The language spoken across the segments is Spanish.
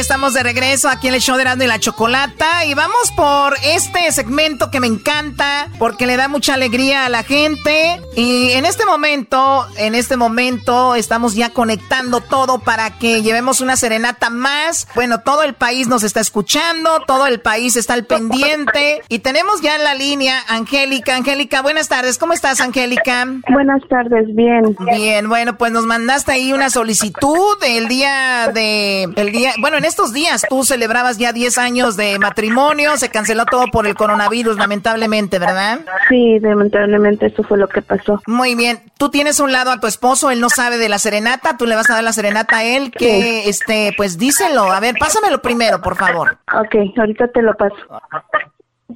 Estamos de regreso aquí en el show de Erasmo y la Chocolata y vamos por este segmento que me encanta porque le da mucha alegría a la gente y en este momento, en este momento estamos ya conectando todo para que llevemos una serenata más. Bueno, todo el país nos está escuchando, todo el país está al pendiente y tenemos ya en la línea Angélica. Angélica, buenas tardes. ¿Cómo estás, Angélica? Buenas tardes, bien. Bien, bueno, pues nos mandaste ahí una solicitud el día de el día bueno, en estos días tú celebrabas ya 10 años de matrimonio, se canceló todo por el coronavirus, lamentablemente, ¿verdad? Sí, lamentablemente eso fue lo que pasó. Muy bien. Tú tienes un lado a tu esposo, él no sabe de la serenata, tú le vas a dar la serenata a él, que, este, pues díselo. A ver, pásamelo primero, por favor. Ok, ahorita te lo paso.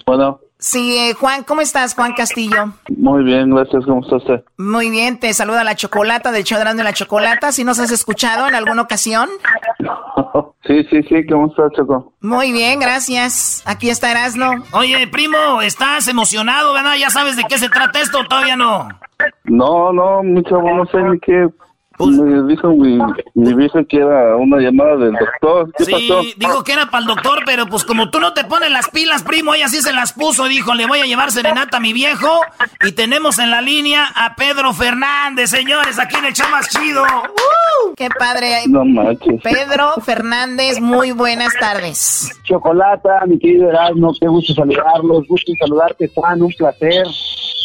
Bueno. Sí, eh, Juan, ¿cómo estás, Juan Castillo? Muy bien, gracias. ¿Cómo está usted? Muy bien, te saluda la Chocolata del show de la Chocolata. ¿Si nos has escuchado en alguna ocasión? Sí, sí, sí. ¿Cómo está, Choco? Muy bien, gracias. Aquí está Erasno. Oye, primo, ¿estás emocionado, verdad? ¿Ya sabes de qué se trata esto todavía no? No, no, mi chavo, no sé ni qué. Me dijo mi, mi vieja que era una llamada del doctor. ¿Qué sí, pasó? dijo que era para el doctor, pero pues como tú no te pones las pilas, primo, ella sí se las puso. Dijo, le voy a llevar serenata a mi viejo. Y tenemos en la línea a Pedro Fernández, señores, aquí en el show más chido. ¡Uh! ¡Qué padre! No manches. Pedro Fernández, muy buenas tardes. Chocolata, mi querido Erasmo, qué gusto saludarlos, gusto saludarte, Juan, un placer,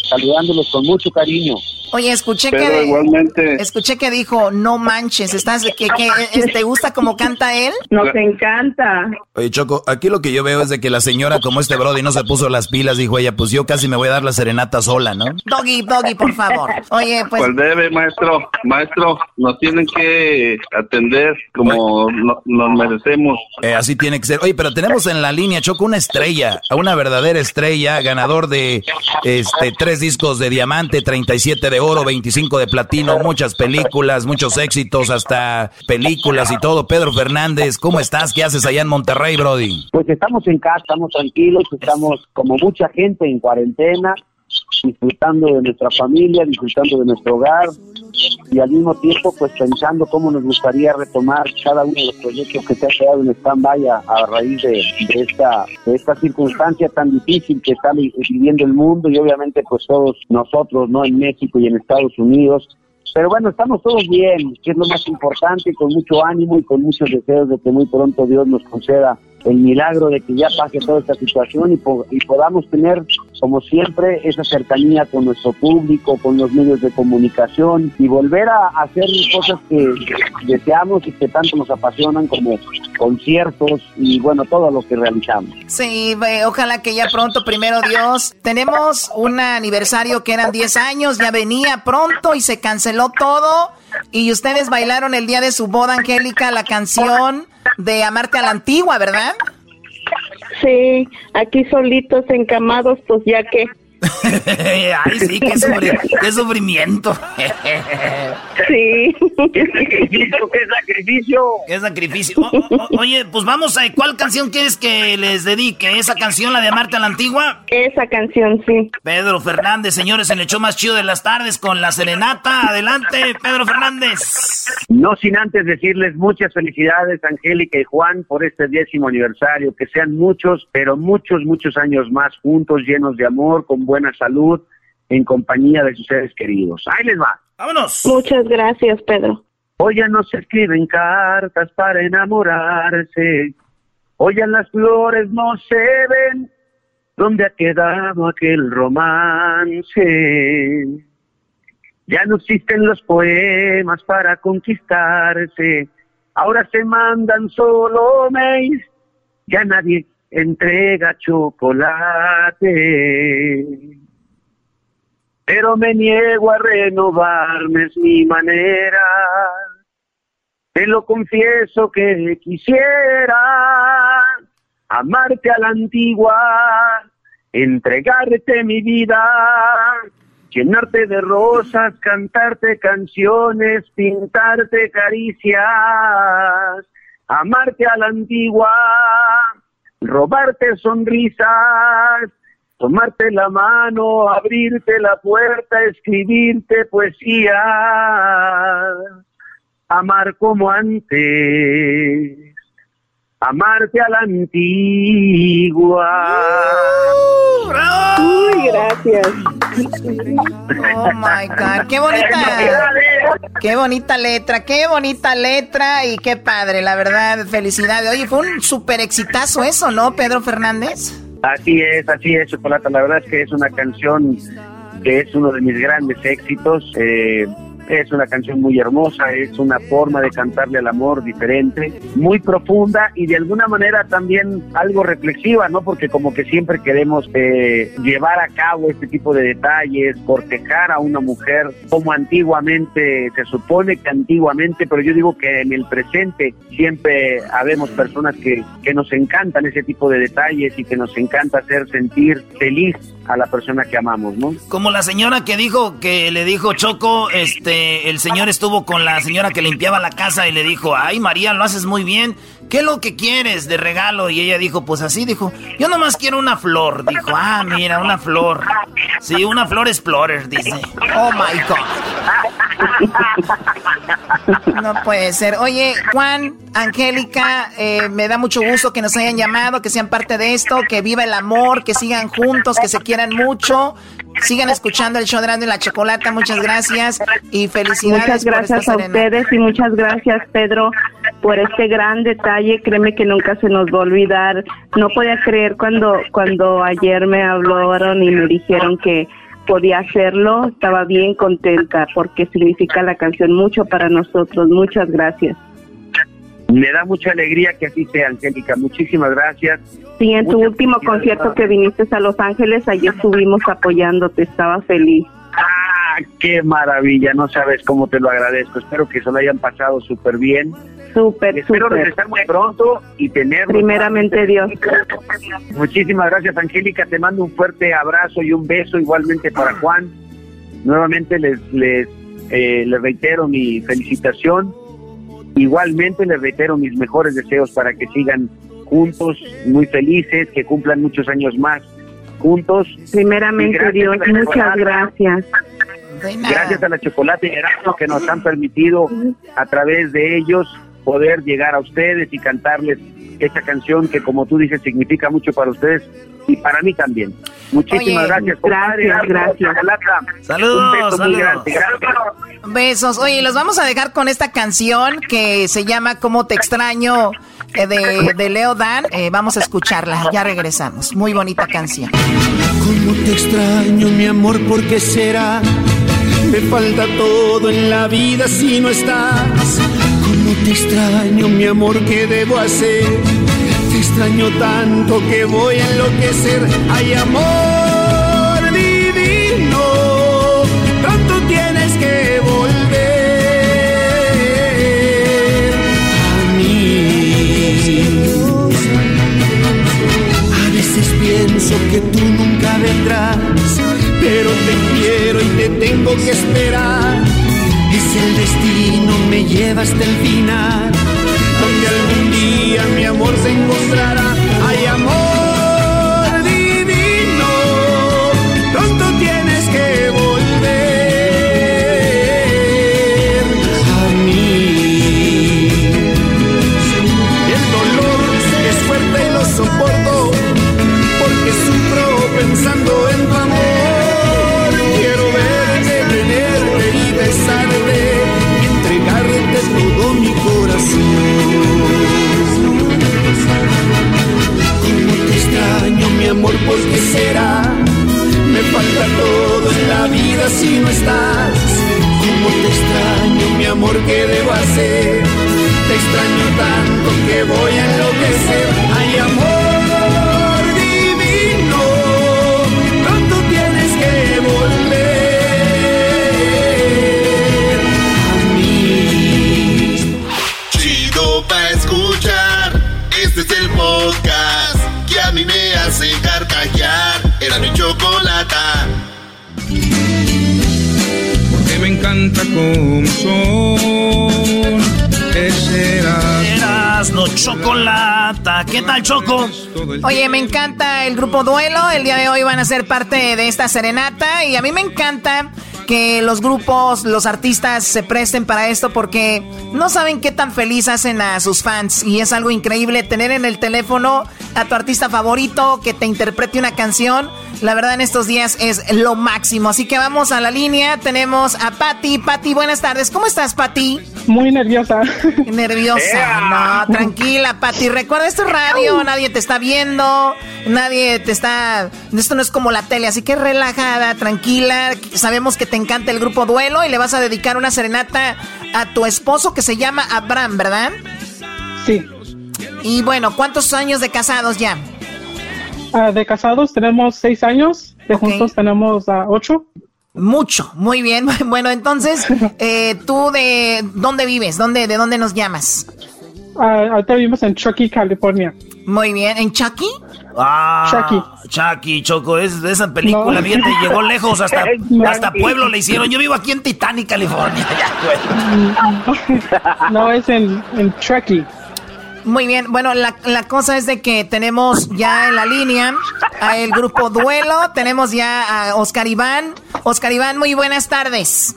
saludándolos con mucho cariño. Oye, escuché que igualmente. escuché que dijo, no manches, ¿estás que, que eh, te gusta cómo canta él? Nos encanta. Oye, Choco, aquí lo que yo veo es de que la señora, como este Brody, no se puso las pilas, dijo ella, pues yo casi me voy a dar la serenata sola, ¿no? Doggy, Doggy, por favor. Oye, pues Pues debe, maestro. Maestro, nos tienen que atender como no- nos merecemos. Eh, así tiene que ser. Oye, pero tenemos en la línea, Choco, una estrella, una verdadera estrella, ganador de este tres discos de diamante, 37 de oro, 25 de platino, muchas películas, muchos éxitos, hasta películas y todo. Pedro Fernández, ¿cómo estás? ¿Qué haces allá en Monterrey, Brody? Pues estamos en casa, estamos tranquilos, estamos como mucha gente en cuarentena, disfrutando de nuestra familia, disfrutando de nuestro hogar y al mismo tiempo pues pensando cómo nos gustaría retomar cada uno de los proyectos que se ha quedado en stand-by a, a raíz de, esta, de esta circunstancia tan difícil que está vi- viviendo el mundo y obviamente pues todos nosotros, ¿no? En México y en Estados Unidos. Pero bueno, estamos todos bien, que es lo más importante, con mucho ánimo y con muchos deseos de que muy pronto Dios nos conceda el milagro de que ya pase toda esta situación y, po- y podamos tener, como siempre, esa cercanía con nuestro público, con los medios de comunicación y volver a hacer cosas que deseamos y que tanto nos apasionan como conciertos y bueno, todo lo que realizamos. Sí, ojalá que ya pronto, primero Dios. Tenemos un aniversario que eran 10 años, ya venía pronto y se canceló todo. Y ustedes bailaron el día de su boda, Angélica, la canción de Amarte a la Antigua, ¿verdad? Sí, aquí solitos, encamados, pues ya que Ay, sí, qué, sufrimiento. sí. Qué sacrificio, qué sacrificio. Qué sacrificio. oye, pues vamos a... ¿Cuál canción quieres que les dedique? ¿Esa canción, la de Amarte a la Antigua? Esa canción, sí. Pedro Fernández, señores, en el show más chido de las tardes con la serenata. Adelante, Pedro Fernández. No sin antes decirles muchas felicidades, Angélica y Juan, por este décimo aniversario. Que sean muchos, pero muchos, muchos años más juntos, llenos de amor, con buena salud, en compañía de sus seres queridos. Ahí les va. Vámonos. Muchas gracias, Pedro. Hoy ya no se escriben cartas para enamorarse. Hoy ya las flores no se ven. ¿Dónde ha quedado aquel romance? Ya no existen los poemas para conquistarse. Ahora se mandan solo mails. Ya nadie entrega chocolate. Pero me niego a renovarme, es mi manera. Te lo confieso que quisiera amarte a la antigua, entregarte mi vida, llenarte de rosas, cantarte canciones, pintarte caricias, amarte a la antigua, robarte sonrisas, tomarte la mano, abrirte la puerta, escribirte poesía, amar como antes, amarte a la antigua. Uy, gracias. Oh my God, qué bonita, qué bonita letra, qué bonita letra y qué padre, la verdad, felicidades. Oye, fue un súper exitazo eso, ¿no, Pedro Fernández? Así es, así es, Chocolata. La verdad es que es una canción que es uno de mis grandes éxitos. Eh, es una canción muy hermosa, es una forma de cantarle al amor diferente, muy profunda y de alguna manera también algo reflexiva, ¿no? Porque como que siempre queremos eh, llevar a cabo este tipo de detalles, cortejar a una mujer como antiguamente, se supone que antiguamente, pero yo digo que en el presente siempre habemos personas que, que nos encantan ese tipo de detalles y que nos encanta hacer sentir feliz a la persona que amamos, ¿no? Como la señora que dijo que le dijo Choco, este, el señor estuvo con la señora que limpiaba la casa y le dijo, ay María, lo haces muy bien, ¿qué es lo que quieres de regalo? Y ella dijo, pues así, dijo, yo nomás quiero una flor. Dijo, ah, mira, una flor. Sí, una flor explorer, dice. Oh my God. No puede ser. Oye, Juan, Angélica, eh, me da mucho gusto que nos hayan llamado, que sean parte de esto, que viva el amor, que sigan juntos, que se quieran mucho. Sigan escuchando el show de Grande y la Chocolata. Muchas gracias y felicidades. Muchas gracias por a ustedes y muchas gracias, Pedro, por este gran detalle. Créeme que nunca se nos va a olvidar. No podía creer cuando, cuando ayer me hablaron y me dijeron que podía hacerlo. Estaba bien contenta porque significa la canción mucho para nosotros. Muchas gracias. Me da mucha alegría que así sea, Angélica. Muchísimas gracias. Sí, en tu último concierto que viniste a Los Ángeles, ayer estuvimos apoyándote. Estaba feliz. Ah, qué maravilla. No sabes cómo te lo agradezco. Espero que se lo hayan pasado súper bien. Súper, Espero súper. regresar muy pronto y tener... Primeramente Dios. Muchísimas gracias, Angélica. Te mando un fuerte abrazo y un beso igualmente para Juan. Nuevamente les, les, eh, les reitero mi felicitación. Igualmente les reitero mis mejores deseos para que sigan juntos, muy felices, que cumplan muchos años más juntos. Primeramente Dios, muchas chocolate. gracias. Gracias a la Chocolate y Erasmo que nos han permitido a través de ellos poder llegar a ustedes y cantarles esta canción que como tú dices significa mucho para ustedes y para mí también. Muchísimas Oye, gracias. gracias, gracias. Saludos, Un beso muy saludos. grande. Gracias. Besos. Oye, los vamos a dejar con esta canción que se llama Cómo te extraño eh, de, de Leo Dan. Eh, vamos a escucharla. Ya regresamos. Muy bonita canción. Cómo te extraño, mi amor, ¿por qué será? Me falta todo en la vida si no estás. Te extraño, mi amor, ¿qué debo hacer? Te extraño tanto que voy a enloquecer. Hay amor divino, pronto tienes que volver a mí. A veces pienso que tú nunca vendrás y esperar. Es el destino, me lleva hasta el final, donde algún día mi amor se encontrará. Hay amor si no estás. Cómo te extraño, mi amor, ¿qué debo hacer? Te extraño tanto que voy a enloquecer. Ese no chocolata. ¿Qué tal, Choco? Oye, me encanta el grupo Duelo. El día de hoy van a ser parte de esta serenata. Y a mí me encanta que los grupos, los artistas se presten para esto porque no saben qué tan feliz hacen a sus fans. Y es algo increíble tener en el teléfono a tu artista favorito que te interprete una canción. La verdad en estos días es lo máximo. Así que vamos a la línea. Tenemos a Patti. Patti, buenas tardes. ¿Cómo estás, Patti? Muy nerviosa. Nerviosa. No, tranquila, Patti. Recuerda, esto es radio, nadie te está viendo, nadie te está... Esto no es como la tele, así que relajada, tranquila. Sabemos que te encanta el grupo Duelo y le vas a dedicar una serenata a tu esposo que se llama Abraham, ¿verdad? Sí. Y bueno, ¿cuántos años de casados ya? Ah, de casados tenemos seis años, de juntos tenemos ah, ocho. Mucho, muy bien. Bueno, entonces, eh, ¿tú de dónde vives? ¿Dónde, ¿De dónde nos llamas? Ah, ahorita vivimos en Chucky, California. Muy bien. ¿En Chucky? Ah, Chucky. Chucky, Choco, es de esa película, No. fíjate, llegó lejos, hasta, hasta Pueblo le hicieron. Yo vivo aquí en Titanic, California. Ya, güey. no, es en, en Chucky. Muy bien, bueno, la, la cosa es de que tenemos ya en la línea a el grupo Duelo, tenemos ya a Oscar Iván. Oscar Iván, muy buenas tardes.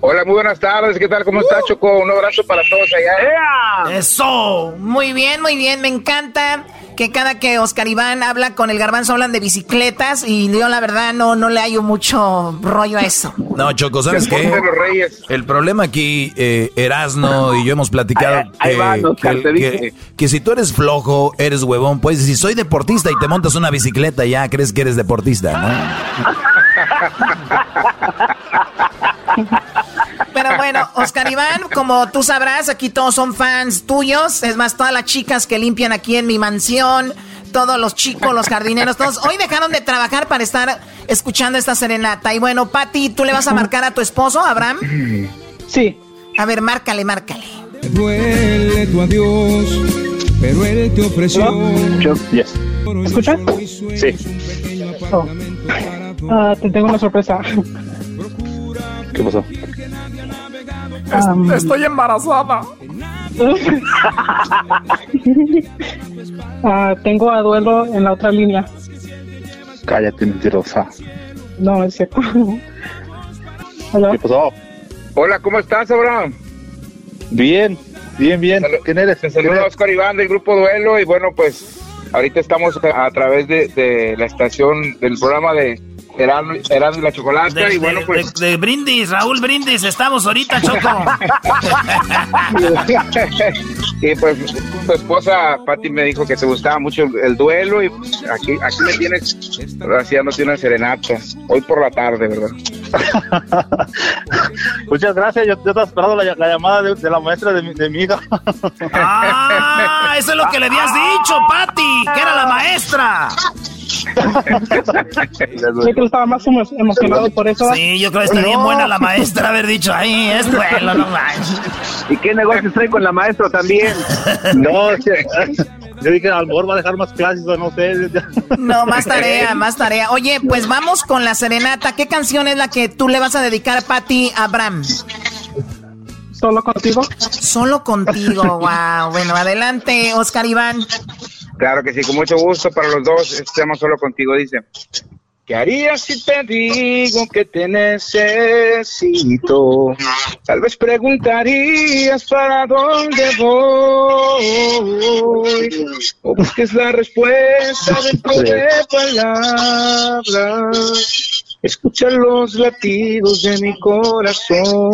Hola, muy buenas tardes. ¿Qué tal? ¿Cómo está, Choco? Un abrazo para todos allá. Eso. Muy bien, muy bien, me encanta que cada que Oscar Iván habla con el garbanzo hablan de bicicletas y yo la verdad no, no le hallo mucho rollo a eso. No, Choco, ¿sabes qué? El problema aquí, eh, Erasno y yo hemos platicado Ahí- ahí que, va, Oscar, que- te que- dije. que si tú eres flojo, eres huevón, pues si soy deportista y te montas una bicicleta, ya crees que eres deportista, ¿no? Pero bueno, Oscar Iván, como tú sabrás, aquí todos son fans tuyos. Es más, todas las chicas que limpian aquí en mi mansión, todos los chicos, los jardineros, todos, hoy dejaron de trabajar para estar escuchando esta serenata. Y bueno, Patti, ¿tú le vas a marcar a tu esposo, Abraham? Sí. A ver, márcale, márcale. Me duele tu adiós, pero él te ofreció. ¿Escuchas? Sí. Oh. Ah, te tengo una sorpresa. ¿Qué pasó? Estoy embarazada. ah, tengo a duelo en la otra línea. Cállate, mentirosa. No, es cierto. Hola. ¿Qué pasó? Hola, ¿cómo estás, Abraham? Bien, bien, bien. ¿Quién eres? Te saluda Oscar Iván del Grupo Duelo y bueno, pues ahorita estamos a, a través de, de la estación del programa de Erasmo Erasmo y la Chocolata De, y bueno, de- pues... de- de Brindis, Raúl Brindis, estamos ahorita, Choco. y pues tu esposa Patti me dijo que te gustaba mucho el, el duelo y pues, aquí, aquí me tienes haciéndote una serenata hoy por la tarde, ¿verdad? Muchas gracias. Yo, yo estaba esperando la, la llamada de, de la maestra de mi, de mi hija. Ah, eso es lo que le habías dicho, Patti, que era la maestra. Sé que estaba más emo- emocionado por eso. Sí, yo creo que está bien No. buena la maestra haber dicho, ay, es duelo, no manches. ¿Y qué negocios trae con la maestra también? No, Yo dije, a lo mejor va a dejar más clases o no sé. No, más tarea, más tarea. Oye, pues vamos con la serenata. ¿Qué canción es la que tú le vas a dedicar, Patti Abraham? ¿Solo contigo? Solo contigo, wow. Bueno, adelante, Oscar Iván. Claro que sí, con mucho gusto para los dos. Estamos solo contigo, dice. ¿Qué harías si te digo que te necesito? Tal vez preguntarías para dónde voy. O busques la respuesta dentro de palabras. Escucha los latidos de mi corazón.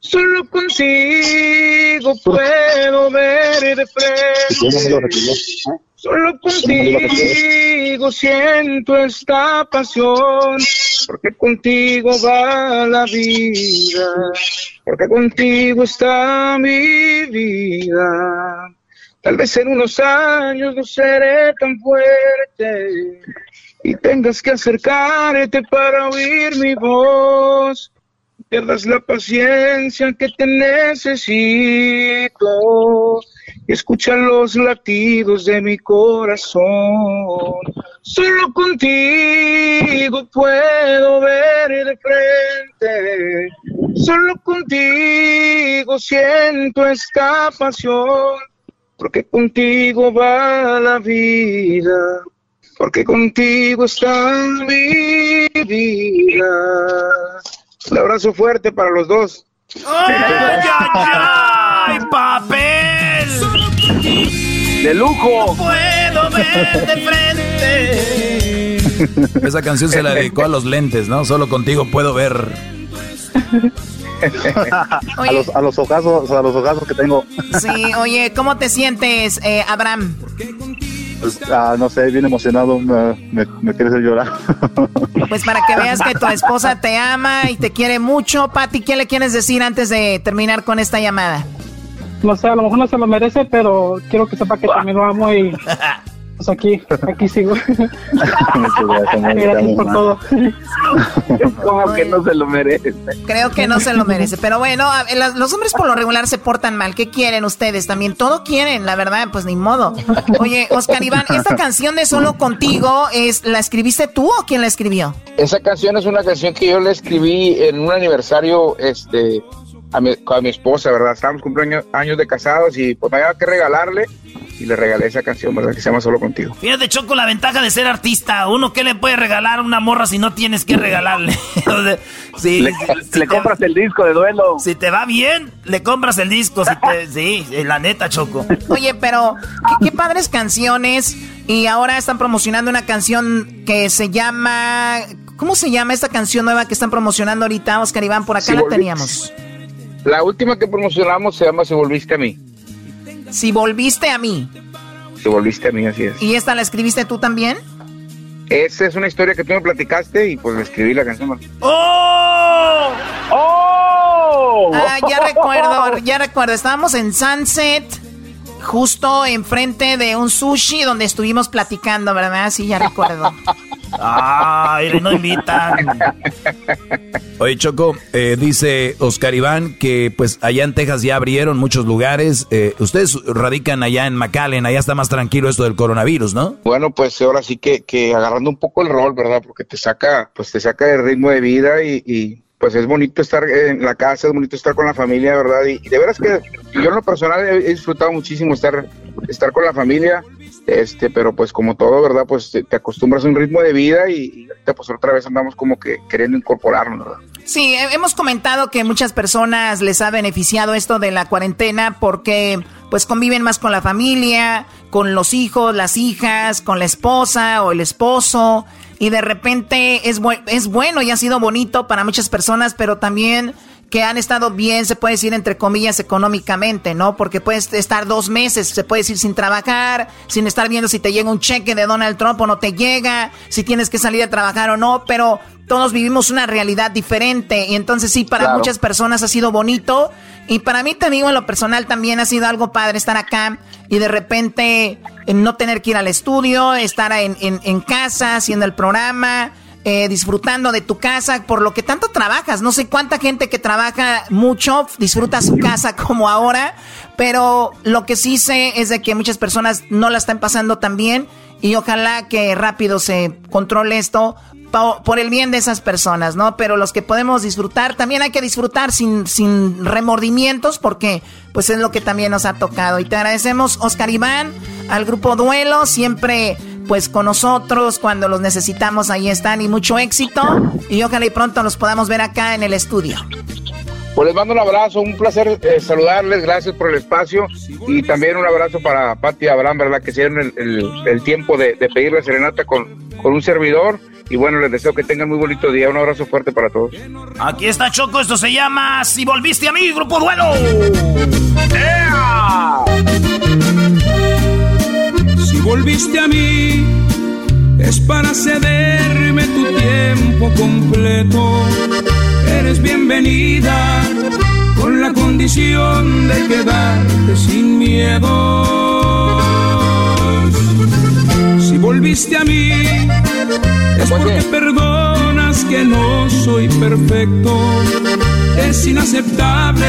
Solo contigo puedo ver de frente. Solo contigo siento esta pasión, porque contigo va la vida, porque contigo está mi vida. Tal vez en unos años no seré tan fuerte y tengas que acercarte para oír mi voz. Pierdas la paciencia que te necesito escucha los latidos de mi corazón. Solo contigo puedo ver de frente. Solo contigo siento esta pasión. Porque contigo va la vida. Porque contigo está mi vida. Un abrazo fuerte para los dos. ¡Ay, ay, ay! ¡Papel! ¡De lujo! No puedo ver de frente. Esa canción se la dedicó a los lentes, ¿no? Solo contigo puedo ver. a, los, a los ojazos, a los ojazos que tengo. Sí, oye, ¿cómo te sientes, eh, Abraham? Pues, ah, no sé, bien emocionado, me, me, quieres llorar. Pues para que veas que tu esposa te ama y te quiere mucho, Pati, ¿qué le quieres decir antes de terminar con esta llamada? No sé, a lo mejor no se lo merece, pero quiero que sepa que también lo amo y pues aquí, aquí sigo. gracias, por todo. Como que no se lo merece. Creo que no se lo merece. Pero bueno, los hombres por lo regular se portan mal. ¿Qué quieren ustedes? También todo quieren, la verdad, pues ni modo. Oye, Oscar Iván, esta canción de Solo Contigo, es ¿la escribiste tú o quién la escribió? Esa canción es una canción que yo le escribí en un aniversario, este, a mi, a mi esposa, ¿verdad? Estábamos cumpliendo años de casados y pues me había que regalarle y le regalé esa canción, ¿verdad? Que se llama Solo Contigo. Fíjate, Choco, la ventaja de ser artista. Uno, ¿qué le puede regalar a una morra si no tienes que regalarle? sí, le, compras el disco de duelo. Si te va bien, le compras el disco. sí, la neta, Choco. Oye, pero qué, padres canciones. Y ahora están promocionando una canción que se llama... ¿Cómo se llama esta canción nueva que están promocionando ahorita, Oscar Iván? Por acá la teníamos. La última que promocionamos se llama Se Volviste a mí. Si volviste a mí. Si volviste a mí, así es. ¿Y esta la escribiste tú también? Esa es una historia que tú me platicaste y pues le escribí la canción. ¡Oh! ¡Oh! Ah, ya recuerdo, ya recuerdo. Estábamos en Sunset, justo enfrente de un sushi donde estuvimos platicando, ¿verdad? Sí, ya recuerdo. Ay, no invitan. Oye, Choco, eh, dice Oscar Iván que pues allá en Texas ya abrieron muchos lugares. Eh, ustedes radican allá en McAllen, allá está más tranquilo esto del coronavirus, ¿no? Bueno, pues ahora sí que, que agarrando un poco el rol, ¿verdad? Porque te saca, pues te saca el ritmo de vida y, pues es bonito estar en la casa, es bonito estar con la familia, ¿verdad? Y, de veras que yo en lo personal he, disfrutado muchísimo estar, estar con la familia este, pero pues como todo, ¿verdad? Pues te, acostumbras a un ritmo de vida y, pues otra vez andamos como que queriendo incorporarnos, ¿verdad? Sí, hemos comentado que muchas personas les ha beneficiado esto de la cuarentena porque pues conviven más con la familia, con los hijos, las hijas, con la esposa o el esposo y de repente es, es bueno y ha sido bonito para muchas personas, pero también que han estado bien, se puede decir entre comillas, económicamente, ¿no? Porque puedes estar dos meses, se puede decir sin trabajar, sin estar viendo si te llega un cheque de Donald Trump o no te llega, si tienes que salir a trabajar o no, pero todos vivimos una realidad diferente. Y entonces sí, para muchas personas ha sido bonito. Y para mí te digo en lo personal también ha sido algo padre estar acá y de repente eh, no tener que ir al estudio, estar en, en, en casa haciendo el programa eh, disfrutando de tu casa, por lo que tanto trabajas. No sé cuánta gente que trabaja mucho disfruta su casa como ahora, Pero lo que sí sé es de que muchas personas no la están pasando tan bien y ojalá que rápido se controle esto por el bien de esas personas, ¿no? Pero los que podemos disfrutar, también hay que disfrutar sin, sin remordimientos porque pues es lo que también nos ha tocado. Y te agradecemos, Oscar Iván, al grupo Duelo, siempre pues con nosotros cuando los necesitamos, ahí están y mucho éxito. Y ojalá y pronto los podamos ver acá en el estudio. Pues les mando un abrazo, un placer eh, saludarles, gracias por el espacio y también un abrazo para Pati y Abraham, ¿verdad? Que se dieron el, tiempo de, pedir la serenata con, con un servidor. Y bueno, les deseo que tengan muy bonito día. Un abrazo fuerte para todos. Aquí está Choco, esto se llama Si volviste a mí, Grupo Duelo. Si volviste a mí, es para cederme tu tiempo completo eres bienvenida con la condición de quedarte sin miedo. Si volviste a mí, es porque perdonas que no soy perfecto. Es inaceptable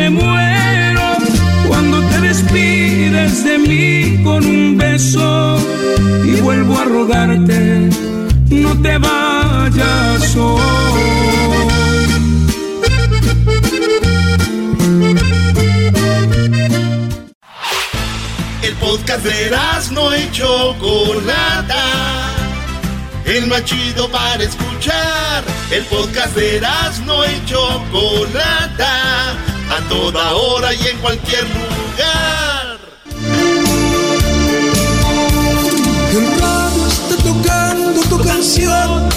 me muero cuando te despides de mí con un beso y vuelvo a rogarte no te vayas hoy. El podcast de no hecho Chocolata. El más chido para escuchar. El podcast de no hecho Chocolata. A toda hora y en cualquier lugar. tocando tu canción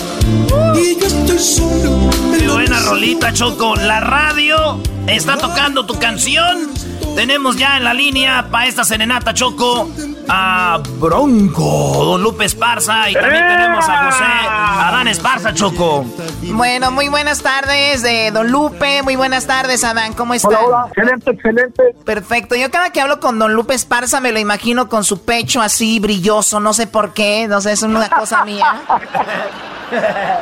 y yo estoy solo. Qué buena rolita, Choco. La radio está tocando tu canción. Tenemos ya en la línea para esta serenata, Choco, a Bronco, Don Lupe Esparza y también tenemos a José Adán Esparza, Choco. Bueno, muy buenas tardes, de Don Lupe. Muy buenas tardes, Adán. ¿Cómo? Hola, hola. Excelente, excelente. Perfecto. Yo cada que hablo con Don Lupe Esparza me lo imagino con su pecho así brilloso. No sé por qué. No sé, es una cosa mía.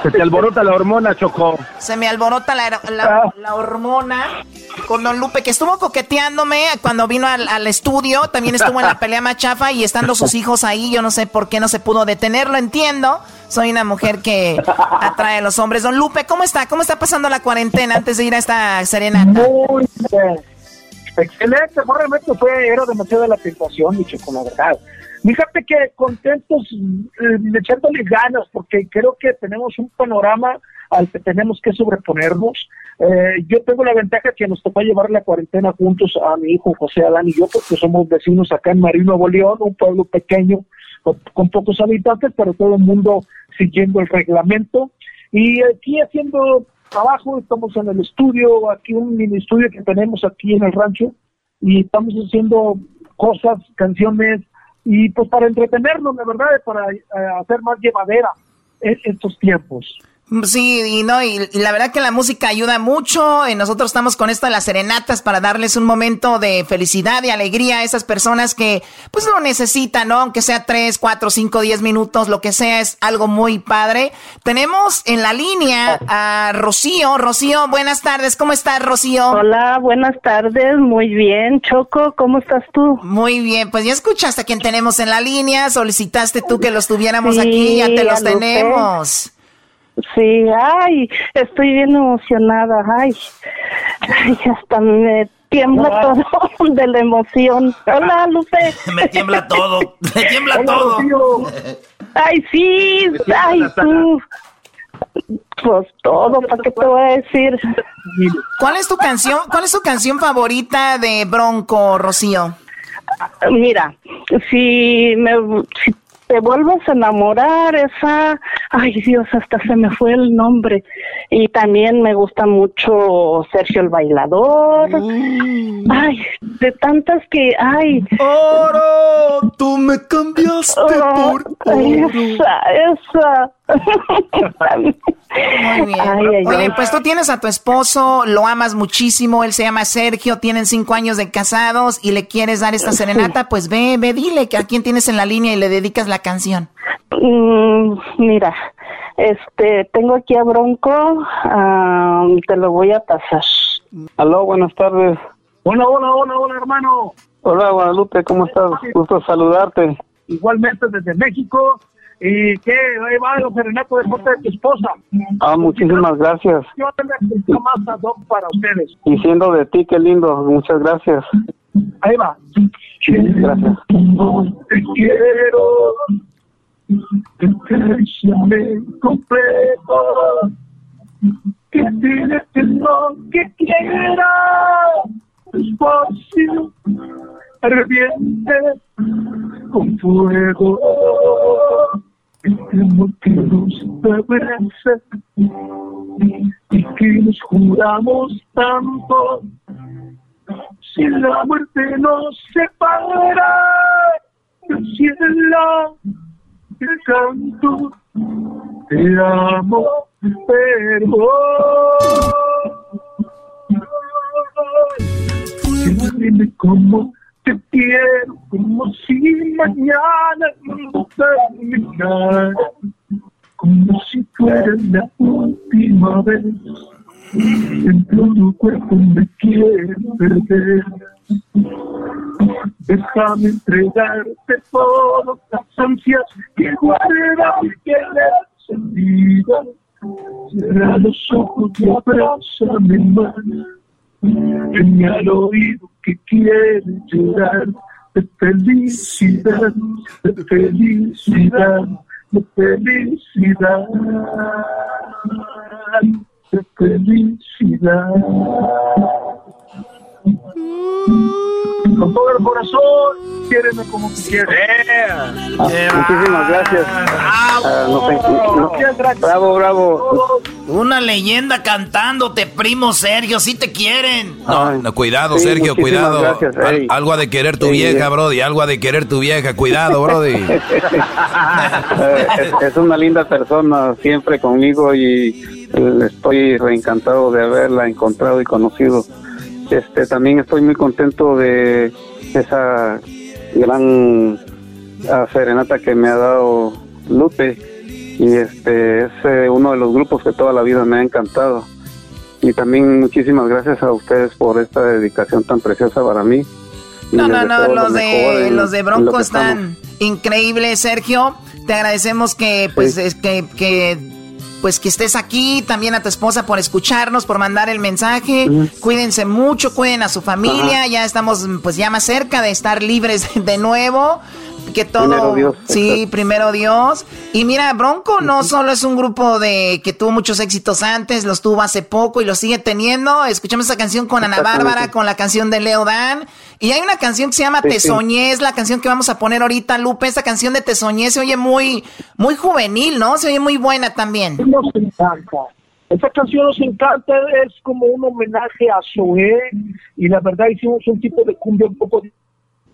Se te alborota la hormona, Choco. Se me alborota la, la, hormona con Don Lupe, que estuvo coqueteándome cuando vino al, al, estudio. También estuvo en la pelea machafa y estando sus hijos ahí. Yo no sé por qué no se pudo detenerlo, entiendo. Soy una mujer que atrae a los hombres. Don Lupe, ¿cómo está? ¿Cómo está pasando la cuarentena antes de ir a esta serenata? Muy bien. Excelente, realmente fue, era demasiado la tentación, mi Choco, la verdad. Fíjate que contentos, eh, echándole ganas, porque creo que tenemos un panorama al que tenemos que sobreponernos. Eh, yo tengo la ventaja que nos tocó llevar la cuarentena juntos a mi hijo José Adán y yo, porque somos vecinos acá en Marino, Nuevo León, un pueblo pequeño con, pocos habitantes, pero todo el mundo siguiendo el reglamento. Y aquí haciendo trabajo, estamos en el estudio, aquí un mini estudio que tenemos aquí en el rancho, y estamos haciendo cosas, canciones, y pues para entretenernos, la verdad, para eh, hacer más llevadera estos tiempos. Sí, y no, y, la verdad que la música ayuda mucho. Y nosotros estamos con esto de las serenatas para darles un momento de felicidad y alegría a esas personas que pues lo necesitan, ¿no? Aunque sea tres, cuatro, cinco, diez minutos, lo que sea, es algo muy padre. Tenemos en la línea a Rocío. Rocío, buenas tardes. ¿Cómo estás, Rocío? Hola, buenas tardes. Muy bien. Choco, ¿cómo estás tú? Muy bien. Pues ya escuchaste a quien tenemos en la línea. Solicitaste tú que los tuviéramos aquí. Ya te los tenemos. Sí, ay, estoy bien emocionada, ay, ay hasta me tiembla todo de la emoción. Hola, Lupe. me tiembla todo, me tiembla todo. Ay, sí, ay, tú. Pues todo, ¿para qué te voy a decir? ¿Cuál es tu canción, cuál es tu canción favorita de Bronco, Rocío? Mira, si me, si te vuelves a enamorar, esa ay Dios, hasta se me fue el nombre. Y también me gusta mucho Sergio el Bailador. Mm. Ay, de tantas que, ay. Oro, tú me cambiaste Oh, por oro. Esa, esa. Muy bien. Ay, ay, Oye, ay. pues tú tienes a tu esposo, lo amas muchísimo, él se llama Sergio, tienen cinco años de casados y le quieres dar esta serenata, pues ve, ve, dile que a quién tienes en la línea y le dedicas la canción. Mm, mira, este, tengo aquí a Bronco, ah, te lo voy a pasar. Aló, buenas tardes. Hola, hola, hola, hola, hermano. Hola, Guadalupe, ¿cómo estás? Gusto saludarte. Igualmente desde México. ¿Y qué? Ahí va el serenato de parte de tu esposa. Ah, muchísimas gracias. Yo tengo más ad hoc para ustedes. Y siendo de ti, qué lindo. Muchas gracias. Ahí va. Gracias. Te quiero. Te completo. Que tienes lo que quiera. Despacio. Ardiente. Con fuego. Amor que nos abraza. Y que nos juramos tanto. Si la muerte nos separa cielo, el canto, te amo, pero dime cómo te quiero, como si mañana no terminara, como si fuera la última vez. Dentro de tu cuerpo me quiero perder. Déjame entregarte todas las ansias que guarda mi querer sentida. Cierra los ojos y abrázame más. Ven al oído que quiere llorar de felicidad, de felicidad, de felicidad de felicidad. Con todo el corazón, quiéreme como tú quieres. Muchísimas gracias. Ah, no sé, no- bravo, bravo. Una leyenda cantándote, primo Sergio, si te quieren. No, no, cuidado, Sí, Sergio, cuidado. gracias, Al- ey. algo ha de querer tu Sí, vieja, eh. Brody. Algo ha de querer tu vieja. Cuidado, Brody. Eh, es, es una linda persona siempre conmigo y eh, estoy reencantado de haberla encontrado y conocido. Este también estoy muy contento de esa gran ah, serenata que me ha dado Lupe y este es eh, uno de los grupos que toda la vida me ha encantado y también muchísimas gracias a ustedes por esta dedicación tan preciosa para mí. No, no, no, los de, en- los de lo Bronco están increíbles, Sergio. Te agradecemos que, pues, es que, que, pues, que estés aquí. También a tu esposa por escucharnos, por mandar el mensaje. Cuídense mucho, cuiden a su familia. Ya estamos, pues, ya más cerca de estar libres de nuevo. Que todo, Primero Dios, sí, primero Dios. Y mira, Bronco no solo es un grupo de que tuvo muchos éxitos antes, los tuvo hace poco y los sigue teniendo. Escuchamos esa canción con Ana. Bárbara, con la canción de Leo Dan. Y hay una canción que se llama Sí, Te sí. Soñé, es la canción que vamos a poner ahorita, Lupe. Esta canción de Te Soñé se oye muy, muy juvenil, ¿no? Se oye muy buena también. Nos encanta. Esta canción nos encanta, es como un homenaje a Zoé y la verdad hicimos un tipo de cumbia un poco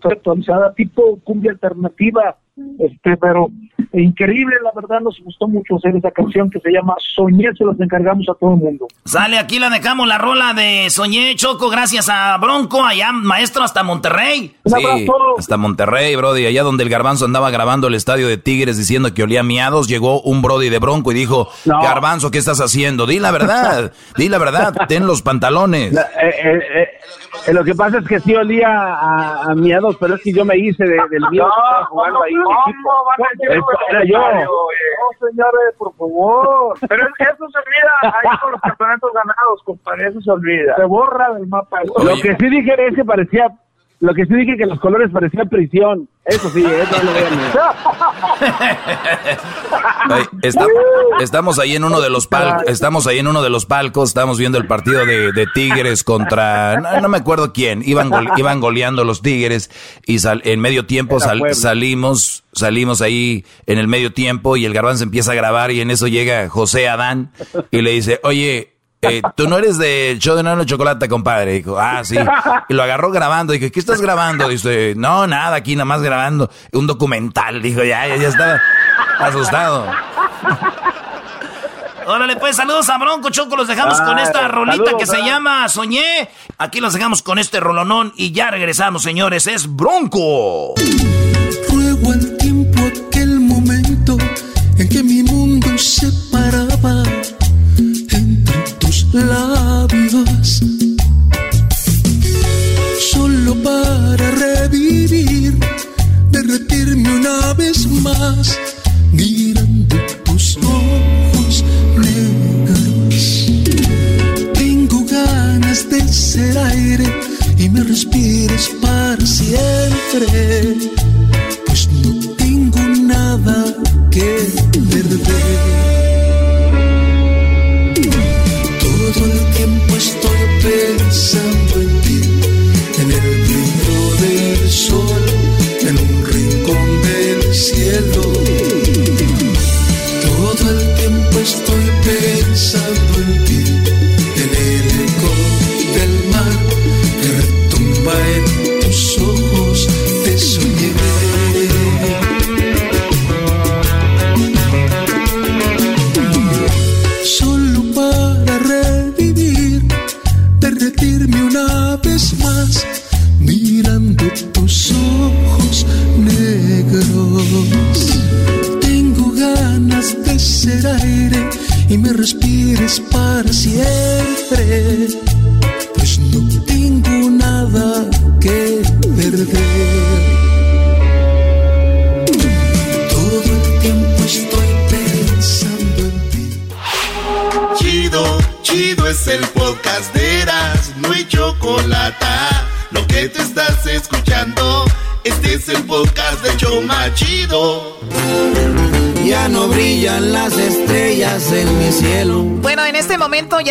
actualizada, tipo cumbia alternativa, este, pero increíble, la verdad nos gustó mucho hacer esa canción que se llama Soñé, se las encargamos a todo el mundo. Sale, aquí la dejamos la rola de Soñé Choco, gracias a Bronco, allá maestro hasta Monterrey. Sí, hasta Monterrey, Brody. Allá donde el Garbanzo andaba grabando el estadio de Tigres diciendo que olía miados, llegó un Brody de Bronco y dijo, No. Garbanzo, ¿qué estás haciendo? Di la verdad, di la verdad, ten los pantalones. Eh, eh, eh, eh, lo que pasa es que sí olía a, a miados, pero es que yo me hice de- del miedo que estaba jugando ahí. Es- Era yo. No, señores, por favor. Pero eso se olvida ahí con los campeonatos ganados, compadre, eso se olvida. Se borra del mapa. Lo que sí dije es que parecía Lo que sí dije que los colores parecían prisión. Eso sí, eso lo vean. estamos ahí en uno de los palcos, estamos ahí en uno de los palcos, estamos viendo el partido de, Tigres contra, no, me acuerdo quién, iban, iban goleando los Tigres y en medio tiempo salimos, salimos ahí en el medio tiempo y el garbanzo empieza a grabar y en eso llega José Adán y le dice, oye, eh, tú no eres del show de Nano Chocolate, compadre. Dijo, ah, sí. Y lo agarró grabando. Dije, ¿qué estás grabando? Dice, no, nada, aquí nada más grabando un documental. Dijo, ya, ya, ya estaba asustado. Órale, pues saludos a Bronco Choco. Los dejamos con esta rolita que se llama Soñé. Aquí los dejamos con este rolonón y ya regresamos, señores. Es Bronco. Ruego al tiempo aquel momento en que mi mundo se paraba labios solo para revivir, derretirme una vez más, mirando tus ojos negros. Tengo ganas de ser aire y me respires para siempre,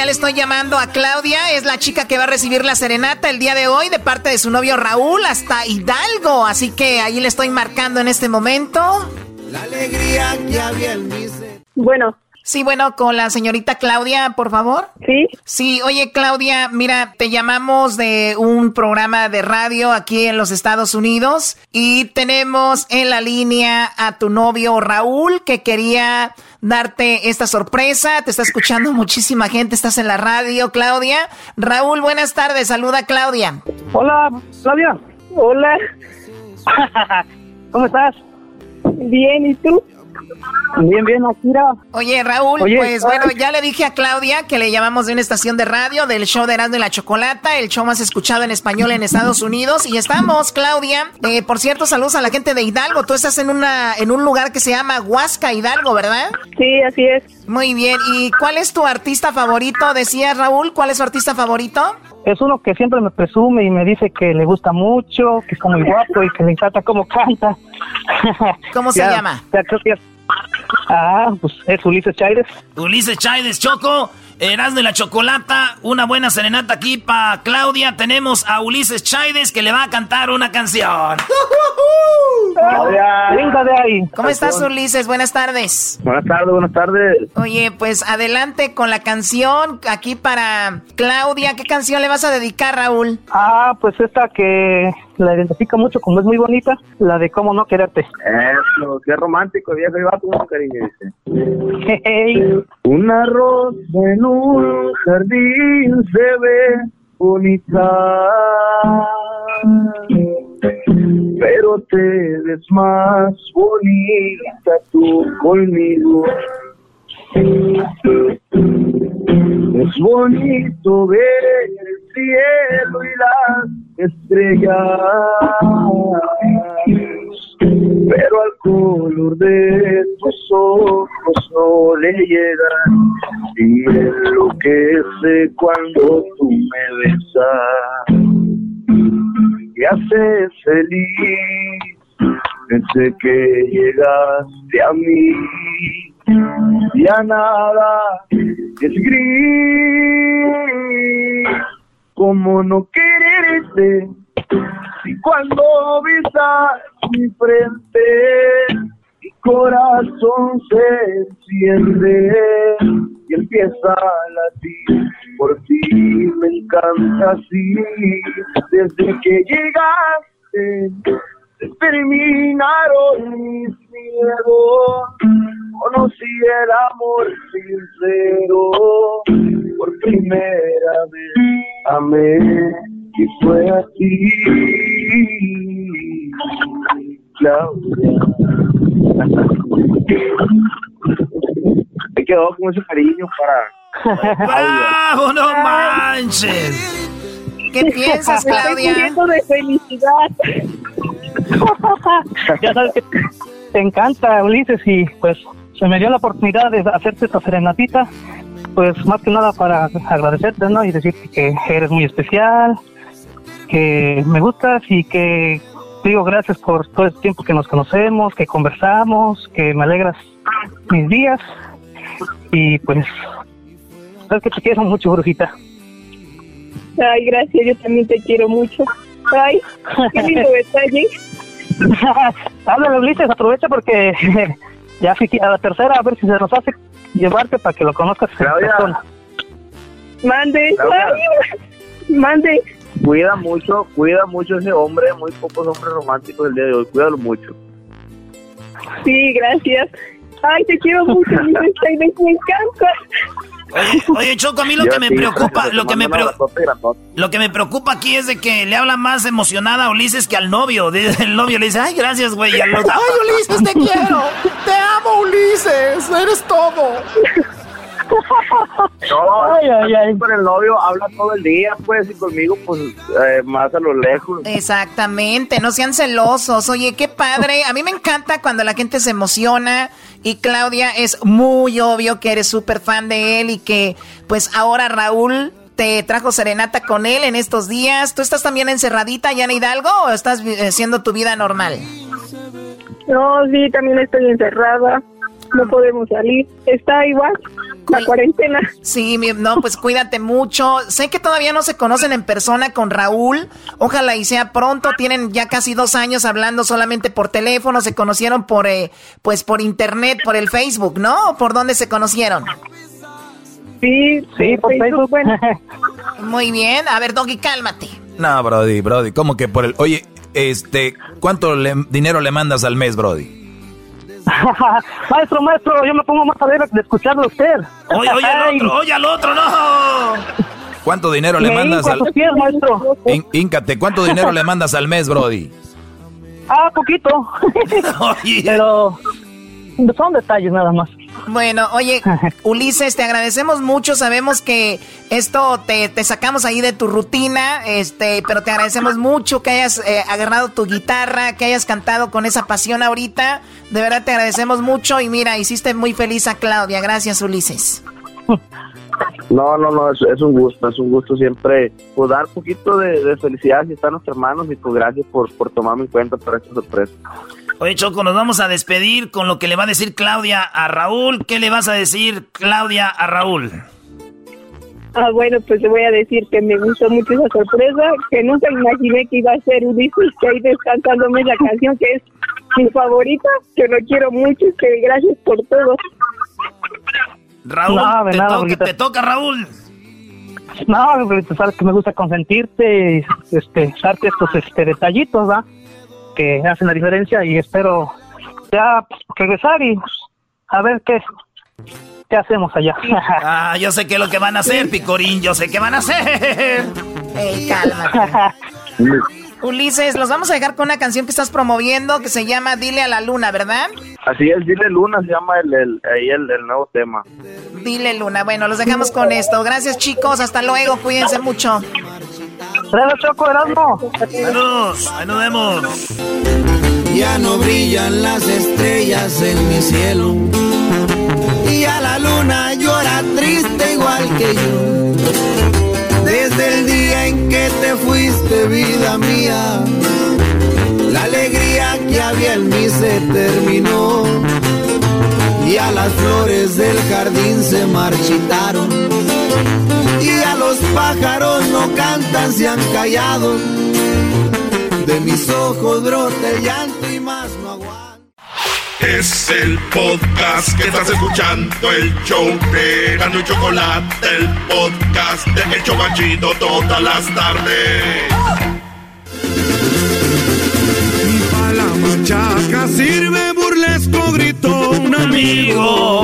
le estoy llamando a Claudia, es la chica que va a recibir la serenata el día de hoy de parte de su novio Raúl hasta Hidalgo, así que ahí le estoy marcando en este momento. La alegría que había en mi Bueno. Sí, bueno, con la señorita Claudia, por favor. Sí. Sí, oye Claudia, mira, te llamamos de un programa de radio aquí en los Estados Unidos y tenemos en la línea a tu novio Raúl que quería darte esta sorpresa. Te está escuchando muchísima gente, estás en la radio, Claudia. Raúl, buenas tardes, saluda Claudia. Hola, Claudia. Hola. ¿Cómo estás? Bien, ¿y tú? Bien, bien, Akira. Oye, Raúl, pues bueno, ya le dije a Claudia que le llamamos de una estación de radio del show de Erasmo y la Chocolata, el show más escuchado en español en Estados Unidos. Y estamos, Claudia. Eh, por cierto, saludos a la gente de Hidalgo. Tú estás en una en un lugar que se llama Huasca, Hidalgo, ¿verdad? Sí, así es. Muy bien. ¿Y cuál es tu artista favorito? Decía Raúl, ¿cuál es su artista favorito? Es uno que siempre me presume y me dice que le gusta mucho, que es muy guapo y que le encanta cómo canta. ¿Cómo se llama? Ya creo que Ah, pues es Ulises Chaides. Ulises Chaides, Choco. Eras de la Chocolata, una buena serenata aquí para Claudia. Tenemos a Ulises Chaides que le va a cantar una canción. Venga de ahí. ¿Cómo estás, Ulises? Buenas tardes. Buenas tardes, buenas tardes. Oye, pues adelante con la canción aquí para Claudia. ¿Qué canción le vas a dedicar, Raúl? Ah, pues esta que la identifica mucho como es muy bonita, la de cómo no quererte. Eso, qué romántico, viejo, va tu cariño, dice. Hey. Una rosa en un jardín se ve bonita, pero te ves más bonita tú conmigo. Es bonito ver el cielo y las estrellas, pero al color de tus ojos no le llegan y enloquece cuando tú me besas. que haces feliz desde que llegaste a mí. Ya nada es gris, como no quererte, si cuando visas mi frente, mi corazón se enciende y empieza a latir. Por ti, me encanta así, desde que llegaste terminaron mis miedos, conocí el amor sincero, por primera vez amé y fue así, Claudia. Me quedó con ese cariño para... ¡Bravo, no manches! ¿Qué piensas, Claudia? Estoy muriendo de felicidad. ya sabes que te encanta, Ulises, y pues se me dio la oportunidad de hacerte esta serenatita, pues más que nada para agradecerte, ¿no? Y decirte que eres muy especial, que me gustas y que digo gracias por todo el tiempo que nos conocemos, que conversamos, que me alegras mis días y pues sabes que te quiero mucho, brujita. Ay, gracias, yo también te quiero mucho. Ay, qué lindo detalle. Háblale, Ulises, aprovecha porque ya fui a la tercera, a ver si se nos hace llevarte para que lo conozcas en Claudia. persona. Mande, Claudia. ay, mande. Cuida mucho, cuida mucho ese hombre, muy pocos hombres románticos del día de hoy, cuídalo mucho. Sí, gracias. Ay, te quiero mucho, mi Mercedes, me encanta. Oye, oye, Choco, a mí lo Yo que me preocupa, lo que me, preo- lo que me preocupa aquí es de que le habla más emocionada a Ulises que al novio. El novio le dice, ay, gracias, güey. y al otro, ¡Ay, Ulises, te quiero! ¡Te amo, Ulises! ¡Eres todo! No, Ay, ay, ay. con el novio habla todo el día, pues, y conmigo, pues, eh, más a lo lejos. Exactamente, no sean celosos. Oye, qué padre. A mí me encanta cuando la gente se emociona. Y Claudia, es muy obvio que eres súper fan de él y que, pues ahora Raúl te trajo serenata con él en estos días. ¿Tú estás también encerradita ya en Hidalgo o estás eh, haciendo tu vida normal? No, sí, también estoy encerrada. No podemos salir. Está igual la cuarentena. Sí, mi- no, pues cuídate mucho. Sé que todavía no se conocen en persona con Raúl. Ojalá y sea pronto. Tienen ya casi dos años hablando solamente por teléfono. Se conocieron por, eh, pues por internet, por el Facebook, ¿no? ¿Por dónde se conocieron? Sí, Sí, por Facebook. Muy bien. A ver, Doggy, cálmate. No, Brody, Brody, ¿cómo que por el... Oye, este, ¿cuánto le- dinero le mandas al mes, Brody? maestro, maestro, yo me pongo más a ver de escucharlo a usted. Oye, oye al otro, oye al otro, no. ¿Cuánto dinero le me mandas al... pies, maestro. Ín- Íncate, ¿cuánto dinero le mandas al mes, Brody? Ah, poquito. Oye. Pero son detalles nada más. Bueno, oye, Ulises, te agradecemos mucho. Sabemos que esto te, te sacamos ahí de tu rutina, este, pero te agradecemos mucho que hayas eh, agarrado tu guitarra, que hayas cantado con esa pasión ahorita. De verdad te agradecemos mucho y mira, hiciste muy feliz a Claudia. Gracias, Ulises. No, no, no, es, es un gusto, es un gusto siempre pues, dar un poquito de, de felicidad si están nuestros hermanos y pues gracias por, por tomarme en cuenta para esta sorpresa. Oye, Choco, nos vamos a despedir con lo que le va a decir Claudia a Raúl. ¿Qué le vas a decir, Claudia, a Raúl? Ah, bueno, pues le voy a decir que me gustó mucho esa sorpresa, que nunca imaginé que iba a ser Ulises, que ahí descansándome la canción que es mi favorita, que lo quiero mucho, que gracias por todo. Raúl, No, te, nada, toca, te toca, Raúl. No, sabes que me gusta consentirte y este, darte estos este, detallitos, ¿va? Que hacen la diferencia y espero ya regresar y a ver qué, qué hacemos allá. Ah, yo sé qué es lo que van a hacer, Picorín, yo sé qué van a hacer. Ey, cálmate. Ulises, los vamos a dejar con una canción que estás promoviendo que se llama Dile a la Luna, ¿verdad? Así es, Dile Luna se llama el, el, ahí el, el nuevo tema. Dile Luna. Bueno, los dejamos con esto. Gracias, chicos. Hasta luego. Cuídense mucho. Gracias, Choco, Erasmo. Saludos, ahí nos vemos. Ya no brillan las estrellas en mi cielo. Y a la luna llora triste igual que yo. Desde el día en que que te fuiste, vida mía. La alegría que había en mí se terminó. Y a las flores del jardín se marchitaron. Y a los pájaros no cantan, se han callado. De mis ojos brota el llanto y más no aguanto. Es el podcast que estás escuchando, el show de Gano y Chocolate, el podcast de El Chocachito todas las tardes. Pa' la machaca sirve burlesco, gritó un amigo.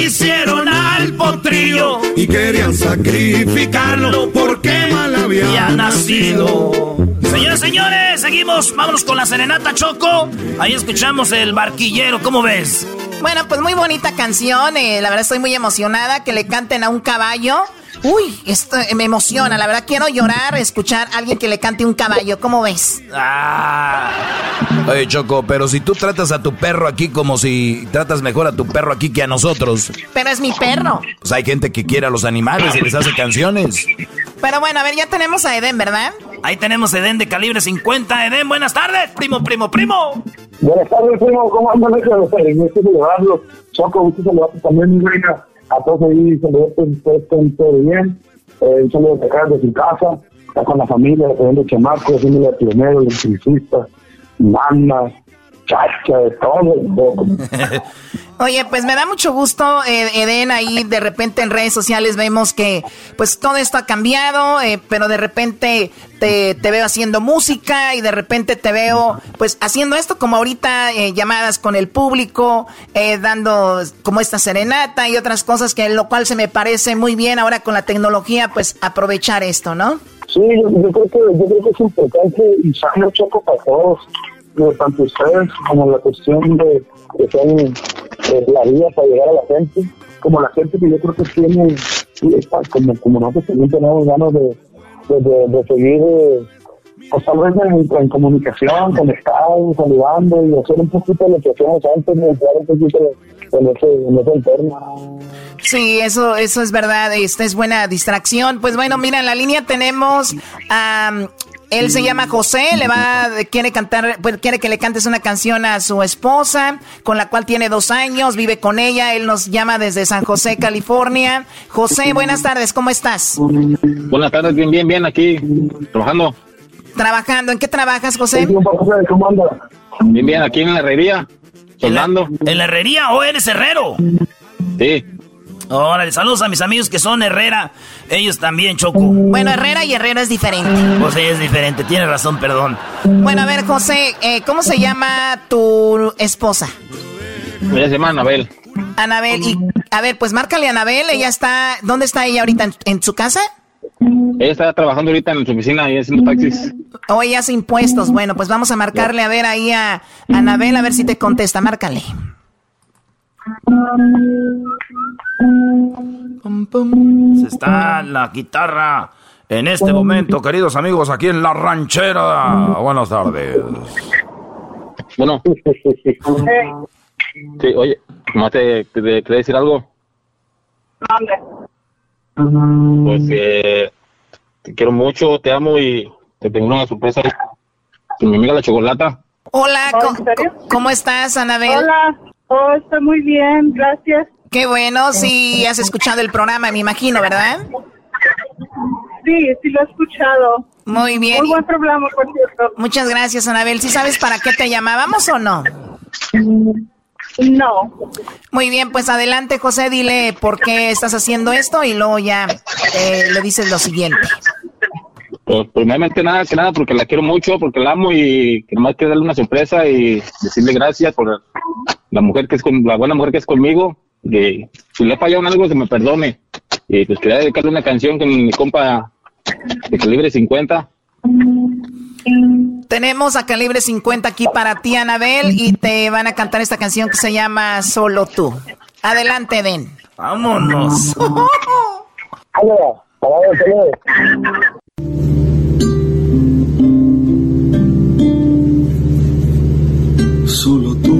Quisieron al potrillo. Y querían sacrificarlo porque mal había nacido. Señores, señores, seguimos. Vámonos con la serenata Choco. Ahí escuchamos el barquillero. ¿Cómo ves? Bueno, pues muy bonita canción. eh, la verdad estoy muy emocionada que le canten a un caballo. Uy, esto me emociona. La verdad quiero llorar, escuchar a alguien que le cante un caballo. ¿Cómo ves? Ah. Oye, Choco, pero si tú tratas a tu perro aquí como si tratas mejor a tu perro aquí que a nosotros, Pero es mi perro. pues hay gente que quiere a los animales y les hace canciones. Pero bueno, a ver, ya tenemos a Eden, ¿verdad? Ahí tenemos Eden de calibre 50. Eden, buenas tardes. Primo, primo, primo. Buenas tardes, primo. ¿Cómo andan? Me gusta saludarlos. Choco, gusto saludarte también, mi reina. A todos ahí, saludarte, ustedes estén todo bien. Eh, un saludo de acá, de su casa. Está con la familia, teniendo chamacos, haciéndole a pionero, electricista, manda, chacha, de todo. de todo. Oye, pues me da mucho gusto, eh, Eden, ahí de repente en redes sociales vemos que pues todo esto ha cambiado, eh, pero de repente te, te veo haciendo música y de repente te veo pues haciendo esto como ahorita, eh, llamadas con el público, eh, dando como esta serenata y otras cosas que lo cual se me parece muy bien ahora con la tecnología, pues aprovechar esto, ¿no? Sí, yo, yo creo que yo creo que es importante y sano choco para todos, tanto ustedes como la cuestión de que son eh, la vía para llegar a la gente, como la gente que yo creo que tiene, como, como nosotros también tenemos ganas de, de, de- de seguir, eh, pues tal vez en, en comunicación, conectados, saludando y hacer un poquito de lo que hacíamos antes, un poquito en ese, en ese entorno. Sí, eso, eso es verdad. Esta es buena distracción. Pues bueno, mira, en la línea tenemos a él se llama José, le va, quiere cantar, pues, quiere que le cantes una canción a su esposa, con la cual tiene dos años, vive con ella. Él nos llama desde San José, California. José, buenas tardes, ¿cómo estás? Buenas tardes, bien, bien, bien, aquí, trabajando. Trabajando, ¿en qué trabajas, José? ¿Cómo anda? Bien, bien, aquí en la herrería, soldando. ¿En la herrería o eres herrero? Sí. Órale, saludos a mis amigos que son Herrera. Ellos también, Choco. Bueno, Herrera y Herrero es diferente. Pues es diferente, tienes razón, perdón. Bueno, a ver, José, eh, ¿cómo se llama tu esposa? Ella se llama Anabel. Anabel, y a ver, pues márcale a Anabel, ella está, ¿dónde está ella ahorita? ¿En, en su casa? Ella está trabajando ahorita en su oficina y haciendo taxis. O ella hace impuestos. Bueno, pues vamos a marcarle a ver ahí a Anabel, a ver si te contesta, márcale. Se está la guitarra en este momento, queridos amigos, aquí en la ranchera. Buenas tardes. Bueno. Sí, oye, ¿no te, te, te quería decir algo? Pues eh, te quiero mucho, te amo y te tengo una sorpresa con mi amiga la chocolata. Hola, co- ¿cómo estás, Anabel? Hola, oh, estoy muy bien, gracias. Qué bueno, sí, has escuchado el programa, me imagino, ¿verdad? Sí, sí lo he escuchado. Muy bien. Muy buen programa, por cierto. Muchas gracias, Anabel. ¿Sí sabes para qué te llamábamos o no? No. Muy bien, pues adelante, José, dile por qué estás haciendo esto y luego ya eh, le dices lo siguiente. Pues, primeramente nada que nada porque la quiero mucho, porque la amo y que nomás quiero darle una sorpresa y decirle gracias por la mujer que es con, la buena mujer que es conmigo. Que si le he fallado en algo se me perdone. Y pues quería dedicarle una canción con mi compa de calibre 50. Tenemos a calibre 50 aquí para ti, Anabel, y te van a cantar esta canción que se llama Solo tú. Adelante, Den. Vámonos. Solo tú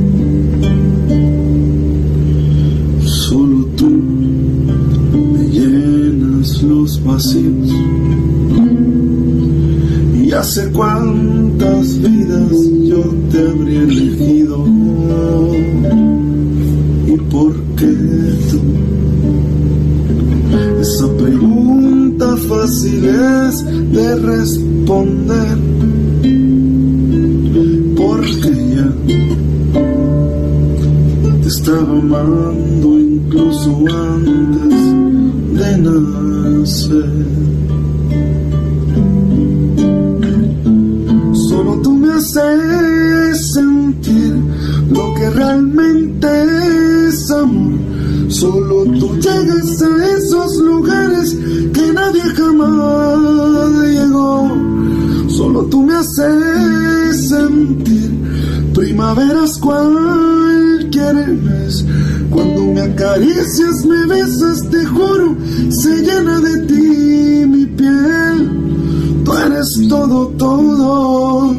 Vacíos. Y hace cuántas vidas yo te habría elegido. ¿Y por qué tú? Esa pregunta fácil es de responder. Porque ya te estaba amando incluso antes Solo tú me haces sentir lo que realmente es amor. Solo tú llegas a esos lugares que nadie jamás llegó. Solo tú me haces sentir primaveras cualquier mes. Me acaricias, me besas, te juro, se llena de ti mi piel. Tú eres todo, todo,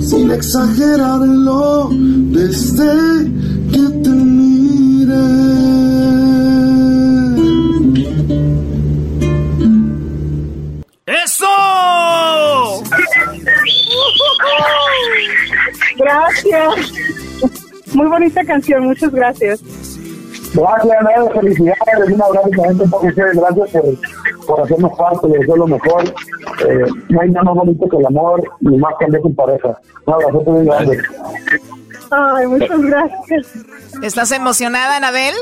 sin exagerarlo, desde que te ¡Eso! Gracias. Muy bonita canción, muchas gracias. Gracias, Anabel, felicidades, un abrazo también gracias por, por hacernos parte de eso lo mejor. Eh, no hay nada más bonito que el amor y más cuando con pareja. Un abrazo muy grande. Ay, muchas gracias. ¿Estás emocionada, Anabel?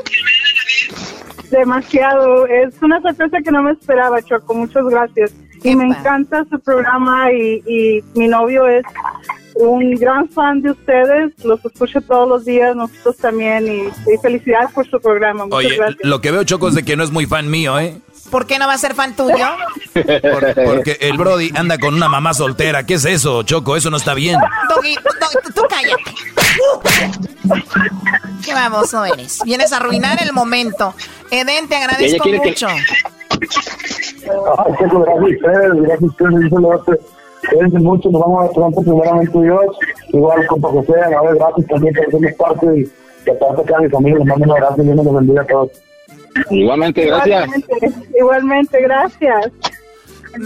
Demasiado. Es una sorpresa que no me esperaba, Choco. Muchas gracias. Y me encanta su programa y, y mi novio es un gran fan de ustedes. Los escucho todos los días, nosotros también. Y, y felicidades por su programa. Muchas Oye, gracias. lo que veo, Choco, es de que no es muy fan mío, ¿eh? ¿Por qué no va a ser fan tuyo? Por- porque el Brody anda con una mamá soltera. ¿Qué es eso, Choco? Eso no está bien. Doggy, Doggy, tú cállate. Qué baboso eres. Vienes a arruinar el momento. Eden, te agradezco quiere que- mucho. Ay, gracias ustedes, gracias Cuídense mucho, nos vamos a ver pronto, primeramente Dios. Igual, compa José, a ver, gracias también por hacernos parte y que aparte acá a mi familia, les mando un abrazo y Dios nos bendiga a todos. Igualmente, Igualmente, igualmente, gracias.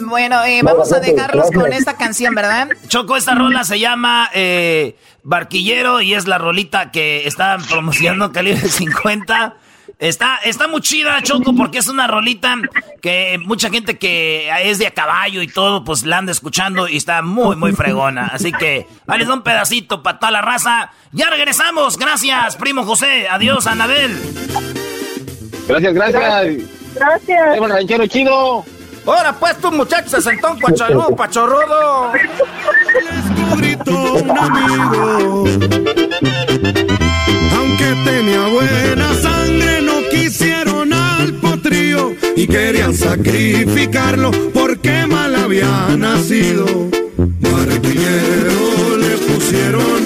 Bueno, eh, vamos a dejarlos con esta canción, ¿verdad? Choco, esta rola se llama eh, Barquillero y es la rolita que está promocionando Calibre 50. Está, está muy chida, Choco, porque es una rolita que mucha gente que es de a caballo y todo, pues la anda escuchando y está muy, muy fregona. Así que, vale, un pedacito para toda la raza. Ya regresamos. Gracias, primo José. Adiós, Anabel. Gracias, gracias. Gracias. el ranchero chido. Ahora pues tu muchacho se sentó un cuachalú, pachorrudo. un amigo. Aunque tenía buena y querían sacrificarlo porque mal había nacido. Barquillero le pusieron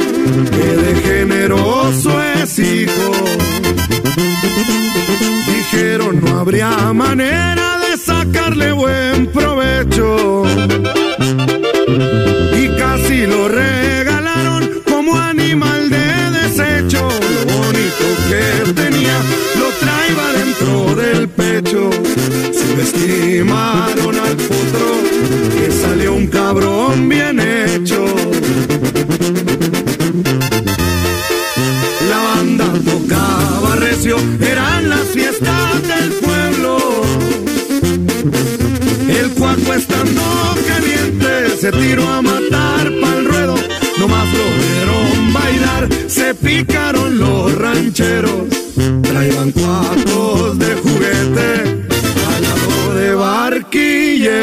que de generoso es hijo. Dijeron no habría manera de sacarle buen provecho y casi lo regalaron Subestimaron al potro que salió un cabrón bien hecho. La banda tocaba recio, eran las fiestas del pueblo. El cuaco estando caliente se tiró a matar pa'l ruedo. Nomás lo vieron bailar, se picaron los rancheros. Traían cuacos de juguete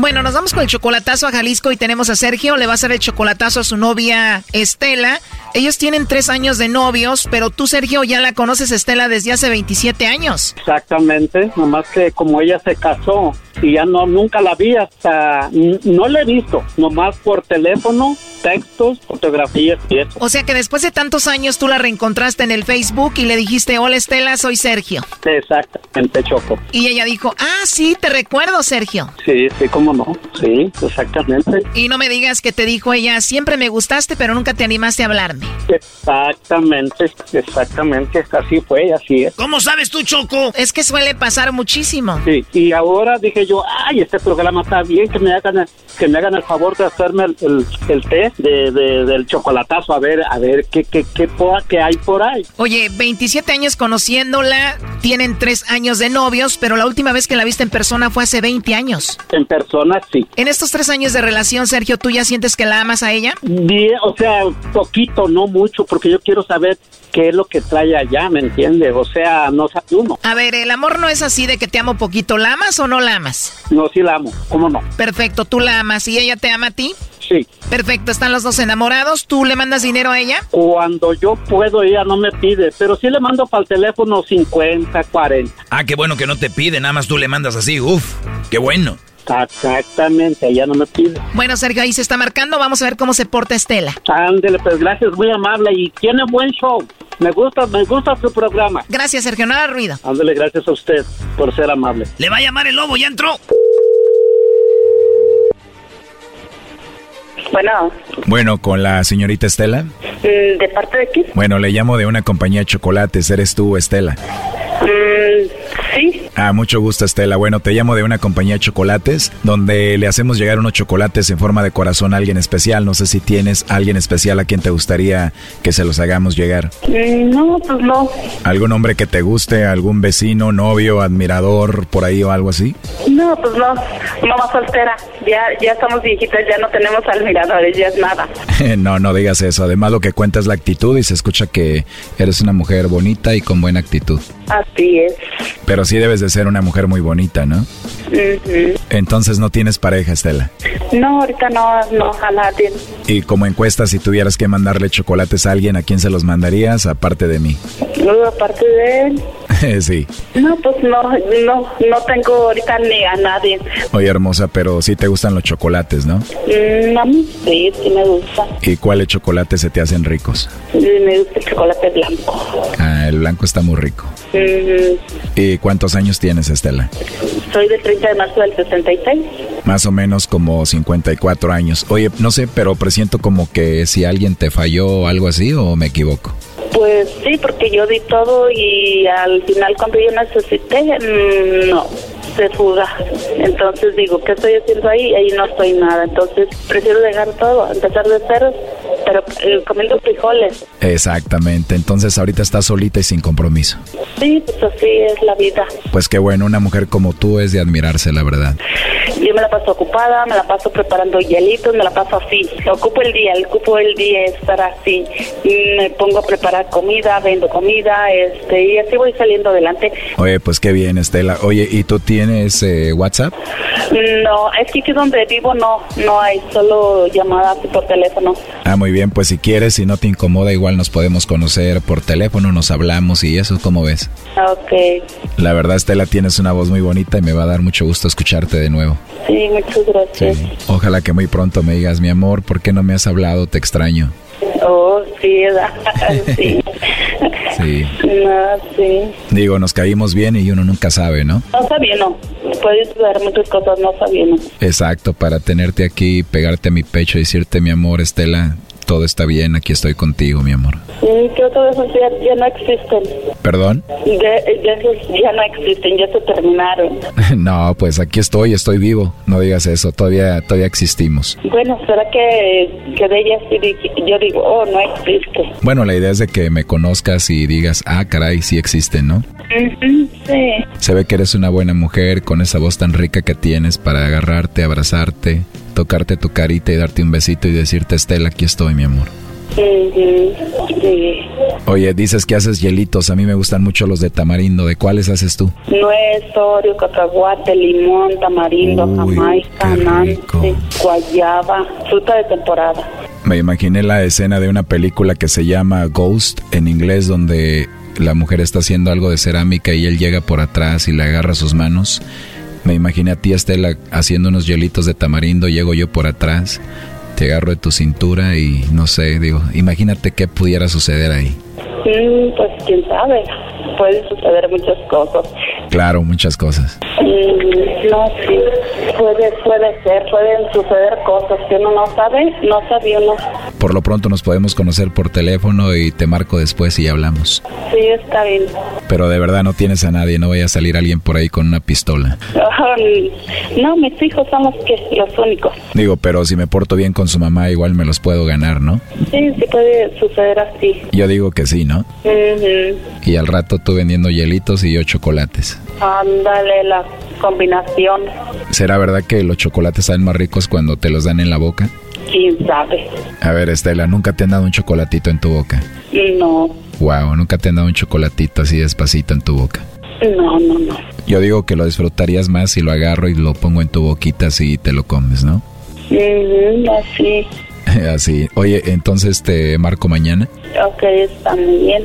Bueno, nos vamos con el chocolatazo a Jalisco y tenemos a Sergio. Le va a hacer el chocolatazo a su novia Estela. Ellos tienen tres años de novios, pero tú, Sergio, ya la conoces Estela desde hace 27 años. Exactamente, nomás que como ella se casó y ya no nunca la vi hasta no la he visto, nomás por teléfono, textos, fotografías y eso. O sea que después de tantos años tú la reencontraste en el Facebook y le dijiste, "Hola Estela, soy Sergio." Exactamente, Choco. Y ella dijo, "Ah, sí, te recuerdo, Sergio." Sí, sí, cómo no. Sí, exactamente. Y no me digas que te dijo ella, "Siempre me gustaste, pero nunca te animaste a hablarme." Exactamente, exactamente, así fue, así es. ¿Cómo sabes tú, Choco? Es que suele pasar muchísimo. Sí, y ahora dije yo, ay, este programa está bien, que me hagan, que me hagan el favor de hacerme el, el, té de, del chocolatazo, a ver, a ver qué, qué, qué, qué hay por ahí. Oye, 27 años conociéndola, tienen tres años de novios, pero la última vez que la viste en persona fue hace 20 años. En persona, sí. En estos tres años de relación, Sergio, ¿tú ya sientes que la amas a ella? Bien, o sea, poquito, no mucho, porque yo quiero saber qué es lo que trae allá, ¿me entiendes? O sea, no sabe uno. A ver, el amor no es así de que te amo poquito. ¿La amas o no la amas? No, sí la amo, ¿cómo no? Perfecto, ¿tú la amas y ella te ama a ti? Sí. Perfecto, ¿están los dos enamorados? ¿Tú le mandas dinero a ella? Cuando yo puedo, ella no me pide, pero sí le mando para el teléfono 50, 40. Ah, qué bueno que no te pide, nada más tú le mandas así, uf, qué bueno. Exactamente, ella no me pide. Bueno, Sergio, ahí se está marcando. Vamos a ver cómo se porta Estela. Ándele, pues gracias, muy amable y tiene buen show. Me gusta, me gusta su programa. Gracias, Sergio, no haga ruido. Ándele, gracias a usted por ser amable. Le va a llamar el lobo, ya entró. Bueno. Bueno, con la señorita Estela. Mm, ¿De parte de quién? Bueno, le llamo de una compañía de chocolates. ¿Eres tú, Estela? Mm, sí. Ah, mucho gusto, Estela. Bueno, te llamo de una compañía de chocolates donde le hacemos llegar unos chocolates en forma de corazón a alguien especial. No sé si tienes alguien especial a quien te gustaría que se los hagamos llegar. Mm, no, pues no. ¿Algún hombre que te guste? ¿Algún vecino, novio, admirador, por ahí o algo así? No, pues no. Mamá soltera. Ya, ya estamos viejitas, ya no tenemos ya es nada. no, no digas eso. Además, lo que cuenta es la actitud y se escucha que eres una mujer bonita y con buena actitud. Así es. Pero sí debes de ser una mujer muy bonita, ¿no? Entonces no tienes pareja, Estela. No, ahorita no, no, a nadie. Y como encuesta, si tuvieras que mandarle chocolates a alguien, ¿a quién se los mandarías aparte de mí? No, aparte de él. sí. No, pues no, no, no tengo ahorita ni a nadie. Oye, hermosa, pero sí te gustan los chocolates, ¿no? Mm, a mí sí, sí me gusta. ¿Y cuáles chocolates se te hacen ricos? Me gusta el chocolate blanco. Ah, el blanco está muy rico. ¿Y cuántos años tienes, Estela? Soy del 30 de marzo del 66. Más o menos como 54 años. Oye, no sé, pero presiento como que si alguien te falló o algo así, ¿o me equivoco? Pues sí, porque yo di todo y al final cuando yo necesité, mm, no, se fuga. Entonces digo, ¿qué estoy haciendo ahí? Ahí no estoy nada. Entonces prefiero dejar todo, empezar de cero, pero eh, comiendo frijoles. Exactamente. Entonces ahorita estás solita y sin compromiso. Sí, pues así es la vida. Pues qué bueno, una mujer como tú es de admirarse, la verdad. Yo me la paso ocupada, me la paso preparando hielitos, me la paso así. Ocupo el día, ocupo el día estar así. Me pongo a preparar comida, vendo comida, este, y así voy saliendo adelante. Oye, pues qué bien, Estela. Oye, ¿y tú tienes eh, WhatsApp? No, es que aquí donde vivo no, no hay, solo llamadas por teléfono. Ah, muy bien, pues si quieres, si no te incomoda, igual nos podemos conocer por teléfono, nos hablamos y eso, ¿cómo ves? Ok. La verdad, Estela, tienes una voz muy bonita y me va a dar mucho gusto escucharte de nuevo. Sí, muchas gracias. Ojalá que muy pronto me digas, mi amor, ¿por qué no me has hablado? Te extraño. Oh, sí, sí. sí. No, sí. Digo, nos caímos bien y uno nunca sabe, ¿no? No sabía, no. Puedes ver muchas cosas, no sabía, no. Exacto, para tenerte aquí, pegarte a mi pecho y decirte, mi amor, Estela, todo está bien, aquí estoy contigo, mi amor. Mm, que todos esos ya, ya no existen. ¿Perdón? Ya, ya ya no existen, ya se terminaron. no, pues aquí estoy, estoy vivo. No digas eso, todavía, todavía existimos. Bueno, será que, que de ellas sí yo digo, oh, no existe. Bueno, la idea es de que me conozcas y digas, ah, caray, sí existe, ¿no? Sí. Se ve que eres una buena mujer con esa voz tan rica que tienes para agarrarte, abrazarte, tocarte tu carita y darte un besito y decirte, Estela, aquí estoy, mi amor. Ujú, sí. Oye, dices que haces hielitos, a mí me gustan mucho los de tamarindo, ¿de cuáles haces tú? Nuez, oreo, cacahuate, limón, tamarindo, jamaica, nance, guayaba, fruta de temporada. Me imaginé la escena de una película que se llama Ghost en inglés donde la mujer está haciendo algo de cerámica y él llega por atrás y le agarra sus manos. Me imaginé a ti, Estela, haciendo unos hielitos de tamarindo, llego yo por atrás, te agarro de tu cintura y no sé, digo, imagínate qué pudiera suceder ahí. Mm, pues quién sabe, pueden suceder muchas cosas. Claro, muchas cosas. Mm, no, sí, puede, puede ser, pueden suceder cosas que uno no sabe, no sabe uno. Por lo pronto nos podemos conocer por teléfono y te marco después y hablamos. Sí, está bien. Pero de verdad no tienes a nadie, no vaya a salir alguien por ahí con una pistola. No, mis hijos que, los únicos. Digo, pero si me porto bien con su mamá, igual me los puedo ganar, ¿no? Sí, sí puede suceder así. Yo digo que ¿no? Y al rato tú vendiendo hielitos y yo chocolates. Ándale, la combinación, ¿Será verdad que los chocolates saben más ricos cuando te los dan en la boca? quién sabe. A ver, Estela, ¿nunca te han dado un chocolatito en tu boca? No, Wow, nunca te han dado un chocolatito así despacito en tu boca. no, no, no. Yo digo que lo disfrutarías más si lo agarro y lo pongo en tu boquita así y te lo comes, ¿no? Así. Así. Oye, entonces te marco mañana. Ok, está muy bien.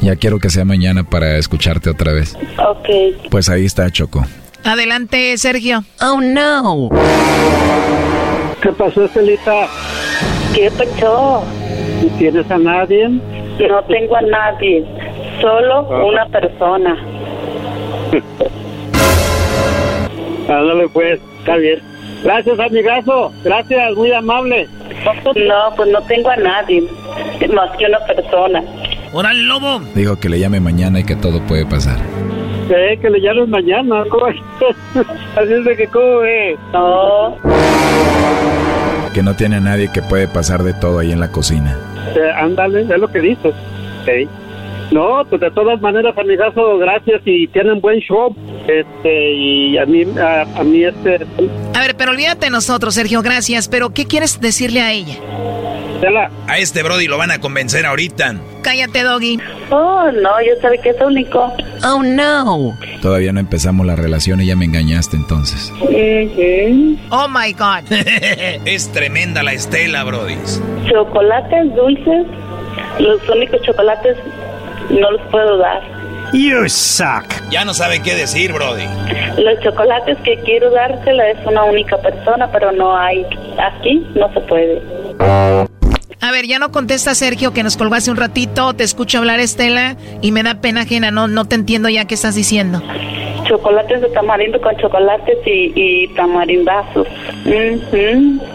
Ya quiero que sea mañana para escucharte otra vez. Ok. Pues ahí está, Choco. Adelante, Sergio. Oh, no. ¿Qué pasó, Estelita? ¿Qué pasó? ¿No tienes a nadie? No tengo a nadie, solo Ah. una persona. Ándale, pues, está bien. Gracias, amigazo. Gracias, muy amable. No, pues no tengo a nadie, más que una persona. ¡Órale, lobo! Dijo que le llame mañana y que todo puede pasar. Eh, que le llames mañana. ¿cómo? Así es de que, ¿cómo ve? No. Que no tiene a nadie que puede pasar de todo ahí en la cocina. Eh, ándale, es lo que dices. Ok. No, pues de todas maneras, amigazo, gracias y tienen buen show. Este, y a mí, a, a mí este... A ver, pero olvídate de nosotros, Sergio, gracias. Pero, ¿qué quieres decirle a ella? A este Brody lo van a convencer ahorita. Cállate, Doggy. Oh, no, yo sabía que es único. Oh, no. Todavía no empezamos la relación y ya me engañaste entonces. Oh, my God. es tremenda la Estela, Brody. Chocolates dulces, los únicos chocolates no los puedo dar. You suck. Ya no sabe qué decir, Brody. Los chocolates que quiero dársela es una única persona, pero no hay. Aquí no se puede. A ver, ya no contesta Sergio que nos colgó hace un ratito. Te escucho hablar, Estela, y me da pena ajena. No, no te entiendo ya qué estás diciendo. Chocolates de tamarindo con chocolates y, y tamarindazos.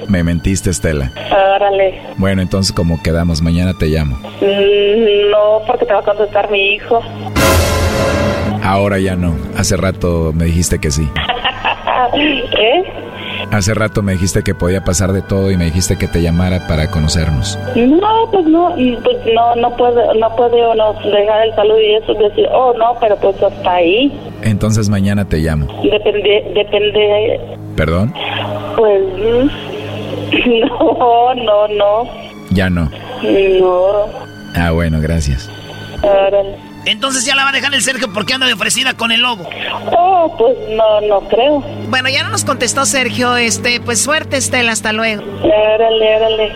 Me mentiste, Estela. Órale. Bueno, entonces como quedamos, mañana te llamo. Mm, No, porque te va a contestar mi hijo. Ahora ya no. Hace rato me dijiste que sí. ¿Eh? Hace rato me dijiste que podía pasar de todo y me dijiste que te llamara para conocernos. No, pues no, pues no, no puede, no puede uno dejar el saludo y eso decir, oh no, pero pues hasta ahí. Entonces mañana te llamo. Depende, depende, ¿Perdón? pues, no, no, no, Ya no. no. Ah, bueno, gracias. Órale. Entonces ya la va a dejar el Sergio porque anda de ofrecida con el lobo. Oh, pues no, no creo. Bueno, ya no nos contestó Sergio. Este, pues suerte, Estela. Hasta luego. Órale, órale.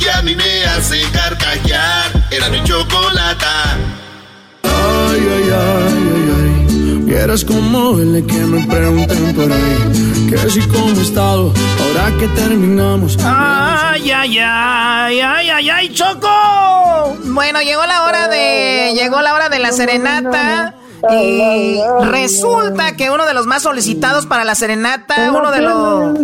que a mí me hace carcajear. Era mi chocolata. Ay, ay, ay, ay, ay. Vieras como el que me pregunten por ahí. Que si como he estado, ahora que terminamos. Ay, ay, ay, ay, ay, ay, Choco. Bueno, llegó la hora de. Llegó la hora de la serenata. Y resulta que uno de los más solicitados para la serenata, uno de los,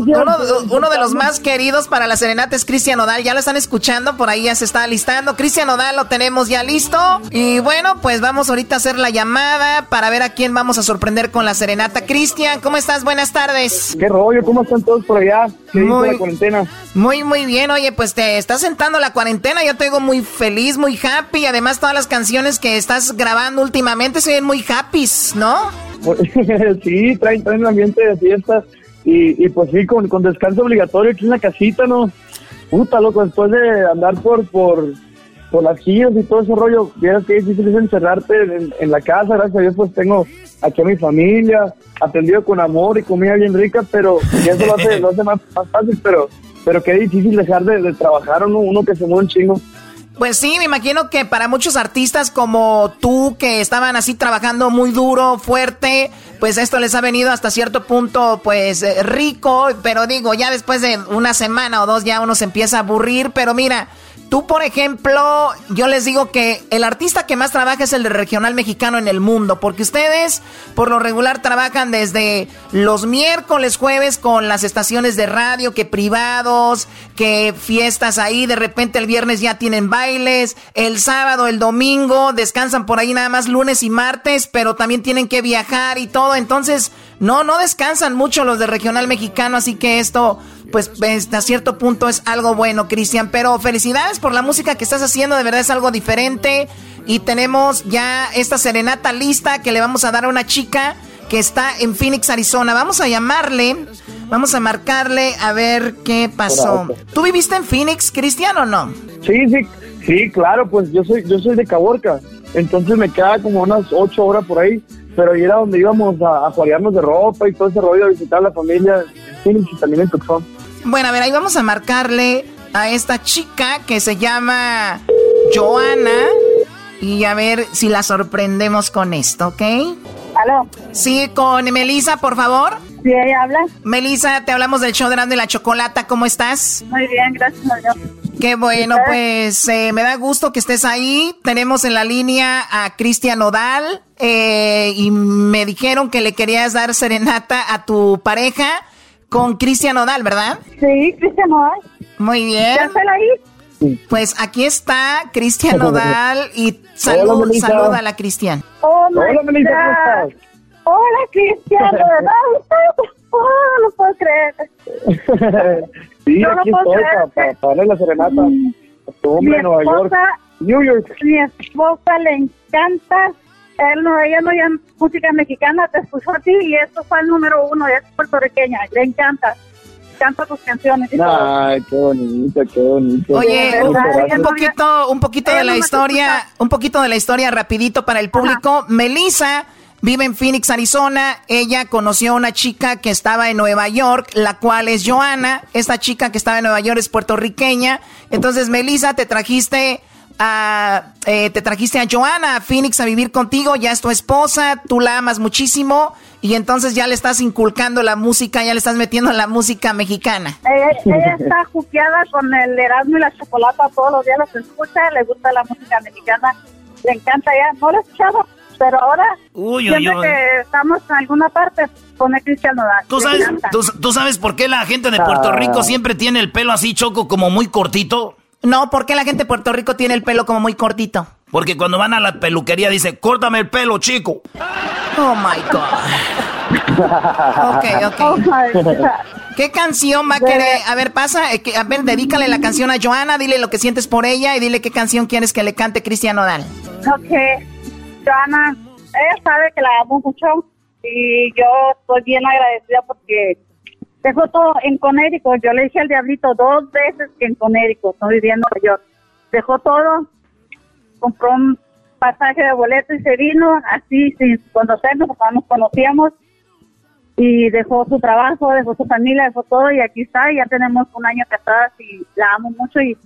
uno, de los más queridos para la serenata es Cristian Odal. Ya lo están escuchando, por ahí ya se está listando. Cristian Odal lo tenemos ya listo. Y bueno, pues vamos ahorita a hacer la llamada para ver a quién vamos a sorprender con la serenata. Cristian, ¿cómo estás? Buenas tardes. ¿Qué rollo? ¿Cómo están todos por allá? ¿Qué muy, la cuarentena? Muy, muy bien. Oye, pues te estás sentando la cuarentena. Yo te digo muy feliz, muy happy. Además, todas las canciones que estás grabando últimamente se ven muy happy, ¿no? sí, traen, traen un ambiente de fiestas y, y pues sí, con, con, descanso obligatorio aquí en la casita, ¿no? Puta, loco, después de andar por, por, por las giras y todo ese rollo, vieras que difícil es encerrarte en, la casa, gracias a Dios pues tengo aquí a mi familia, atendido con amor y comida bien rica, pero eso lo hace, lo hace más, más fácil, pero pero qué difícil dejar de, de trabajar uno, uno que se mueve un chingo. Pues sí, me imagino que para muchos artistas como tú, que estaban así trabajando muy duro, fuerte, pues esto les ha venido hasta cierto punto, pues eh, rico, pero digo, ya después de una semana o dos ya uno se empieza a aburrir, pero mira, Tú, por ejemplo, yo les digo que el artista que más trabaja es el de regional mexicano en el mundo, porque ustedes por lo regular trabajan desde los miércoles, jueves con las estaciones de radio, que privados, que fiestas ahí, de repente el viernes ya tienen bailes, el sábado, el domingo, descansan por ahí nada más lunes y martes, pero también tienen que viajar y todo, entonces no, no descansan mucho los de regional mexicano, así que esto pues hasta cierto punto es algo bueno, Cristian. Pero felicidades por la música que estás haciendo, de verdad es algo diferente. Y tenemos ya esta serenata lista que le vamos a dar a una chica que está en Phoenix, Arizona. Vamos a llamarle, vamos a marcarle a ver qué pasó. ¿Tú viviste en Phoenix, Cristian, o no? Sí, sí, sí, claro, pues yo soy, yo soy de Caborca. Entonces me queda como unas ocho horas por ahí. Pero ahí era donde íbamos a, a de ropa y todo ese rollo, a visitar a la familia en y también en Tucson. Bueno, a ver, ahí vamos a marcarle a esta chica que se llama Joana y a ver si la sorprendemos con esto, ¿ok? ¿Aló? Sí, con Melisa, por favor. Sí, ella habla. Melisa, te hablamos del show de y la Chocolata, ¿cómo estás? Muy bien, gracias a Dios. Qué bueno, pues eh, me da gusto que estés ahí. Tenemos en la línea a Cristian Odal eh, y me dijeron que le querías dar serenata a tu pareja con Cristian Odal, ¿verdad? Sí, Cristian Odal. Muy bien. ¿Ya ahí? Pues aquí está Cristian Odal y salud, saluda a la Cristian. Hola, Melissa, ¿cómo estás? Hola, Cristian, ¿verdad? Oh, no puedo creer. sí, no aquí estoy para, para, darle la serenata a tu hombre en Nueva York. New York. Mi esposa le encanta él no, ella no oye música mexicana, te escuchó a ti y esto fue el número uno, es puertorriqueña, le encanta. Canta tus canciones y Ay, qué bonito, qué bonito. Oye, un, poquito, un poquito de la historia, un poquito de la historia rapidito para el público. Melissa vive en Phoenix, Arizona. Ella conoció a una chica que estaba en Nueva York, la cual es Joana. Esta chica que estaba en Nueva York es puertorriqueña. Entonces, Melissa, te trajiste eh, te trajiste a Joana a Phoenix a vivir contigo, ya es tu esposa, tú la amas muchísimo y entonces ya le estás inculcando la música, ya le estás metiendo la música mexicana. ella está juqueada con el Erasmo y la chocolata, todos los días los escucha, le gusta la música mexicana, le encanta ya, no lo he escuchado, pero ahora siempre que estamos en alguna parte pone Cristian Nodal. ¿Tú sabes, ¿tú, sabes por qué la gente de Puerto Rico ah. siempre tiene el pelo así choco como muy cortito? No, ¿por qué la gente de Puerto Rico tiene el pelo como muy cortito? Porque cuando van a la peluquería dice, córtame el pelo, chico. Oh my God. ok, ok. Oh ¿Qué canción va a querer? A ver, pasa, eh, a ver, dedícale la canción a Joana, dile lo que sientes por ella y dile qué canción quieres que le cante Cristian Odal. Ok, Joana, ella sabe que la amo mucho y yo estoy bien agradecida porque dejó todo en Connecticut. Yo le dije al diablito dos veces que en Connecticut, no vivía en Nueva York. Dejó todo, compró un pasaje de boleto y se vino así sin conocernos, porque no nos conocíamos. Y dejó su trabajo, dejó su familia, dejó todo y aquí está. Ya tenemos un año casadas y la amo mucho y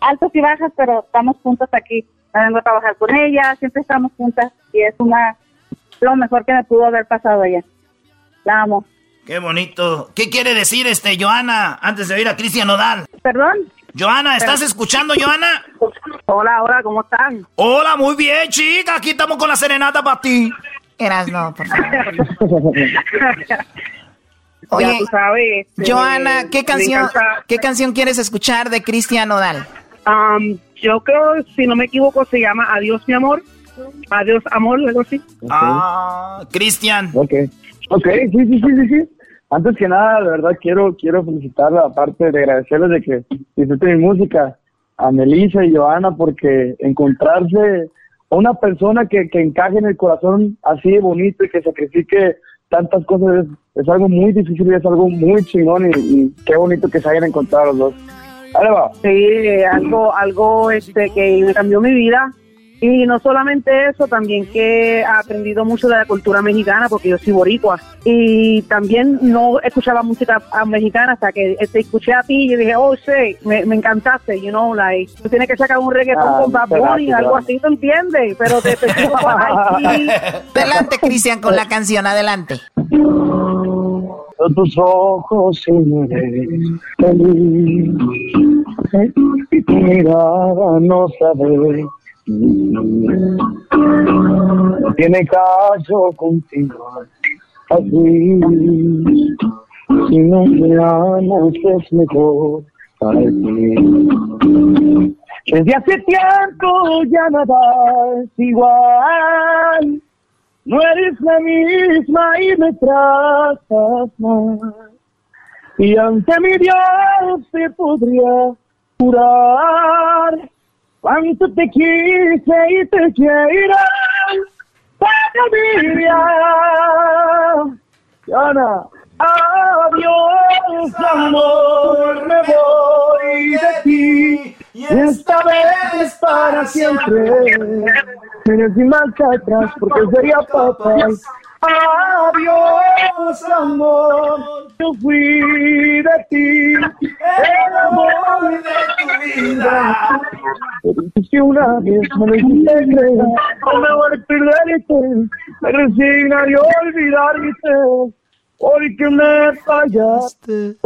altos y bajas, pero estamos juntas aquí. Me vengo a trabajar con ella, siempre estamos juntas y es una lo mejor que me pudo haber pasado ella. La amo. Qué bonito. ¿Qué quiere decir este Joana antes de oír a Cristian Nodal? Perdón. Joana, ¿estás escuchando, Joana? Hola, hola, ¿cómo están? Hola, muy bien, chica. Aquí estamos con la serenata para ti. Eras no, por favor. Oye, tú sabes, este, Joana, ¿qué canción, ¿qué canción quieres escuchar de Cristian Nodal? Am, yo creo, si no me equivoco, se llama Adiós, mi amor. Adiós, amor, algo así. Ah, Cristian. Ok, ok, sí, sí, sí, sí, sí. Antes que nada, de verdad quiero quiero felicitarla, aparte de agradecerles de que disfruten mi música, a Melissa y Joana, porque encontrarse a una persona que, que encaje en el corazón así de bonito y que sacrifique tantas cosas es, es algo muy difícil y es algo muy chingón y, y qué bonito que se hayan encontrado los dos. Va. Sí, algo, algo este, que me cambió mi vida. Y no solamente eso, también que he aprendido mucho de la cultura mexicana, porque yo soy boricua. Y también no escuchaba música ah, mexicana hasta que te escuché a ti y yo dije, oh, sí, me, me encantaste, you know, like, tú tienes que sacar un reggaetón Ah, con Bad Bunny, algo así, ¿tú entiendes? Pero te, te aquí. Adelante, Cristian, con la canción, adelante. Tus ojos se me ven feliz y tu mirada no sabe. Tiene caso contigo así si no me amas es mejor para ti. Desde hace tiempo ya nada es igual no eres la misma y me tratas mal. Y ante mi Dios te podría jurar cuánto te quise y te quiero todavía. Diana, adiós amor, me voy de ti. Y esta vez para siempre. Tienes sin marcha atrás porque sería fatal. Adiós, amor, yo fui de ti, el amor de tu vida. Si una vez me lo hiciste creer, no me voy a perderte, me resignaré a olvidarte, porque me fallaste,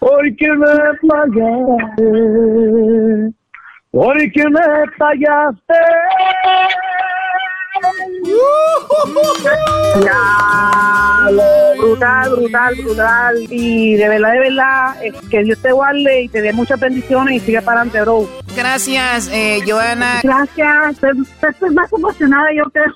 porque me fallaste, porque me fallaste. Ya, brutal, brutal, brutal. Y de verdad, de verdad, que Dios te guarde y te dé muchas bendiciones y sigue para adelante, bro. Gracias, eh, Joana. Gracias. Estoy más emocionada, yo creo.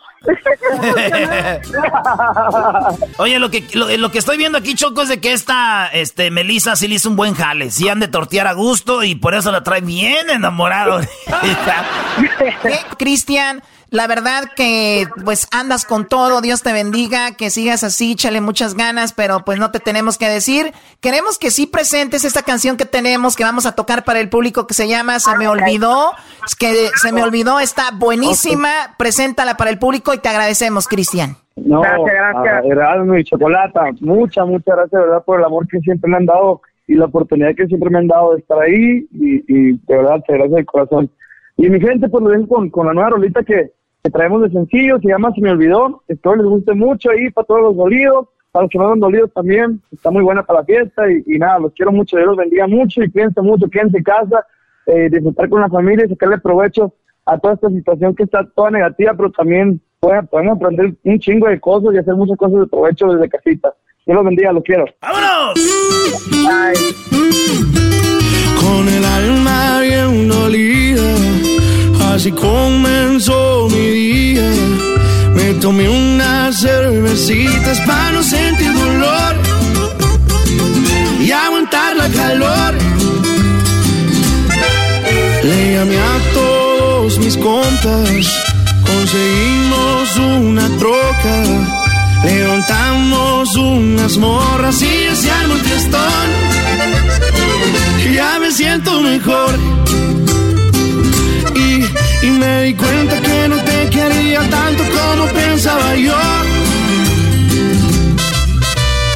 Oye, lo que, lo, lo que estoy viendo aquí, Choco, es de que esta este, Melissa sí le hizo un buen jale. Sí han de tortear a gusto y por eso la trae bien enamorado. ¿Qué, Cristian? La verdad que pues andas con todo, Dios te bendiga, que sigas así, échale muchas ganas, pero pues no te tenemos que decir. Queremos que sí presentes esta canción que tenemos, que vamos a tocar para el público, que se llama Se me olvidó, es que se me olvidó, está buenísima, preséntala para el público y te agradecemos, Cristian. No, Gracias, gracias. a Erasmo y Chocolata, muchas, muchas gracias, de verdad, por el amor que siempre me han dado y la oportunidad que siempre me han dado de estar ahí y, y de verdad, te gracias de corazón. Y mi gente, pues lo dejo con, con la nueva rolita que, que traemos de sencillo, se llama Se me olvidó, espero les guste mucho ahí para todos los dolidos, para los que no han dolidos también, está muy buena para la fiesta y, y nada, los quiero mucho, Dios los bendiga mucho y cuídense mucho, quédense en casa, eh, disfrutar con la familia y sacarle provecho a toda esta situación que está toda negativa, pero también pueden- podemos aprender un chingo de cosas y hacer muchas cosas de provecho desde casita. Dios los bendiga, los quiero. ¡Vámonos! Con el alma bien dolida, así comenzó mi día. Me tomé unas cervecitas para no sentir dolor y aguantar la calor. Le llamé a todos mis compas, conseguimos una troca, levantamos unas morras y armó el fiestón. Ya me siento mejor y, y me di cuenta que no te quería tanto como pensaba yo.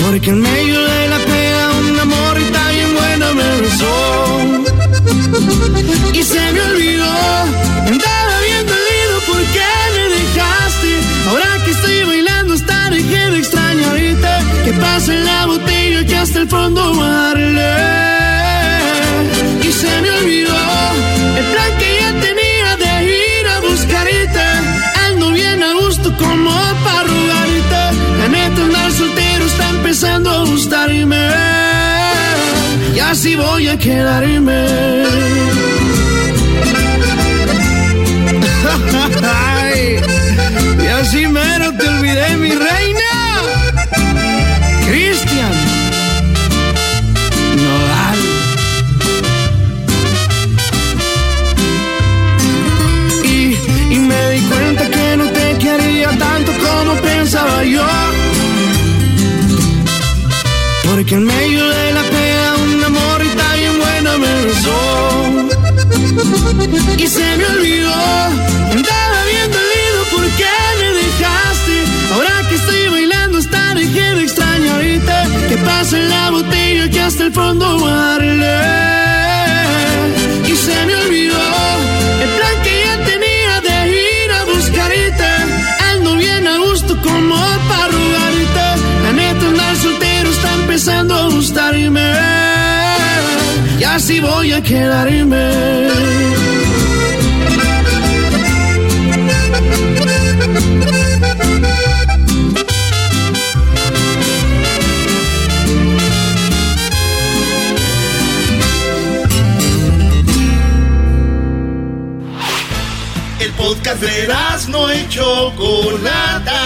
Porque en medio de la pena un amor y tan bien buena me besó. pase voy a quedarme. y así mero te olvidé, mi reina. Cristian Nodal. Y, y me di cuenta que no te quería tanto como pensaba yo. Porque en Y se me olvidó, andaba bien dolido porque me dejaste. Ahora que estoy bailando dejé de extrañarte. Que pasa en la botella que hasta el fondo darle. Y se me olvidó el plan que ya tenía de ir a buscarte. Ando bien a gusto como para rogarte. La neta andar soltero está empezando a gustarme. Y así voy a quedarme. Podcast de no y Chocolata.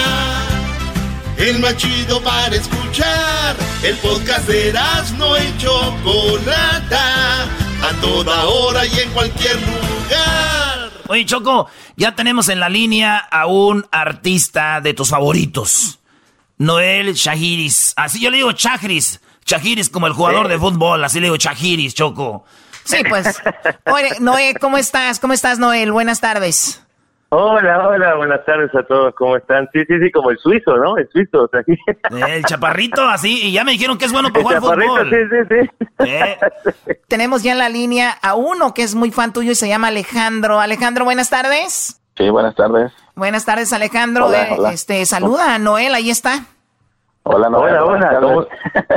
El más chido para escuchar. El podcast de no y Chocolata. A toda hora y en cualquier lugar. Oye, Choco, ya tenemos en la línea a un artista de tus favoritos. Noel Shahiris. Así yo le digo Chahiris. Chahiris como el jugador de fútbol. Así le digo Chahiris, Choco. Sí, pues. Oye, Noel, ¿cómo estás? ¿Cómo estás, Noel? Buenas tardes. Hola, hola, buenas tardes a todos, ¿cómo están? Sí, sí, sí, como el suizo, ¿no? El suizo, o sea, aquí. El chaparrito, así, y ya me dijeron que es bueno para El jugar chaparrito, fútbol. sí, sí, sí. Tenemos ya en la línea a uno que es muy fan tuyo y se llama Alejandro. Alejandro, buenas tardes. Sí, buenas tardes. Buenas tardes, Alejandro. Hola, Eh, hola. Este, saluda a Noel, ahí está. Hola. Hola, hola, tardes. ¿cómo-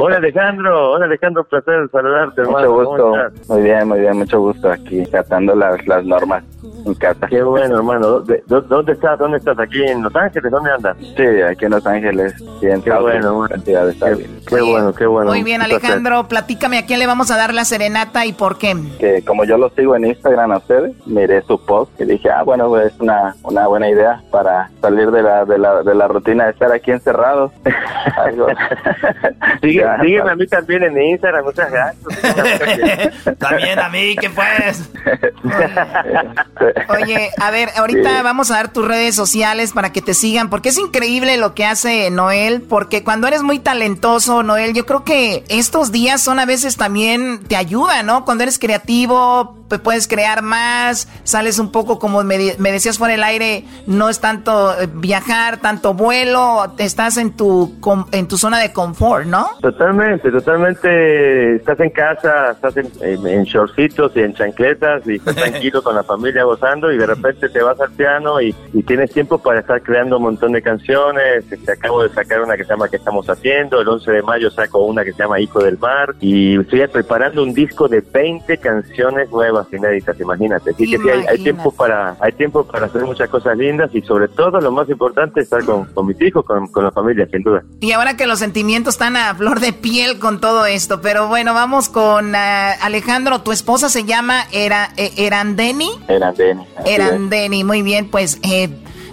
hola Alejandro, hola Alejandro, placer saludarte, hermano. Mucho ¿cómo gusto. estás? Muy bien, muy bien, mucho gusto aquí, tratando las, las normas en casa. Qué bueno, hermano. ¿Dónde, dó- dónde estás? ¿Dónde estás? ¿Aquí en Los Ángeles? ¿Dónde andas? Sí, aquí en Los Ángeles, y en Qué South bueno, cantidad de bien. Qué bueno, qué bueno. Muy bien. Alejandro, platícame a quién le vamos a dar la serenata y por qué. Que como yo lo sigo en Instagram a ustedes, miré su post y dije, ah, bueno, pues, es una, una buena idea para salir de la, de la, de la rutina de estar aquí encerrados. Algo- Sigue- Ya, sígueme a mí también en Instagram, muchas gracias. También a mí, ¿qué pues? Oye, a ver, ahorita Sí. vamos a dar tus redes sociales para que te sigan, porque es increíble lo que hace Noel, porque cuando eres muy talentoso, Noel, yo creo que estos días son a veces también te ayudan, ¿no? Cuando eres creativo, pues puedes crear más, sales un poco como me, decías fuera del aire, no es tanto eh, viajar, tanto vuelo, estás en tu com- en tu zona de confort, ¿no? Totalmente, totalmente. Estás en casa, estás en, en, en shortcitos y en chancletas y estás tranquilo con la familia gozando y de repente te vas al piano y, y tienes tiempo para estar creando un montón de canciones. Este, acabo de sacar una que se llama ¿Qué estamos haciendo? El 11 de mayo saco una que se llama Hijo del Mar y estoy preparando un disco de 20 canciones nuevas inéditas, imagínate. Así que sí, hay, hay tiempo para hay tiempo para hacer muchas cosas lindas y sobre todo lo más importante estar con, con mis hijos, con, con la familia, sin duda. Y ahora que los sentimientos están a flor de piel con todo esto, pero bueno, vamos con ah, Alejandro, tu esposa se llama Era, eh, Erandeni. Eran Denny. así es. Erandeni, muy bien, pues eh,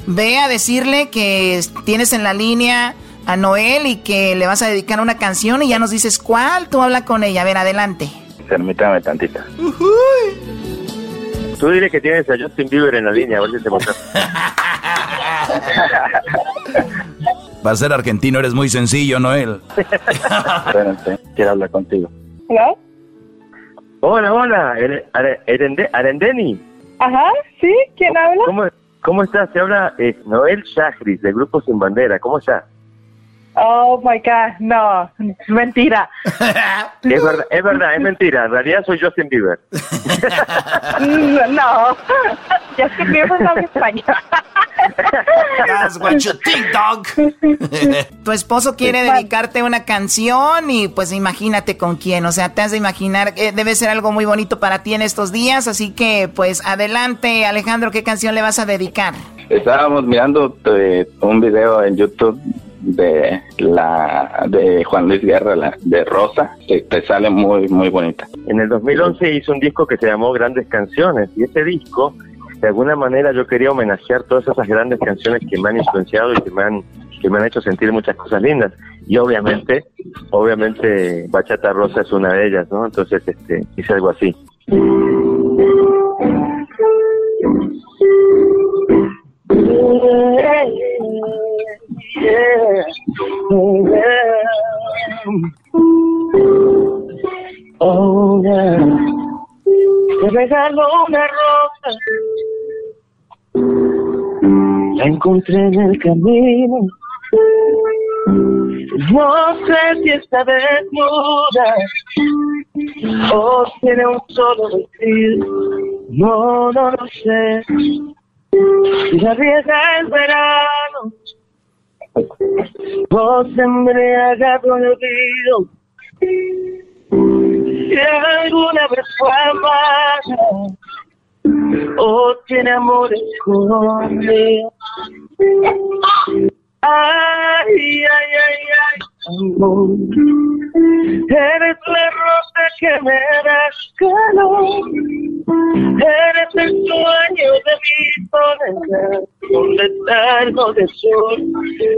ve a decirle que tienes en la línea a Noel y que le vas a dedicar una canción y ya nos dices cuál, tú habla con ella, a ver, adelante. Permítame tantito. Tú dile que tienes a Justin Bieber en la línea, a ver si te. Para ser argentino eres muy sencillo, Noel. Espérate, quiero hablar contigo. ¿Hola? Hola, Arendeni. Ajá, ¿sí? ¿Quién habla? ¿Cómo, cómo estás? Se habla eh, Noel Shahris, del Grupo Sin Bandera. ¿Cómo estás? Oh my God, no, mentira. Es verdad, es verdad, es mentira. En realidad soy Justin Bieber. No, Justin Bieber no es español. That's what you think, dog. tu esposo quiere dedicarte una canción y pues imagínate con quién. O sea, te has de imaginar, eh, debe ser algo muy bonito para ti en estos días. Así que pues adelante, Alejandro, ¿qué canción le vas a dedicar? Estábamos mirando eh, un video en YouTube de la de Juan Luis Guerra, la, de Rosa, que te sale muy muy bonita. En el 2011 hizo un disco que se llamó Grandes Canciones y ese disco, de alguna manera yo quería homenajear todas esas grandes canciones que me han influenciado y que me han que me han hecho sentir muchas cosas lindas y obviamente obviamente Bachata Rosa es una de ellas, ¿no? Entonces este hice algo así. Oh, yeah. Te regaló una rosa. La encontré en el camino. No sé si está desnuda o tiene un solo vestido. No, no lo sé. Si la riega el verano o se embriaga con el olvido. Si alguna vez fue amada o tiene amor escondido. Ay, ay, ay, ay, amor. Eres la rosa que me das calor. Eres el sueño de mi soledad. Un letargo de sol.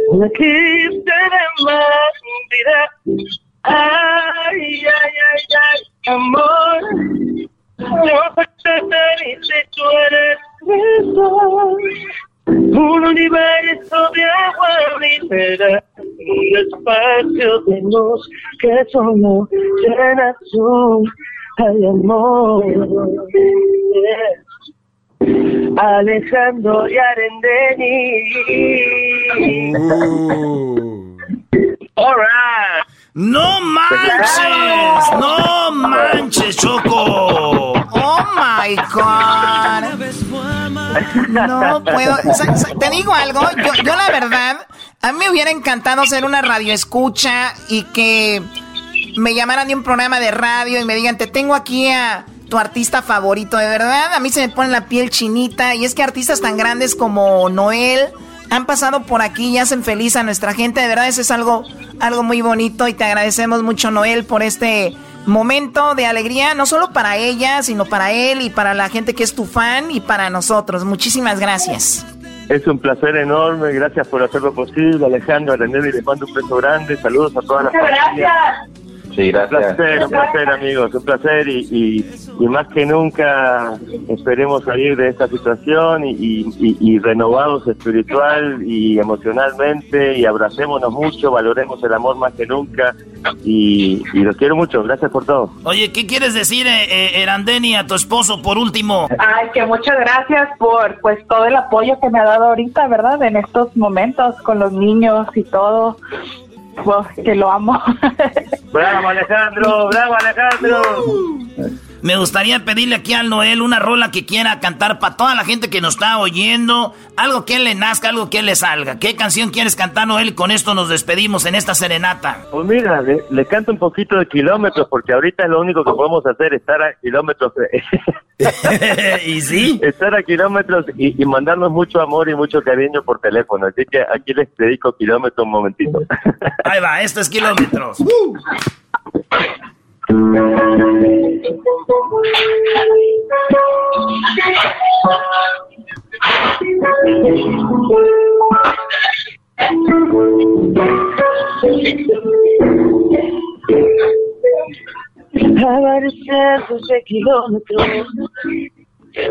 Una quiste de más. Ay, ay, ay, ay, amor. Yo te feliz tú eres mi sol. Un universo de agua ligera, un espacio de luz que solo llena tu ay, amor. Alejandro y Arendeni. All right. ¡No manches! ¡No manches, Choco! ¡Oh, my God! No puedo. Te digo algo. Yo, yo, la verdad, a mí me hubiera encantado ser una radio escucha y que me llamaran de un programa de radio y me digan, te tengo aquí a tu artista favorito. De verdad, a mí se me pone la piel chinita. Y es que artistas tan grandes como Noel han pasado por aquí y hacen feliz a nuestra gente. De verdad, eso es algo, algo muy bonito y te agradecemos mucho, Noel, por este momento de alegría, no solo para ella, sino para él y para la gente que es tu fan y para nosotros. Muchísimas gracias. Es un placer enorme, gracias por hacerlo posible, Alejandro, a René, y les mando un beso grande, saludos a todas las familias. Sí, gracias. Un placer, un placer, amigos, un placer y, y, más que nunca esperemos salir de esta situación y, y, renovados espiritual y emocionalmente y abracémonos mucho, valoremos el amor más que nunca y, los quiero mucho. Gracias por todo. Oye, ¿qué quieres decir, eh, eh, Erandeni, a tu esposo por último? Ay, que muchas gracias por pues todo el apoyo que me ha dado ahorita, ¿verdad? En estos momentos con los niños y todo que lo amo. bravo Alejandro, bravo Alejandro. Me gustaría pedirle aquí al Noel una rola que quiera cantar para toda la gente que nos está oyendo. Algo que le nazca, algo que le salga. ¿Qué canción quieres cantar, Noel? Con esto nos despedimos en esta serenata. Pues mira, le, canto un poquito de kilómetros, porque ahorita lo único que podemos hacer es estar a kilómetros. ¿Y sí? Estar a kilómetros y, mandarnos mucho amor y mucho cariño por teléfono. Así que aquí les dedico kilómetros un momentito. Ahí va, esto es kilómetros. A cientos de kilómetros.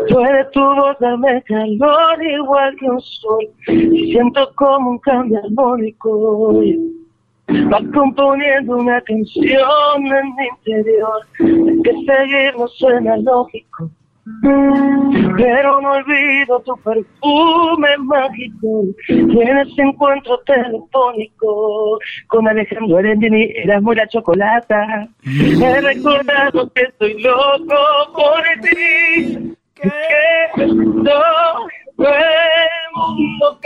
Puede tu voz darme calor igual que un sol. Siento como un cambio armónico Va componiendo una canción en mi interior. Que seguir no suena lógico. Pero no olvido tu perfume mágico y en ese encuentro telefónico con Alejandro Arendini eras muy la chocolata. He recordado que estoy loco por ti, que no el mundo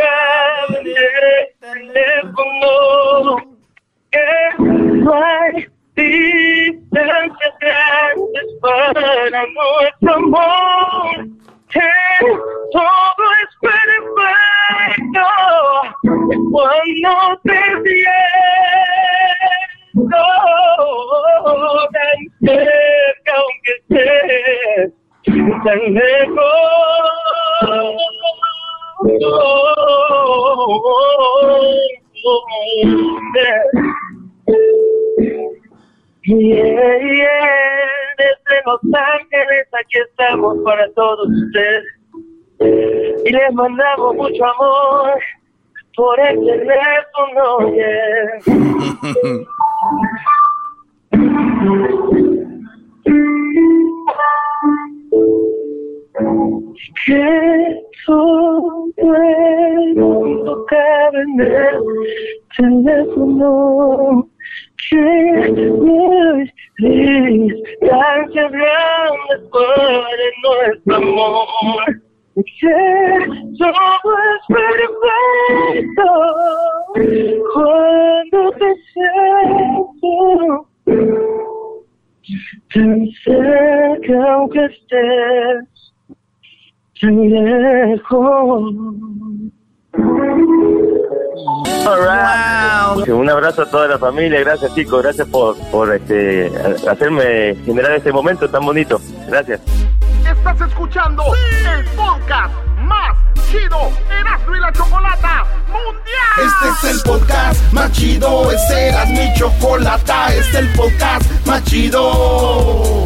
que no hay distancias grandes para nuestro amor, que todo es perfecto cuando te siento tan cerca aunque estés tan lejos. Yeah, yeah. Desde Los Ángeles aquí estamos para todos ustedes y les mandamos mucho amor por el teléfono. Yeah. que el mundo cabe en el teléfono que me distancias grandes para nuestro amor que todo es perfecto cuando te siento tan cerca aunque estés Un abrazo a toda la familia, gracias chicos, gracias por, por este, hacerme generar este momento tan bonito. Gracias. Estás escuchando el podcast más chido, Erasmo y la Chocolata Mundial. Este es el podcast más chido, este era mi chocolata, este es el podcast más chido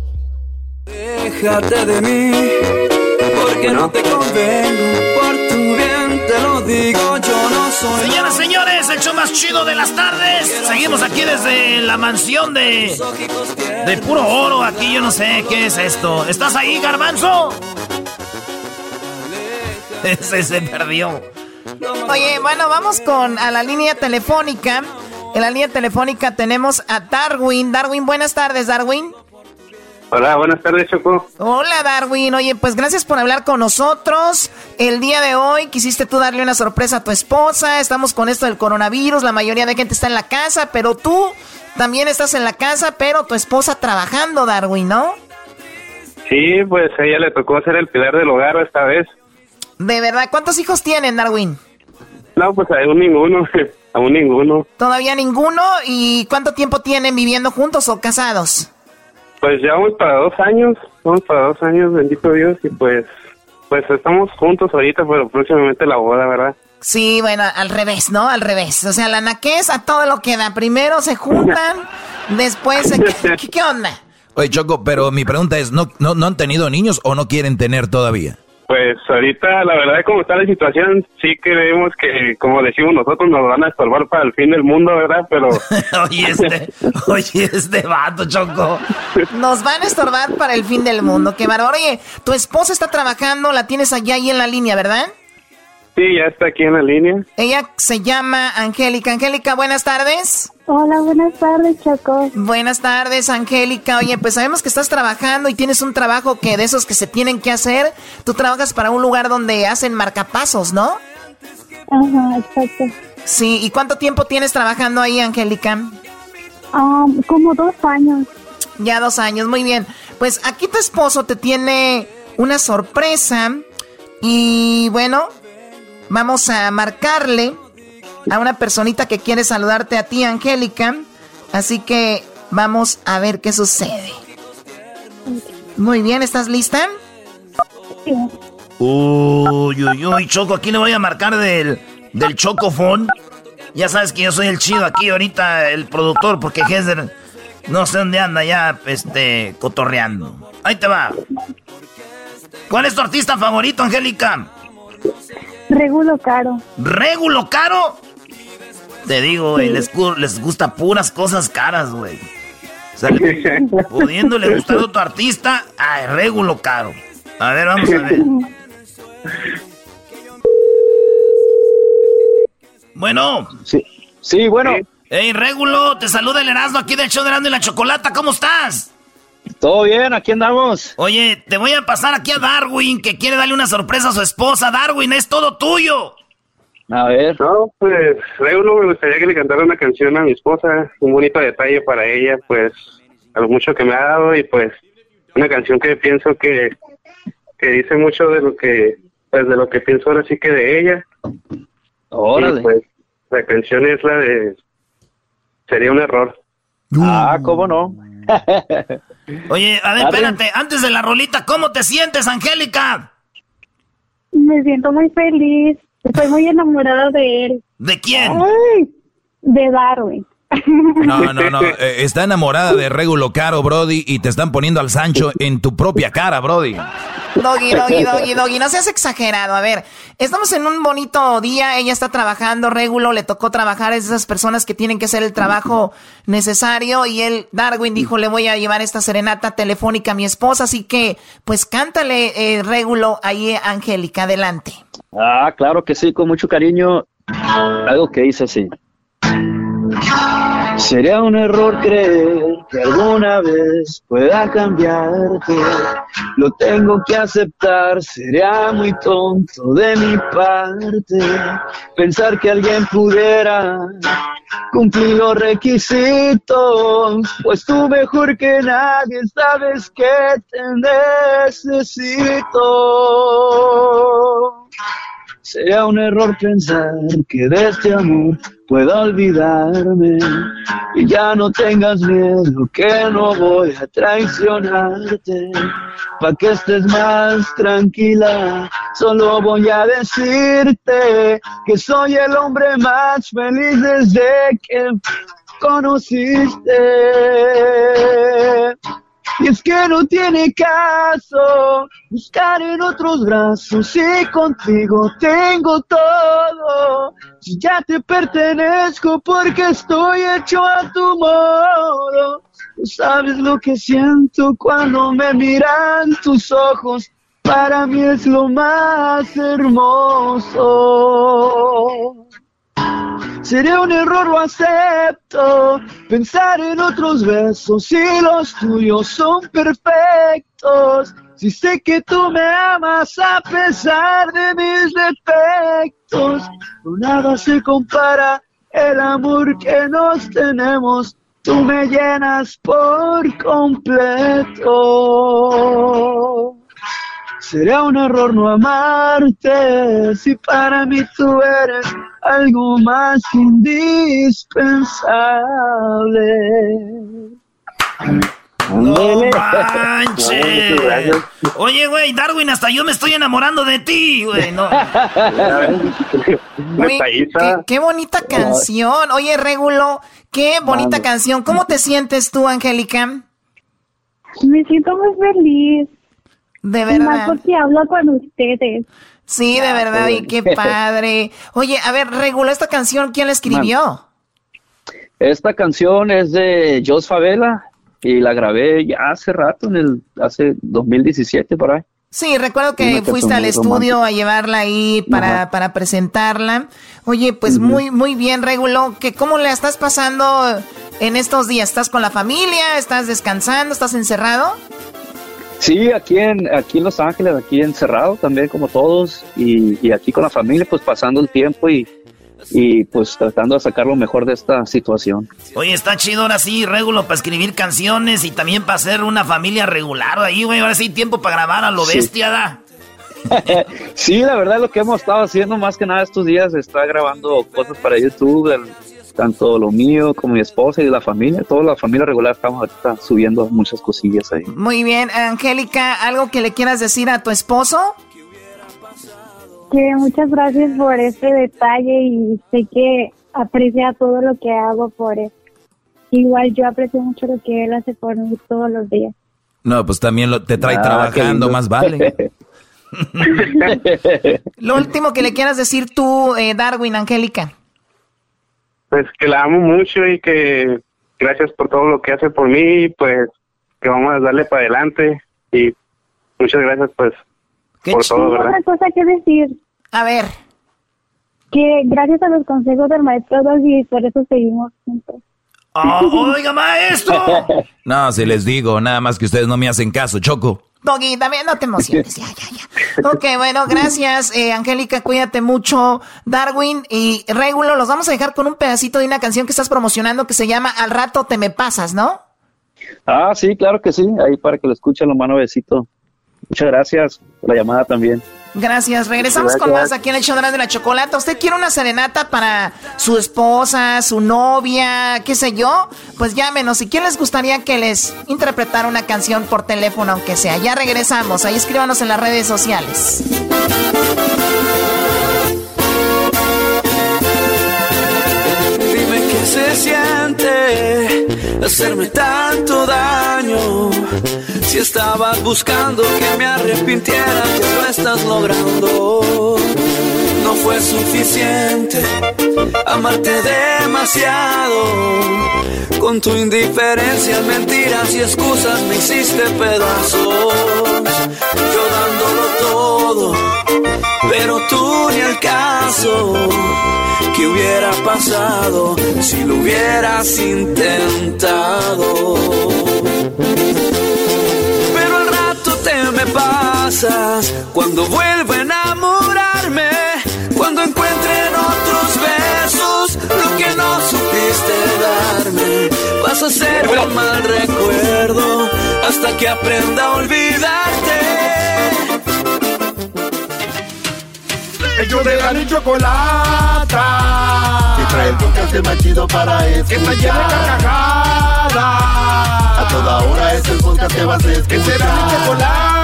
Déjate de mí, porque no te convengo. Por tu bien te lo digo, yo no soy. Señoras, señores, el show más chido de las tardes. Seguimos aquí desde la mansión de. de puro oro. Aquí yo no sé qué es esto. ¿Estás ahí, Garbanzo? Ese se perdió. Oye, bueno, vamos con a la línea telefónica. En la línea telefónica tenemos a Darwin. Darwin, buenas tardes, Darwin. Hola, buenas tardes, Choco. Hola, Darwin. Oye, pues gracias por hablar con nosotros. El día de hoy quisiste tú darle una sorpresa a tu esposa. Estamos con esto del coronavirus. La mayoría de gente está en la casa, pero tú también estás en la casa, pero tu esposa trabajando, Darwin, ¿no? Sí, pues a ella le tocó hacer el pilar del hogar esta vez. De verdad, ¿cuántos hijos tienen, Darwin? No, pues aún ninguno, aún ninguno. Todavía ninguno. ¿Y cuánto tiempo tienen viviendo juntos o casados? Pues ya vamos para dos años, vamos para dos años, bendito Dios, y pues, pues estamos juntos ahorita, pero próximamente la boda, ¿verdad? Sí, bueno, al revés, ¿no? Al revés. O sea, la naquez a todo lo que da. Primero se juntan, después se... ¿Qué, ¿Qué, onda? Oye, Choco, pero mi pregunta es, ¿no, ¿no, ¿no han tenido niños o no quieren tener todavía? Pues ahorita, la verdad, como está la situación, sí creemos que, como decimos nosotros, nos van a estorbar para el fin del mundo, ¿verdad? Pero... oye, este, oye, este vato, Choco. Nos van a estorbar para el fin del mundo, qué bárbaro. Oye, tu esposa está trabajando, la tienes allá ahí en la línea, ¿verdad? Sí, ya está aquí en la línea. Ella se llama Angélica. Angélica, buenas tardes. Hola, buenas tardes, Choco. Buenas tardes, Angélica. Oye, pues sabemos que estás trabajando y tienes un trabajo que de esos que se tienen que hacer. Tú trabajas para un lugar donde hacen marcapasos, ¿no? Ajá, exacto. Sí, ¿y cuánto tiempo tienes trabajando ahí, Angélica? Um, como dos años. Ya dos años, muy bien. Pues aquí tu esposo te tiene una sorpresa y bueno, vamos a marcarle a una personita que quiere saludarte a ti, Angélica. Así que vamos a ver qué sucede. Muy bien, ¿estás lista? Uy, uy, uy, Choco, aquí le voy a marcar del, del Chocofón. Ya sabes que yo soy el chido aquí ahorita, el productor, porque Hesder no sé dónde anda ya, este, cotorreando. Ahí te va. ¿Cuál es tu artista favorito, Angélica? Regulo Caro. ¿Regulo Caro? Te digo, güey, les, les gusta puras cosas caras, güey. O sea, pudiéndole gustar a tu artista, ay, Regulo Caro. A ver, vamos a ver. Bueno. Sí, sí bueno. Hey, Regulo, te saluda el Erasmo aquí del show de Erasmo y la Chocolata, ¿cómo estás? Todo bien, aquí andamos. Oye, te voy a pasar aquí a Darwin, que quiere darle una sorpresa a su esposa. Darwin, es todo tuyo. A ver. No, pues, Regulo, me gustaría que le cantara una canción a mi esposa, un bonito detalle para ella, pues, a lo mucho que me ha dado y pues, una canción que pienso que, que dice mucho de lo que, pues, de lo que pienso ahora sí que de ella. Órale. pues, la canción es la de sería un error. Ah, ¿cómo no? Oye, a ver, espérate, antes de la rolita, ¿cómo te sientes, Angélica? Me siento muy feliz. Estoy muy enamorada de él. ¿De quién? de Darwin. No, no, no. Eh, está enamorada de Regulo Caro, Brody, y te están poniendo al Sancho en tu propia cara, Brody. Doggy, doggy, doggy, doggy. No seas exagerado. A ver, estamos en un bonito día. Ella está trabajando, Regulo le tocó trabajar. Es esas personas que tienen que hacer el trabajo necesario. Y él, Darwin, dijo: Le voy a llevar esta serenata telefónica a mi esposa. Así que, pues cántale, eh, Regulo, ahí, Angélica. Adelante. Ah, claro que sí, con mucho cariño. Algo que dice así. Sería un error creer que alguna vez pueda cambiarte. Lo tengo que aceptar, sería muy tonto de mi parte pensar que alguien pudiera cumplir los requisitos. Pues tú mejor que nadie sabes que te necesito. Sería un error pensar que de este amor pueda olvidarme y ya no tengas miedo que no voy a traicionarte. Pa' que estés más tranquila, solo voy a decirte que soy el hombre más feliz desde que conociste. Y es que no tiene caso buscar en otros brazos si contigo tengo todo. Si ya te pertenezco porque estoy hecho a tu modo. Tú sabes lo que siento cuando me miran tus ojos. Para mí es lo más hermoso. Sería un error, lo acepto. Pensar en otros besos si los tuyos son perfectos. Si sé que tú me amas a pesar de mis defectos, no nada se compara el amor que nos tenemos. Tú me llenas por completo. Sería un error no amarte si para mí tú eres algo más indispensable. No manches. Oye, güey, Darwin, hasta yo me estoy enamorando de ti, güey. No. Güey, qué, qué bonita canción. Oye, Regulo, qué bonita canción. ¿Cómo te sientes tú, Angélica? Me siento muy feliz. De Y verdad. más porque hablo con ustedes. Sí, de verdad, y qué padre. Oye, a ver, Regulo, esta canción, ¿quién la escribió? Esta canción es de Jos Favela y la grabé ya hace rato, en el hace 2017 por ahí. Sí, recuerdo que fuiste al estudio romántica. a llevarla ahí para, para presentarla. Oye, pues Ujú. muy, muy bien, Regulo. ¿Que ¿Cómo la estás pasando en estos días? ¿Estás con la familia? ¿Estás descansando? ¿Estás encerrado? Sí, aquí en, aquí en Los Ángeles, aquí encerrado también como todos y, y aquí con la familia pues pasando el tiempo y, y pues tratando de sacar lo mejor de esta situación. Oye, está chido ahora sí, regulo para escribir canciones y también para hacer una familia regular ahí, güey. Ahora sí tiempo para grabar a lo Sí. bestia, da. Sí, la verdad lo que hemos estado haciendo más que nada estos días está grabando cosas para YouTube, el- tanto lo mío como mi esposa y la familia, toda la familia regular estamos ahorita subiendo muchas cosillas ahí. Muy bien, Angélica, ¿algo que le quieras decir a tu esposo? Que muchas gracias por este detalle y sé que aprecia todo lo que hago por él. Igual yo aprecio mucho lo que él hace por mí todos los días. No, pues también lo, te trae Ah, trabajando, más vale. Lo último que le quieras decir tú, eh, Darwin, Angélica. Pues que la amo mucho y que gracias por todo lo que hace por mí, y pues que vamos a darle para adelante y muchas gracias pues por todo, Tengo ¿verdad? otra cosa que decir. A ver. Que gracias a los consejos del maestro Doggy, por eso seguimos juntos. Oh, oiga, maestro. No, si les digo, nada más que ustedes no me hacen caso, Choco. Doggy, también no te emociones, ya, ya, ya. Ok, bueno, gracias, eh, Angélica, cuídate mucho, Darwin y Regulo, los vamos a dejar con un pedacito de una canción que estás promocionando que se llama Al rato te me pasas, ¿no? Ah, sí, claro que sí. Ahí para que lo escuchen, lo mano besito. Muchas gracias por la llamada también. Gracias, regresamos con más aquí en el show de y la Chocolata. ¿Usted quiere una serenata para su esposa, su novia, qué sé yo? Pues llámenos. Si quieren les gustaría que les interpretara una canción por teléfono, aunque sea. Ya regresamos. Ahí escríbanos en las redes sociales. Dime qué se siente hacerme tanto daño. Si estabas buscando que me arrepintiera, que lo estás logrando. No fue suficiente amarte demasiado. Con tu indiferencia, mentiras y excusas me hiciste pedazos. Yo dándolo todo, pero tú ni al caso. ¿Qué hubiera pasado si lo hubieras intentado? Me pasas cuando vuelvo a enamorarme, cuando encuentre en otros besos lo que no supiste darme. Vas a ser un mal recuerdo hasta que aprenda a olvidarte. Ellos de la y chocolata. Que trae el podcast más chido para escuchar. Que está llena de carcajadas. A toda hora es el podcast que vas a escuchar. Que será mi chocolata.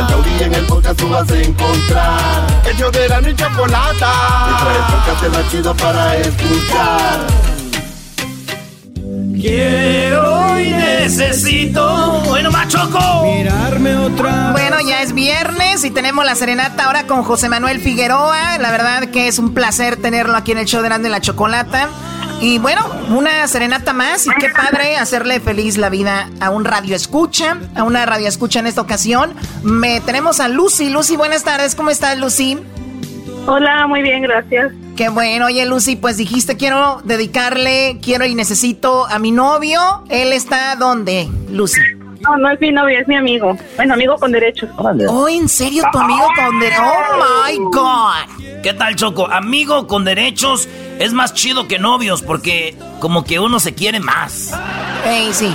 En el podcast tú vas a encontrar. Ellos de la y chocolata. Que trae el podcast más chido para escuchar. Quiero y necesito. Bueno, machoco. Mirarme otra. Bueno, ya es viernes y tenemos la serenata ahora con José Manuel Figueroa. La verdad que es un placer tenerlo aquí en el show de Grande la Chocolata. Y bueno, una serenata más y qué padre hacerle feliz la vida a un radio escucha, a una radio escucha en esta ocasión. Me tenemos a Lucy. Lucy, buenas tardes. ¿Cómo estás, Lucy? Hola, muy bien, gracias. Qué bueno, oye Lucy, pues dijiste quiero dedicarle, quiero y necesito a mi novio. Él está dónde, Lucy? No, no es mi novio, es mi amigo. Bueno, amigo con derechos. Oh, ¿en serio tu amigo con derechos? Oh my God. ¿Qué tal, Choco? Amigo con derechos es más chido que novios porque como que uno se quiere más. Ey, sí.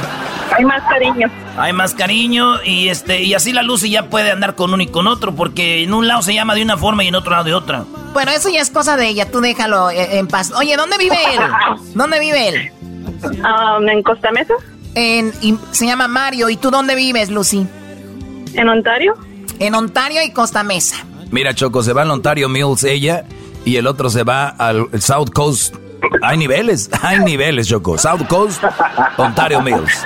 Hay más cariño. Hay más cariño y este y así la Lucy ya puede andar con uno y con otro porque en un lado se llama de una forma y en otro lado de otra. Bueno, eso ya es cosa de ella, tú déjalo eh, en paz. Oye, ¿dónde vive él? ¿Dónde vive él? Um, ¿En Costa Mesa? En, y se llama Mario. ¿Y tú dónde vives, Lucy? ¿En Ontario? En Ontario y Costa Mesa. Mira, Choco, se va al Ontario Mills ella y el otro se va al South Coast. Hay niveles, hay niveles, Choco. South Coast, Ontario Mills.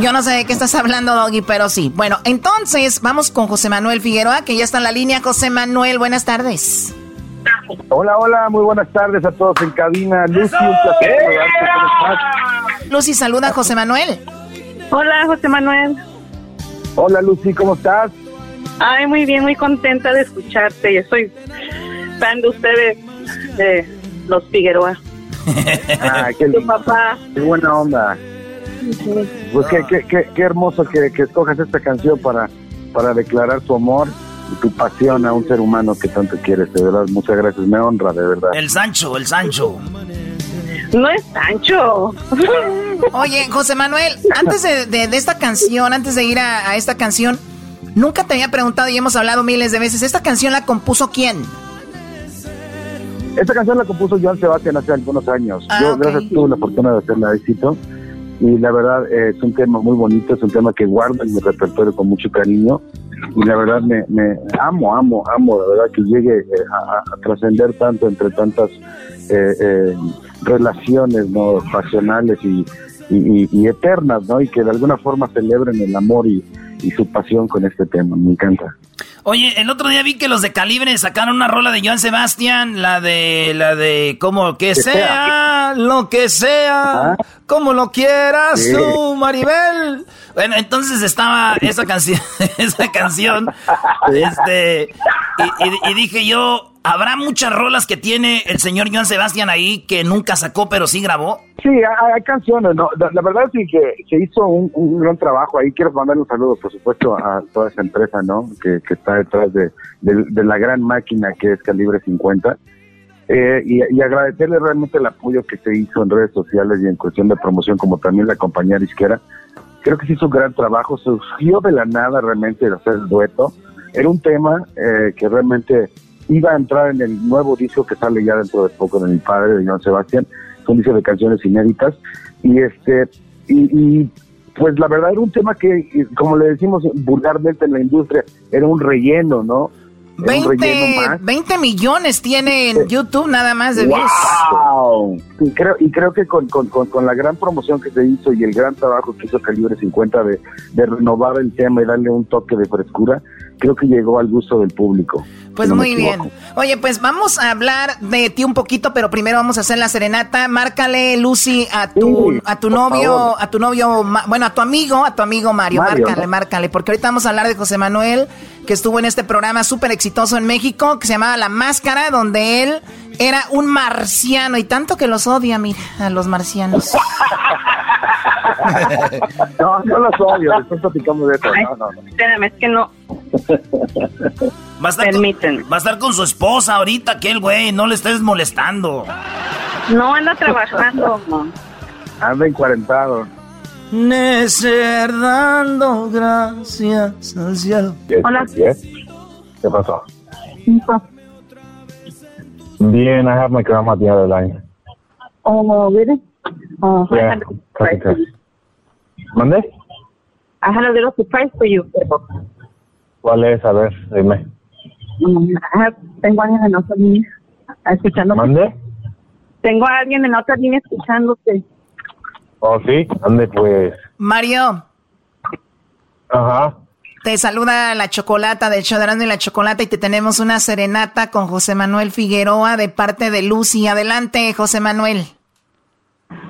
Yo no sé de qué estás hablando, Doggy, pero sí. Bueno, entonces vamos con José Manuel Figueroa, que ya está en la línea. José Manuel, buenas tardes. Hola, hola, muy buenas tardes a todos en cabina. Lucy, un placer saludarte, ¿cómo estás? Lucy, saluda a José Manuel. Hola, José Manuel. Hola, Lucy, ¿cómo estás? Ay, muy bien, muy contenta de escucharte. Yo soy fan de ustedes, de los Figueroa. Ah, qué Tu lindo, papá. qué buena onda. Pues qué, qué, qué, qué hermoso que, que escojas esta canción para, para declarar tu amor y tu pasión a un ser humano que tanto quieres, de verdad. Muchas gracias, me honra, de verdad. El Sancho, el Sancho. No es Sancho. Oye, José Manuel, antes de, de- de esta canción, antes de ir a, a esta canción, nunca te había preguntado y hemos hablado miles de veces, ¿esta canción la compuso quién? Esta canción la compuso Joan Sebastián hace algunos años. Ah, Yo, ok. gracias, tuve la fortuna de hacerla éxito. Y la verdad eh, es un tema muy bonito, es un tema que guardo en mi repertorio con mucho cariño. Y la verdad me, me amo, amo, amo, la verdad que llegue eh, a, trascender tanto entre tantas eh, eh, relaciones no pasionales y, y, eternas, ¿no? Y que de alguna forma celebren el amor y, y su pasión con este tema. Me encanta. Oye, el otro día vi que los de Calibre sacaron una rola de Joan Sebastián, la de, la de, como que, sea, lo que sea, como lo quieras tú, Maribel. Bueno, entonces estaba esa canción, esa canción, este, y, dije yo, ¿habrá muchas rolas que tiene el señor Joan Sebastián ahí que nunca sacó pero sí grabó? Sí, hay, canciones, ¿no? La, verdad es que se hizo un, gran trabajo ahí. Quiero mandar un saludo, por supuesto, a toda esa empresa, ¿no? Que, está detrás de, la gran máquina que es Calibre 50. Eh, y, agradecerle realmente el apoyo que se hizo en redes sociales y en cuestión de promoción, como también la compañía disquera. Creo que se hizo un gran trabajo, surgió de la nada realmente de hacer el dueto. Era un tema eh, que realmente iba a entrar en el nuevo disco que sale ya dentro de poco de mi padre, de Joan Sebastián. un disco de canciones inéditas. Y este, y pues la verdad era un tema que, como le decimos vulgarmente en la industria, era un relleno, ¿no? 20, millones tiene en YouTube nada más de wow. Y creo, y creo que con, con, con, la gran promoción que se hizo y el gran trabajo que hizo Calibre 50 de, de renovar el tema y darle un toque de frescura, creo que llegó al gusto del público. Pues muy bien. Oye, pues vamos a hablar de ti un poquito, pero primero vamos a hacer la serenata. Márcale, Lucy, a tu, a tu novio, a tu novio, bueno, a tu amigo, a tu amigo Mario. márcale, márcale, porque ahorita vamos a hablar de José Manuel, que estuvo en este programa súper exitoso en México, que se llamaba La Máscara, donde él era un marciano y tanto que los odia, mira, a los marcianos. no, no los odio, después platicamos de eso. no, no, no. Espérame, es que no. Va a, estar con, va a estar con su esposa ahorita, que el güey, no le estés molestando. No, anda trabajando. anda encuarentado. Necer dando gracias al cielo. Hola. ¿Qué pasó? Bien, I have my grandma the other line. Oh, really? Oh, yeah, I had ¿Mande? I had a little surprise for you. ¿Cuál es? A ver, dime. Um, tengo a alguien en otra línea escuchándote. ¿Mande? Tengo a alguien en otra línea escuchándote. Oh, sí, ande pues. Mario. Ajá. Te saluda la chocolata del Choderando y la Chocolata y te tenemos una serenata con José Manuel Figueroa de parte de Lucy. Adelante, José Manuel.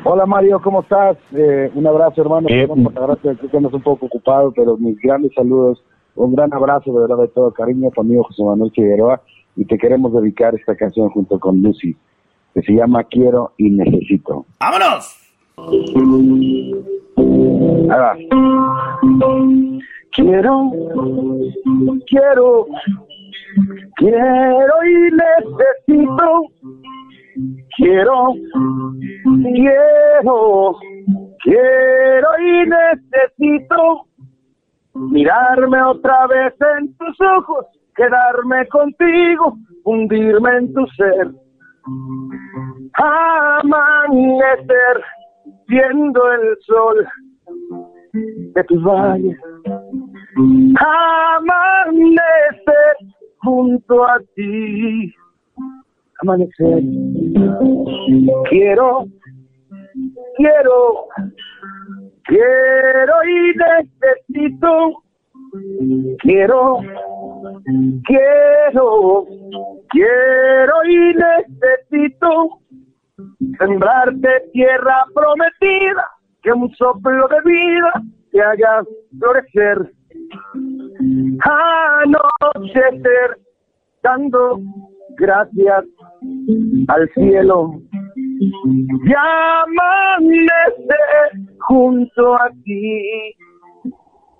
Hola Mario, ¿cómo estás? Eh, un abrazo hermano. Gracias, creo que andas un poco ocupado, pero mis grandes saludos. Un gran abrazo de verdad de todo cariño a tu amigo José Manuel Figueroa y te queremos dedicar esta canción junto con Lucy que se llama Quiero y Necesito. ¡Vámonos! Ahí. Quiero, quiero, quiero y necesito. Quiero, quiero, quiero y necesito mirarme otra vez en tus ojos, quedarme contigo, hundirme en tu ser, amanecer viendo el sol de tus valles, amanecer junto a ti, amanecer. Quiero, quiero, quiero y necesito, quiero, quiero, quiero y necesito sembrarte tierra prometida que un soplo de vida te haga florecer. Anochecer, dando gracias al cielo. Y amanecer junto a ti.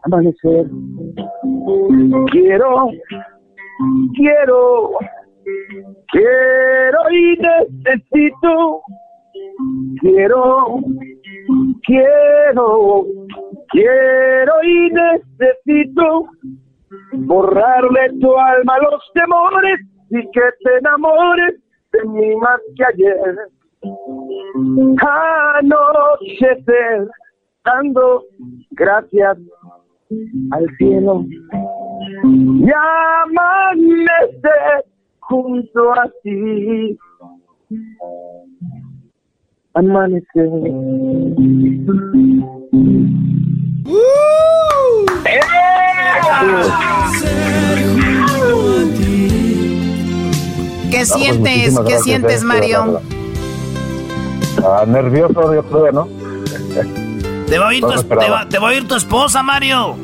Amanecer. Quiero, quiero, quiero y necesito. Quiero Quiero, quiero y necesito borrarle tu alma los temores y que te enamores de mí más que ayer. Anochecer, dando gracias al cielo y amanecer junto a ti. Amanecer. ¿Qué pues, sientes? muchísimas ¿Qué gracias, sientes, eh, Mario? Ah, nervioso, yo creo, ¿no? Te va, a oír tu, te va- te va a oír tu esposa, Mario.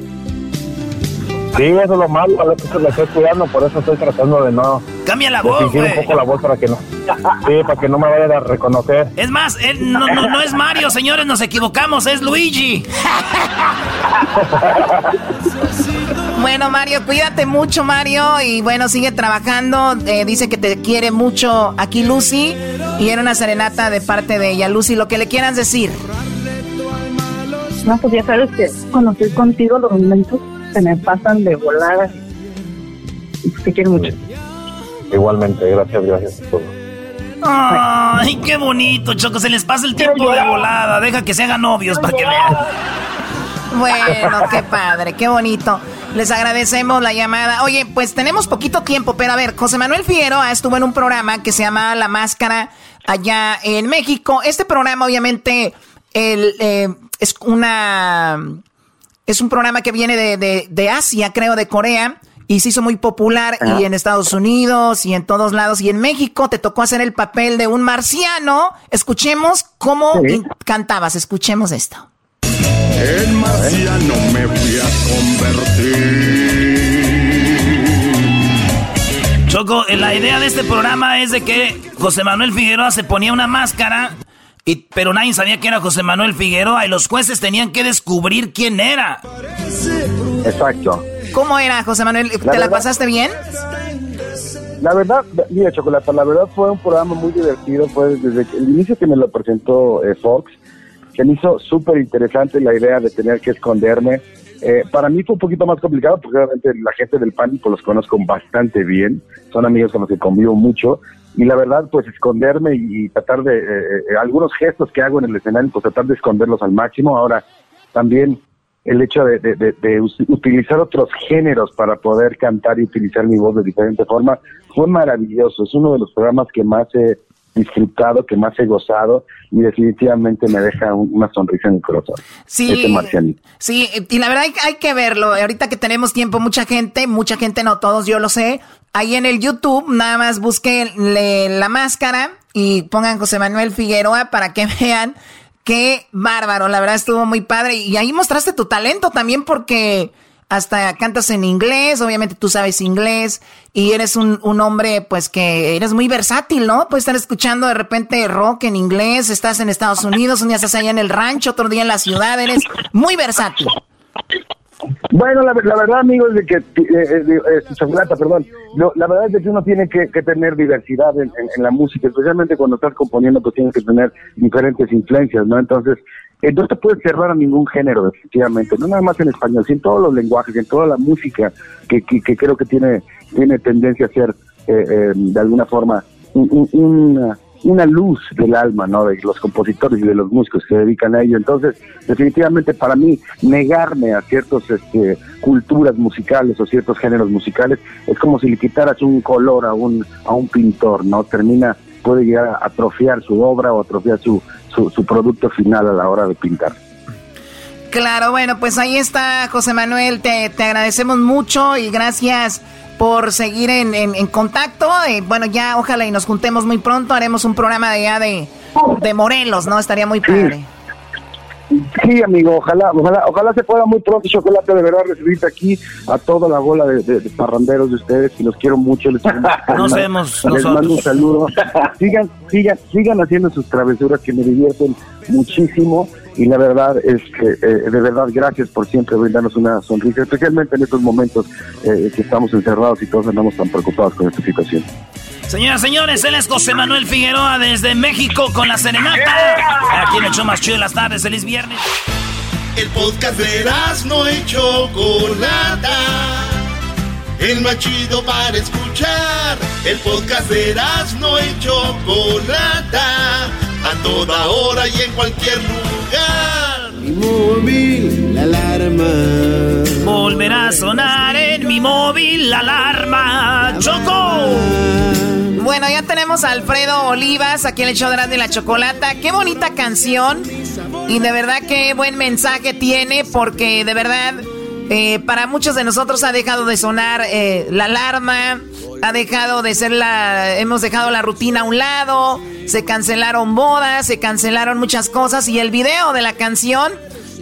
Sí, eso es lo malo, a lo que se me estoy cuidando, por eso estoy tratando de no... Cambia la voz, fingir un güey. poco la voz para que no... Sí, para que no me vayan a reconocer. Es más, él no, no, no es Mario, señores, nos equivocamos, es Luigi. Bueno, Mario, cuídate mucho, Mario. Y bueno, sigue trabajando. Eh, dice que te quiere mucho aquí Lucy. Y era una serenata de parte de ella. Lucy, lo que le quieras decir. No, pues ya sabes que cuando estoy contigo los momentos se me pasan de volada. Te quiero mucho. Igualmente, gracias, gracias por todo. Ay, qué bonito, Choco. Se les pasa el tiempo de volada. Deja que se hagan novios para que vean. Bueno, qué padre, qué bonito. Les agradecemos la llamada. Oye, pues tenemos poquito tiempo, pero a ver, José Manuel Figueroa estuvo en un programa que se llama La Máscara allá en México. Este programa, obviamente, el, eh, es una es un programa que viene de, de- de Asia, creo, de Corea. Y se hizo muy popular y en Estados Unidos y en todos lados. Y en México te tocó hacer el papel de un marciano. Escuchemos cómo cantabas. Escuchemos esto. En marciano me fui a convertir. Choco, la idea de este programa es de que José Manuel Figueroa se ponía una máscara, y, pero nadie sabía que era José Manuel Figueroa y los jueces tenían que descubrir quién era. Exacto. ¿Cómo era, José Manuel? ¿Te la, verdad- pasaste bien? La verdad, mira, Chocolata, la verdad fue un programa muy divertido. Fue desde el inicio que me lo presentó eh, Fox, se me hizo súper interesante la idea de tener que esconderme. Eh, para mí fue un poquito más complicado porque obviamente la gente del pánico los conozco bastante bien, son amigos con los que convivo mucho y la verdad pues esconderme y, tratar de, eh, eh, algunos gestos que hago en el escenario, pues tratar de esconderlos al máximo. Ahora también el hecho de, de- utilizar otros géneros para poder cantar y utilizar mi voz de diferente forma fue maravilloso. Es uno de los programas que más he disfrutado, que más he gozado y definitivamente me deja un- una sonrisa en el corazón. Sí. Este marcianito. Sí, y la verdad hay, hay que verlo. Ahorita que tenemos tiempo, mucha gente, mucha gente, no todos, yo lo sé. Ahí en el YouTube, nada más busquen la máscara y pongan José Manuel Figueroa para que vean qué bárbaro. La verdad estuvo muy padre. Y ahí mostraste tu talento también porque hasta cantas en inglés, obviamente tú sabes inglés y eres un, un hombre pues que eres muy versátil, ¿no? Puedes estar escuchando de repente rock en inglés, estás en Estados Unidos, un día estás allá en el rancho, otro día en la ciudad, eres muy versátil. Bueno, la, verdad, amigos, de que, eh, eh, eh, chocolata, perdón, la verdad es de que uno tiene que, tener diversidad en, en- la música, especialmente cuando estás componiendo, pues tienes que tener diferentes influencias, ¿no? Entonces, eh, no te puedes cerrar a ningún género, efectivamente, no nada más en español, sino en todos los lenguajes, en toda la música que, creo que tiene, tiene tendencia a ser, eh, eh, de alguna forma, un- un- una, una luz del alma, ¿no? De los compositores y de los músicos que se dedican a ello. Entonces, definitivamente para mí, negarme a ciertas este, culturas musicales o ciertos géneros musicales es como si le quitaras un color a un, a un pintor, ¿no? Termina, puede llegar a atrofiar su obra o atrofiar su, su, su producto final a la hora de pintar. Claro, bueno, pues ahí está José Manuel, te, te agradecemos mucho y gracias por seguir en, en- en contacto. Eh, bueno, ya ojalá y nos juntemos muy pronto, haremos un programa de allá de, de Morelos, ¿no? Estaría muy padre. Sí, amigo, ojalá, ojalá, ojalá se pueda muy pronto, Chocolate, de verdad, recibirte aquí a toda la bola de, de- de parranderos de ustedes, y los quiero mucho. Les, Nos vemos Les mando un saludo. sigan, sigan, sigan haciendo sus travesuras que me divierten muchísimo, y la verdad es que, eh, de verdad, gracias por siempre brindarnos una sonrisa, especialmente en estos momentos eh, que estamos encerrados y todos andamos tan preocupados con esta situación. Señoras, señores, él es José Manuel Figueroa desde México con la serenata. Aquí en el show más chido de las tardes, feliz viernes. El podcast de no y Chocolata. El más chido para escuchar. El podcast de no y Chocolata. A toda hora y en cualquier lugar. Mi móvil, la alarma. Volverá a sonar en mi móvil, la alarma. ¡Choco! Bueno, ya tenemos a Alfredo Olivas aquí en el show de la Chocolata. Qué bonita canción. Y de verdad qué buen mensaje tiene porque de verdad eh, para muchos de nosotros ha dejado de sonar eh, la alarma, ha dejado de ser la, hemos dejado la rutina a un lado, se cancelaron bodas, se cancelaron muchas cosas y el video de la canción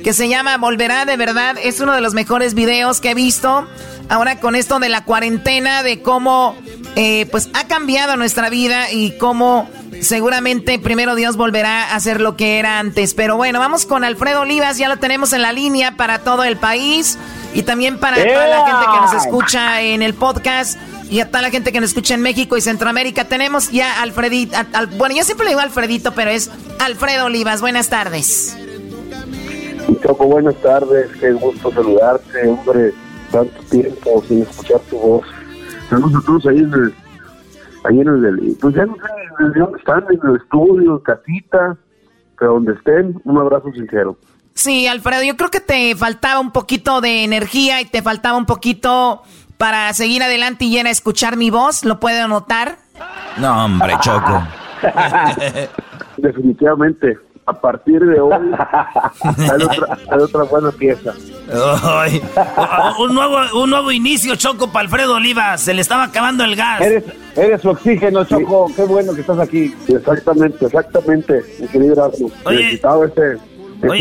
que se llama Volverá de verdad es uno de los mejores videos que he visto. Ahora con esto de la cuarentena, de cómo eh, pues ha cambiado nuestra vida y cómo seguramente primero Dios volverá a ser lo que era antes. Pero bueno, vamos con Alfredo Olivas, ya lo tenemos en la línea para todo el país y también para toda la gente que nos escucha en el podcast y a toda la gente que nos escucha en México y Centroamérica. Tenemos ya Alfredito, bueno, yo siempre le digo Alfredito, pero es Alfredo Olivas. Buenas tardes. Choco, buenas tardes, qué gusto saludarte, hombre, tanto tiempo sin escuchar tu voz. Saludos a todos ahí en el, ahí en el, pues ya no sé desde dónde están, en el estudio, casita, pero donde estén, un abrazo sincero. Sí, Alfredo, yo creo que te faltaba un poquito de energía y te faltaba un poquito para seguir adelante y a escuchar mi voz, ¿lo puedo notar? No, hombre, Choco. Definitivamente a partir de hoy hay otra, buena pieza. un, nuevo, un nuevo inicio, Choco, para Alfredo Oliva. Se le estaba acabando el gas. Eres, eres su oxígeno, Choco. Qué bueno que estás aquí. Exactamente, exactamente, mi querido Necesitaba ese,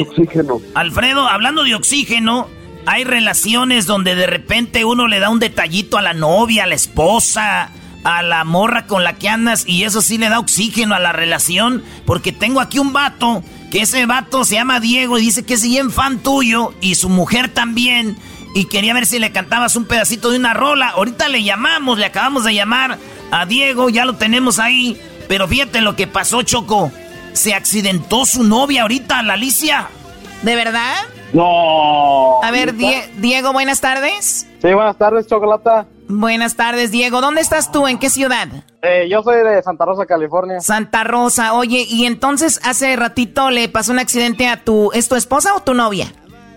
oxígeno. Alfredo, hablando de oxígeno, hay relaciones donde de repente uno le da un detallito a la novia, a la esposa a la morra con la que andas y eso sí le da oxígeno a la relación. Porque tengo aquí un vato, que ese vato se llama Diego y dice que es bien fan tuyo y su mujer también. Y quería ver si le cantabas un pedacito de una rola. Ahorita le llamamos, le acabamos de llamar a Diego, ya lo tenemos ahí. Pero fíjate lo que pasó, Choco. Se accidentó su novia ahorita, la Alicia. ¿De verdad? No. A ver, Diego, buenas tardes. Sí, buenas tardes, Chocolata. Buenas tardes, Diego. ¿Dónde estás tú? ¿En qué ciudad? Eh, yo soy de Santa Rosa, California. Santa Rosa. Oye, y entonces hace ratito le pasó un accidente a tu... ¿Es tu esposa o tu novia?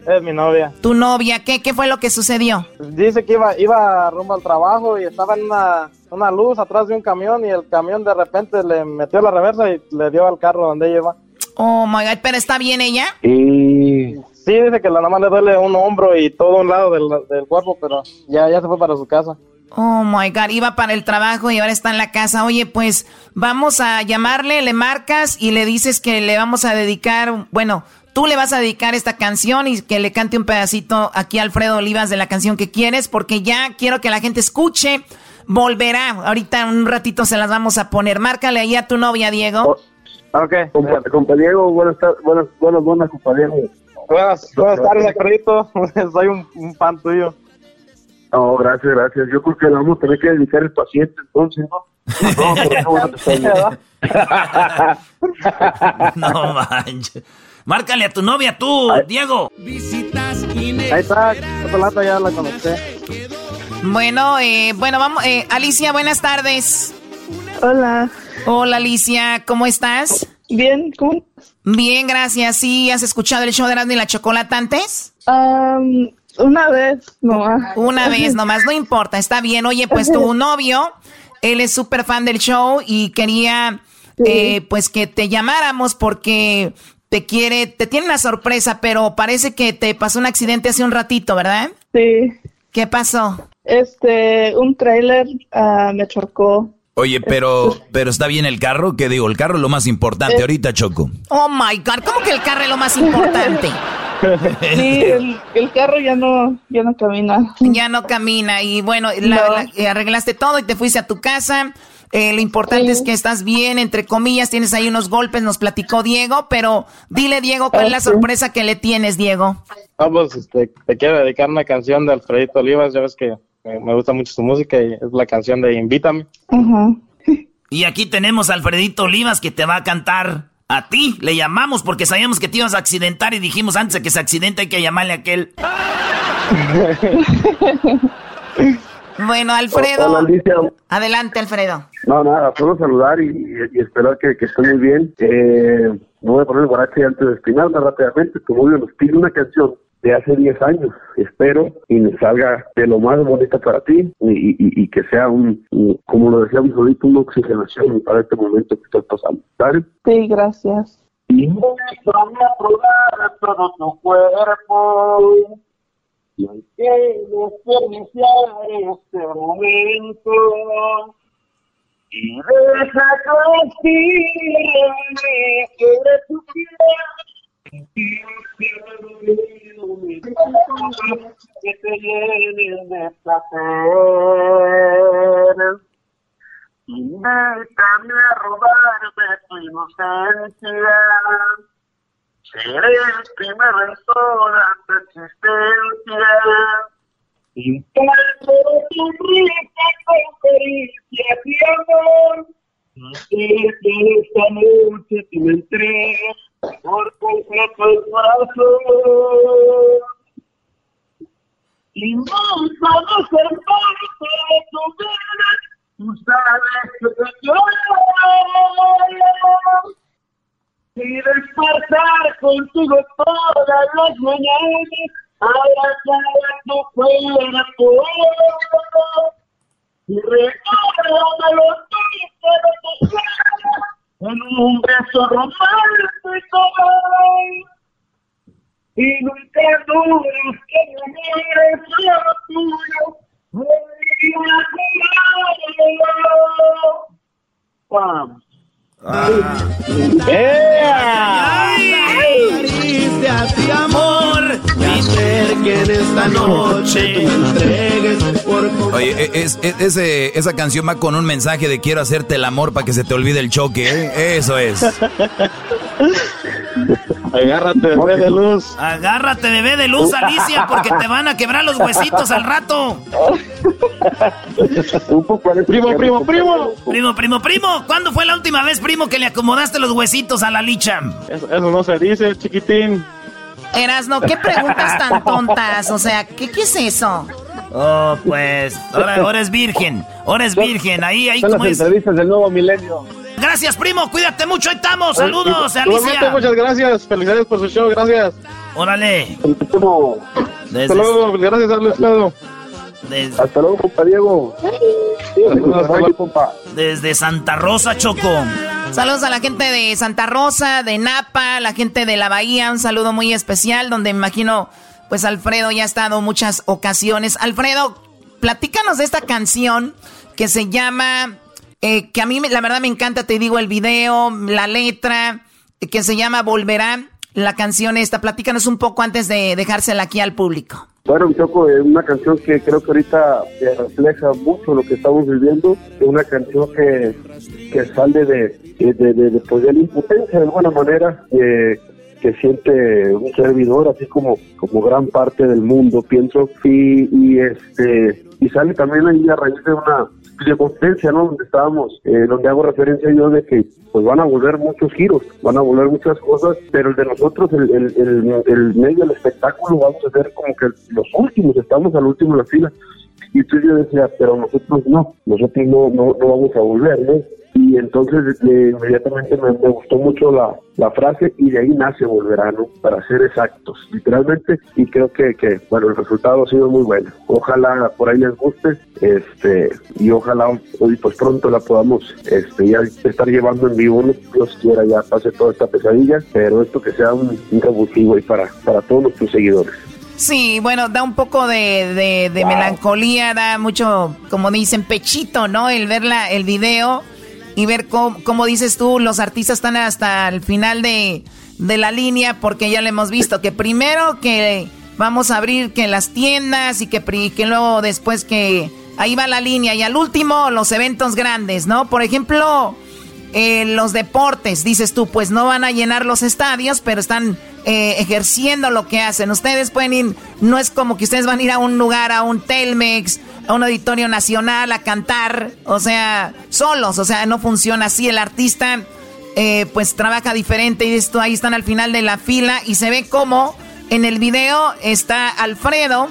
Es mi novia. ¿Tu novia? ¿Qué, qué fue lo que sucedió? Dice que iba, iba rumbo al trabajo y estaba en una, una luz atrás de un camión y el camión de repente le metió la reversa y le dio al carro donde ella iba. Oh my god, ¿pero está bien ella? Y sí, dice que la mamá le duele un hombro y todo un lado del, del cuerpo, pero ya, ya se fue para su casa. Oh my god, iba para el trabajo y ahora está en la casa. Oye, pues vamos a llamarle, le marcas y le dices que le vamos a dedicar, bueno, tú le vas a dedicar esta canción y que le cante un pedacito aquí a Alfredo Olivas de la canción que quieres, porque ya quiero que la gente escuche. Volverá. Ahorita un ratito se las vamos a poner. Márcale ahí a tu novia, Diego. Oh, Ok. Compañero, buenas tardes, buenas, buenas, buenas, compañero. Buenas, buenas tardes, Carlito. Soy un, un, fan tuyo. No, gracias, gracias. Yo creo que le vamos a tener que dedicar el paciente, entonces, ¿no? No, no manches. Márcale a tu novia tú, Diego. Ahí está, lata ya la conecté. Bueno, eh, bueno, vamos, eh, Alicia, buenas tardes. Hola. Hola Alicia, ¿cómo estás? Bien, ¿cómo? Bien, gracias. ¿Sí has escuchado el show de Erasmo y la Chocolata antes? una vez nomás. Una vez nomás, no importa, está bien. Oye, pues tu novio, él es súper fan del show y quería eh, pues que te llamáramos porque te quiere, te tiene una sorpresa, pero parece que te pasó un accidente hace un ratito, ¿verdad? Sí. ¿Qué pasó? Este, un trailer ah, me chocó Oye, pero, pero está bien el carro, ¿qué digo? El carro es lo más importante ahorita, Choco. Oh my God, ¿cómo que el carro es lo más importante? Sí, el, carro ya no, ya no camina. Ya no camina y bueno, eh, arreglaste todo y te fuiste a tu casa. Eh, lo importante es que estás bien, entre comillas, tienes ahí unos golpes, nos platicó Diego, pero dile Diego, ¿cuál es la sorpresa que le tienes, Diego? Vamos, este, te quiero dedicar una canción de Alfredito Olivas, ya ves que me gusta mucho su música y es la canción de Invítame. Y aquí tenemos a Alfredito Olivas que te va a cantar a ti. Le llamamos porque sabíamos que te ibas a accidentar y dijimos antes de que se accidente hay que llamarle a aquel. bueno, Alfredo. Adelante, Alfredo. No, nada, solo saludar y, esperar que, que esté muy bien. Eh, voy a poner el guarache antes de espinarme rápidamente. Tu novio nos pide una canción de hace 10 años. Espero y me salga de lo más bonito para ti y, y, que sea un, como lo decíamos ahorita, una oxigenación para este momento que estás pasando. ¿Sabes? Sí, gracias. Y me a probar todo tu cuerpo. Y hay que desperdiciar este momento. Y deja que que tu que te llenen de placer. Invítame a robarme tu inocencia. Seré el primero en toda tu existencia. Intento tu rica conferencia y amor. Y que esta noche tú me entregas por completo el corazón. Y no a ser parte de tu vida, tú sabes que te quiero. Y despertar contigo todas las mañanas, abrazar tu cuerpo. Y recuerda los días de tu en un beso romántico y nunca dudes que no mires lo tuyo voy a Caricias de amor que en esta noche tú me entregues por Oye, es, ese, esa canción va con un mensaje de quiero hacerte el amor para que se te olvide el choque, ¿eh? Eso es. Agárrate, bebé de luz. Agárrate, bebé de luz, Alicia, porque te van a quebrar los huesitos al rato. primo, primo, primo. Primo, primo, primo. ¿Cuándo fue la última vez, primo, que le acomodaste los huesitos a la licha? Eso, eso no se dice, chiquitín. Erasno, ¿qué preguntas tan tontas? O sea, ¿qué, qué es eso? Oh, pues, ahora, es virgen, ahora es virgen, ahí, ahí como es. entrevistas del nuevo milenio. Gracias, primo, cuídate mucho, ahí estamos, saludos, Alicia. Muchas gracias, felicidades por su show, gracias. Órale. Hasta luego, gracias, Alfredo. Desde... Hasta luego, compa Diego. Desde Santa Rosa, Choco. Saludos a la gente de Santa Rosa, de Napa, la gente de la Bahía, un saludo muy especial donde me imagino, pues Alfredo ya ha estado muchas ocasiones. Alfredo, platícanos de esta canción que se llama, eh, que a mí la verdad me encanta, te digo, el video, la letra, que se llama Volverá, la canción esta. Platícanos un poco antes de dejársela aquí al público. Bueno, Choco, es una canción que creo que ahorita refleja mucho lo que estamos viviendo. Es una canción que, que sale de, de, de, pues, la impotencia de alguna manera, que siente un servidor, así como, como gran parte del mundo, pienso. Y este y sale también ahí a raíz de una de potencia, ¿no? Donde estábamos, eh, donde hago referencia yo de que pues van a volver muchos giros, van a volver muchas cosas, pero el de nosotros, el, el, el, medio del espectáculo, vamos a ser como que los últimos, estamos al último de la fila. Y entonces yo decía, pero nosotros no, nosotros no, no, no vamos a volver, ¿no? Y entonces eh, inmediatamente me, gustó mucho la, la, frase y de ahí nace Volverano, para ser exactos, literalmente, y creo que, que, bueno, el resultado ha sido muy bueno. Ojalá por ahí les guste, este, y ojalá hoy pues pronto la podamos este, ya estar llevando en vivo, no Dios quiera ya pase toda esta pesadilla, pero esto que sea un, un para, para todos nuestros seguidores. Sí, bueno, da un poco de, de, melancolía, da mucho, como dicen, pechito, ¿no? El ver la, el video y ver cómo, dices tú, los artistas están hasta el final de, la línea porque ya lo hemos visto, que primero que vamos a abrir que las tiendas y que, que luego después que ahí va la línea y al último los eventos grandes, ¿no? Por ejemplo, eh, los deportes, dices tú, pues no van a llenar los estadios, pero están eh, ejerciendo lo que hacen. Ustedes pueden ir, no es como que ustedes van a ir a un lugar, a un Telmex, a un auditorio nacional a cantar, o sea, solos, o sea, no funciona así. El artista, eh, pues trabaja diferente y esto ahí están al final de la fila y se ve como en el video está Alfredo,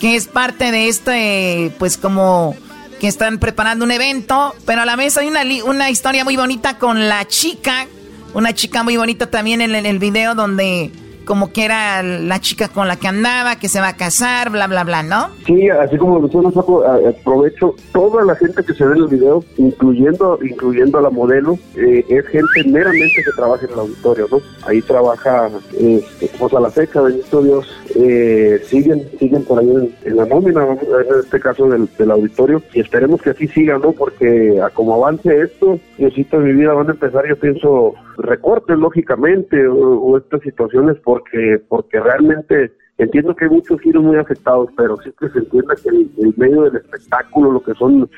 que es parte de este, pues como que están preparando un evento, pero a la vez hay una, una historia muy bonita con la chica, una chica muy bonita también en, el video donde como que era la chica con la que andaba, que se va a casar, bla, bla, bla, ¿no? Sí, así como lo saco, aprovecho toda la gente que se ve en el video, incluyendo incluyendo a la modelo, eh, es gente meramente que trabaja en el auditorio, ¿no? Ahí trabaja, este, pues a la fecha, bendito Dios, eh, siguen siguen por ahí en, la nómina, en este caso del, auditorio, y esperemos que así siga, ¿no? Porque a como avance esto, Diosito de mi vida van a empezar, yo pienso, recortes, lógicamente, o, estas situaciones, porque, porque realmente entiendo que hay muchos giros muy afectados, pero sí que se entienda que el, medio del espectáculo, lo que son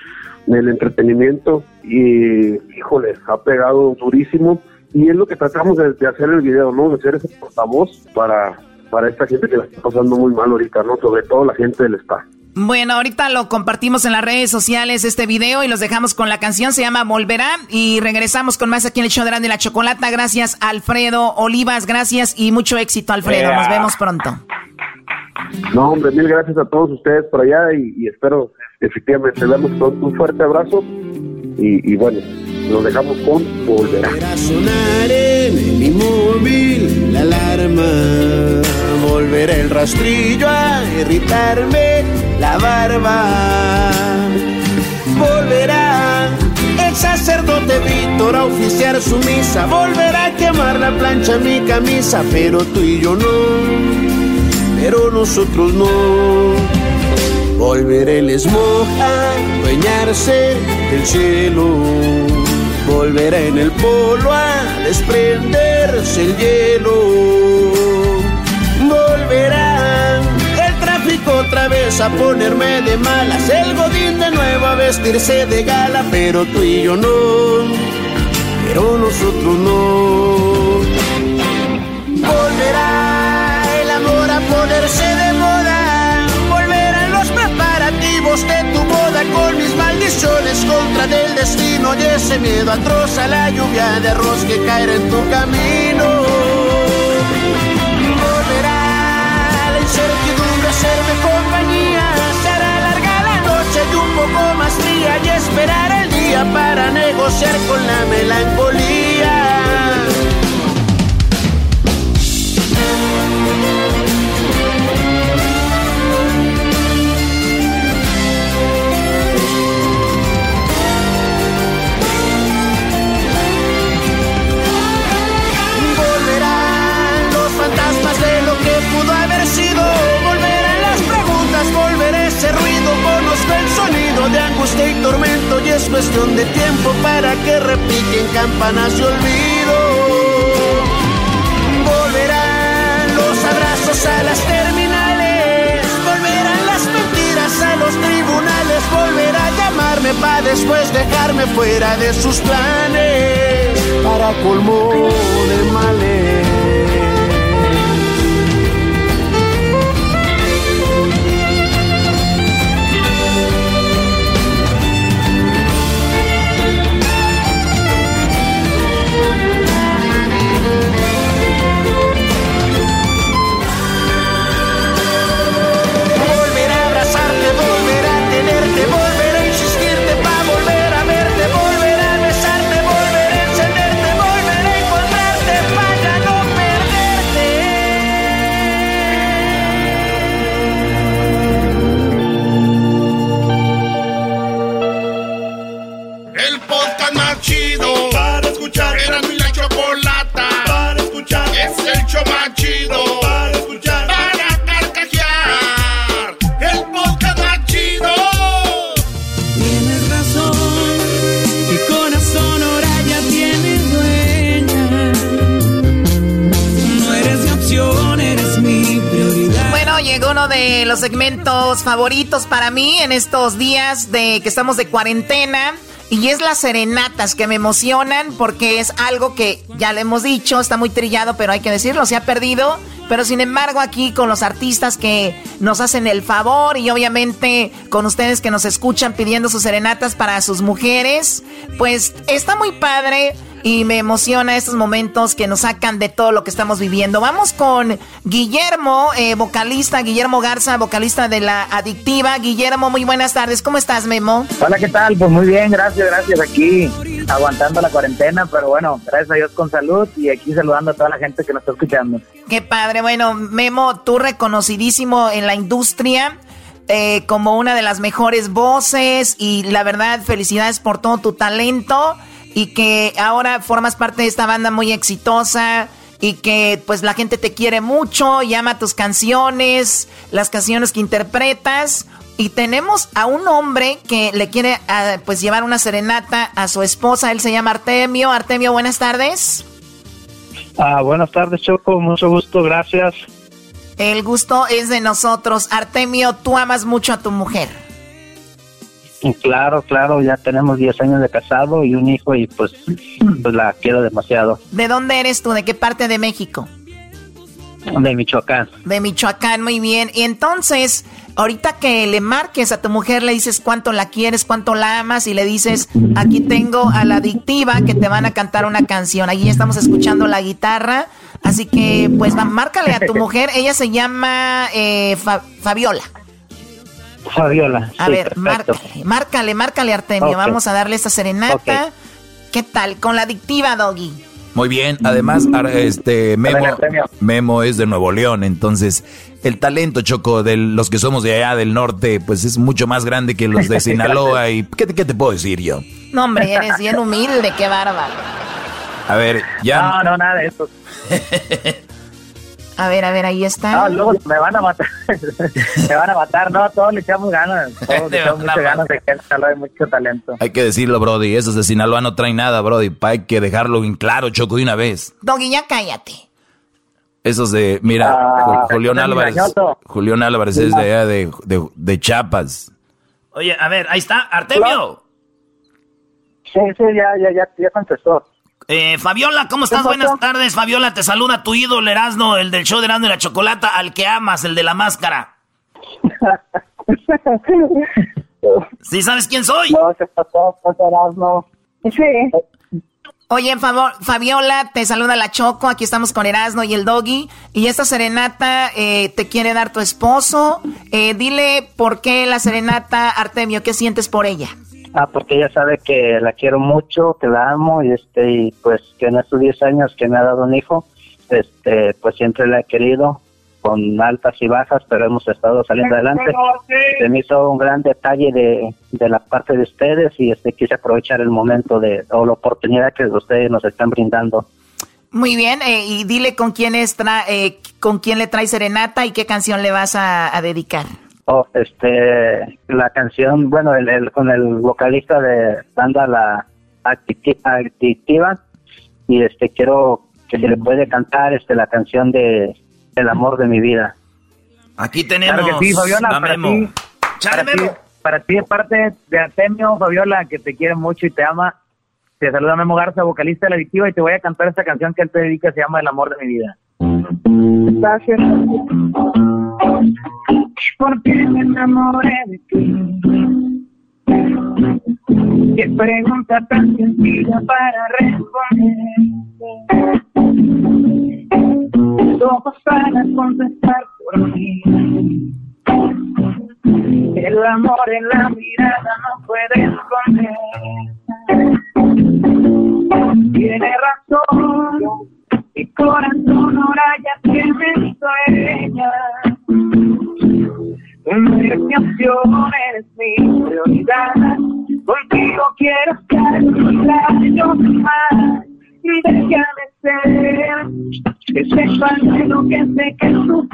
el entretenimiento, y híjole, ha pegado durísimo, y es lo que tratamos de, de hacer el video, ¿no? De ser ese portavoz para, para esta gente que la está pasando muy mal ahorita, ¿no? Sobre todo la gente del spa. Bueno, ahorita lo compartimos en las redes sociales este video y los dejamos con la canción, se llama Volverá y regresamos con más aquí en el show de Grande la Chocolata. Gracias Alfredo Olivas, gracias y mucho éxito Alfredo, nos vemos pronto. No, hombre, mil gracias a todos ustedes por allá y, espero efectivamente damos un fuerte abrazo y, bueno, nos dejamos con Volverá. A sonar en el inmóvil la alarma, volverá el rastrillo a irritarme la barba. Volverá el sacerdote Víctor a oficiar su misa, volverá a quemar la plancha mi camisa, pero tú y yo no, pero nosotros no. Volverá el smog a dueñarse del cielo, volverá en el polo a desprenderse el hielo, volverá otra vez a ponerme de malas. El godín de nuevo a vestirse de gala, pero tú y yo no. Pero nosotros no. Preparativos de tu boda con mis maldiciones contra del destino y ese miedo atroz a la lluvia de arroz que caerá en tu camino. Volverá la incertidumbre hacerme compañía. Será larga la noche y un poco más fría y esperar el día para negociar con la melancolía. De tiempo para que repiquen campanas de olvido. Volverán los abrazos a las terminales, volverán las mentiras a los tribunales, volverá a llamarme para después dejarme fuera de sus planes para colmo de males. Favoritos para mí en estos días de que estamos de cuarentena. Y es las serenatas que me emocionan porque es algo que ya le hemos dicho, está muy trillado, pero hay que decirlo, se ha perdido. Pero sin embargo aquí con los artistas que nos hacen el favor y obviamente con ustedes que nos escuchan pidiendo sus serenatas para sus mujeres, pues está muy padre y me emociona estos momentos que nos sacan de todo lo que estamos viviendo. Vamos con Guillermo, eh, vocalista, Guillermo Garza, vocalista de La Adictiva. Guillermo, muy buenas tardes. ¿Cómo estás, Memo? Hola, ¿qué tal? Pues muy bien, gracias, gracias. Aquí aguantando la cuarentena, pero bueno, gracias a Dios con salud y aquí saludando a toda la gente que nos está escuchando. Qué padre. Bueno, Memo, tú reconocidísimo en la industria. Eh, como una de las mejores voces y la verdad felicidades por todo tu talento y que ahora formas parte de esta banda muy exitosa y que pues la gente te quiere mucho, llama tus canciones, las canciones que interpretas y tenemos a un hombre que le quiere ah, pues llevar una serenata a su esposa, él se llama Artemio. Artemio, buenas tardes. Ah, buenas tardes, Choco, mucho gusto, gracias. El gusto es de nosotros. Artemio, tú amas mucho a tu mujer. Claro, claro, ya tenemos 10 años de casado y un hijo y pues, pues la quiero demasiado. ¿De dónde eres tú? ¿De qué parte de México? De Michoacán. De Michoacán, muy bien. Y entonces, ahorita que le marques a tu mujer, le dices cuánto la quieres, cuánto la amas y le dices, aquí tengo a la adictiva que te van a cantar una canción. Allí estamos escuchando la guitarra. Así que, pues, márcale a tu mujer. Ella se llama eh, Fabiola. Fabiola. A ver, márcale, márcale, márcale, Artemio. Vamos a darle esta serenata. ¿Qué tal? Con la adictiva, Doggy. Muy bien, además, este Memo, Memo es de Nuevo León, entonces el talento, Choco, de los que somos de allá del norte, pues es mucho más grande que los de Sinaloa. ¿Y qué, qué te puedo decir yo? No, hombre, eres bien humilde, qué bárbaro. A ver, ya. No, no, nada de eso. A ver, a ver, ahí está. No, luego me van a matar. me van a matar, no, todos le echamos ganas. Todos le echamos muchas ganas de que hay mucho talento. Hay que decirlo, Brody. Esos de Sinaloa no traen nada, Brody. Hay que dejarlo bien claro, Choco, de una vez. Doggy, ya cállate. Esos de, mira, ah, Julián Álvarez. Julián Álvarez es de allá de, de, de Chiapas. Oye, a ver, ahí está, Artemio. Sí, sí, ya, ya, ya, ya contestó. Eh, Fabiola, ¿cómo estás? Buenas tardes, Fabiola. Te saluda tu ídolo Erasno, el del show de Erasno y la Chocolata, al que amas, el de la máscara. ¿Sí sabes quién soy? No, se pasó, Erasno. Sí. Oye, favor, Fabiola, te saluda la Choco, aquí estamos con Erasno y el Doggy. Y esta serenata eh, te quiere dar tu esposo. Eh, dile por qué la serenata, Artemio, ¿qué sientes por ella? Ah, porque ella sabe que la quiero mucho, que la amo y este y pues que en estos 10 años que me ha dado un hijo, este pues siempre la he querido con altas y bajas, pero hemos estado saliendo adelante. Se me hizo un gran detalle de, de la parte de ustedes y este quise aprovechar el momento de o la oportunidad que ustedes nos están brindando. Muy bien, eh, y dile con quién, es eh, con quién le trae serenata y qué canción le vas a dedicar. Oh, este, la canción, bueno, el, con el vocalista de banda La Adictiva y este quiero que se le puede cantar este la canción de El amor de mi vida. Aquí tenemos claro que sí, Fabiola, para ti, para, ti, para ti es parte de Artemio, Fabiola, que te quiere mucho y te ama. Te saluda Memo Garza, vocalista de La Adictiva, y te voy a cantar esta canción que él te dedica, se llama El amor de mi vida. Gracias porque me enamoré de ti. Qué pregunta tan sencilla para responder. Ojos para contestar por mí. El amor en la mirada no puede esconder. Tiene razón, mi corazón ahora ya que me Mi opción eres mi prioridad. Contigo quiero estar un año más. Déjame ser. De lo que que tus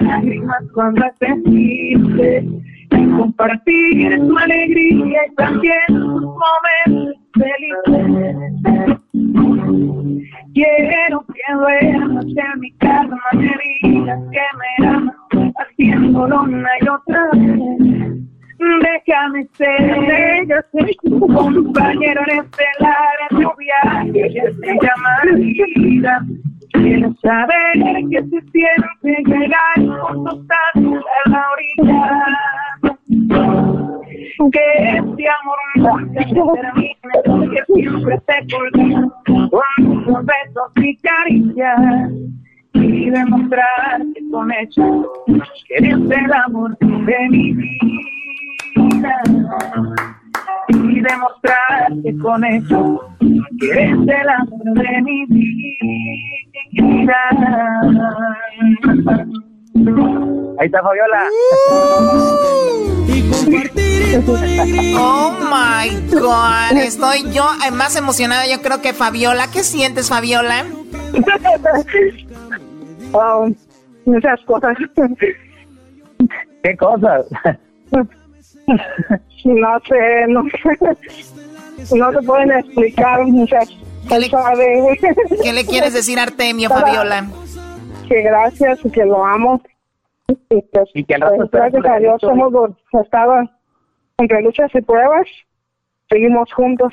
lágrimas cuando estés triste. Y compartir tu alegría y también tus momentos felices. Quiero que duermas en mi cama, me digas que me amas, haciéndolo una y otra vez. Déjame ser, yo soy tu compañero en este largo viaje que se llama vida. Quiero saber qué se siente llegar juntos hasta la orilla. que este amor nunca se termine, que siempre te culmine con tus besos y caricias y demostrar que con hechos que eres el amor de mi vida y demostrar que con hechos que eres el amor de mi vida. Ahí está Fabiola. Oh my God, estoy yo más emocionada, yo creo que Fabiola. ¿Qué sientes, Fabiola? Oh, muchas cosas. ¿Qué cosas? No sé, no sé. No se pueden explicar muchas ¿Qué le, ¿Qué le quieres decir a Artemio, Fabiola? Que gracias y que lo amo. Y, pues, y que pues, gracias a Dios hemos estado entre luchas y pruebas. Seguimos juntos.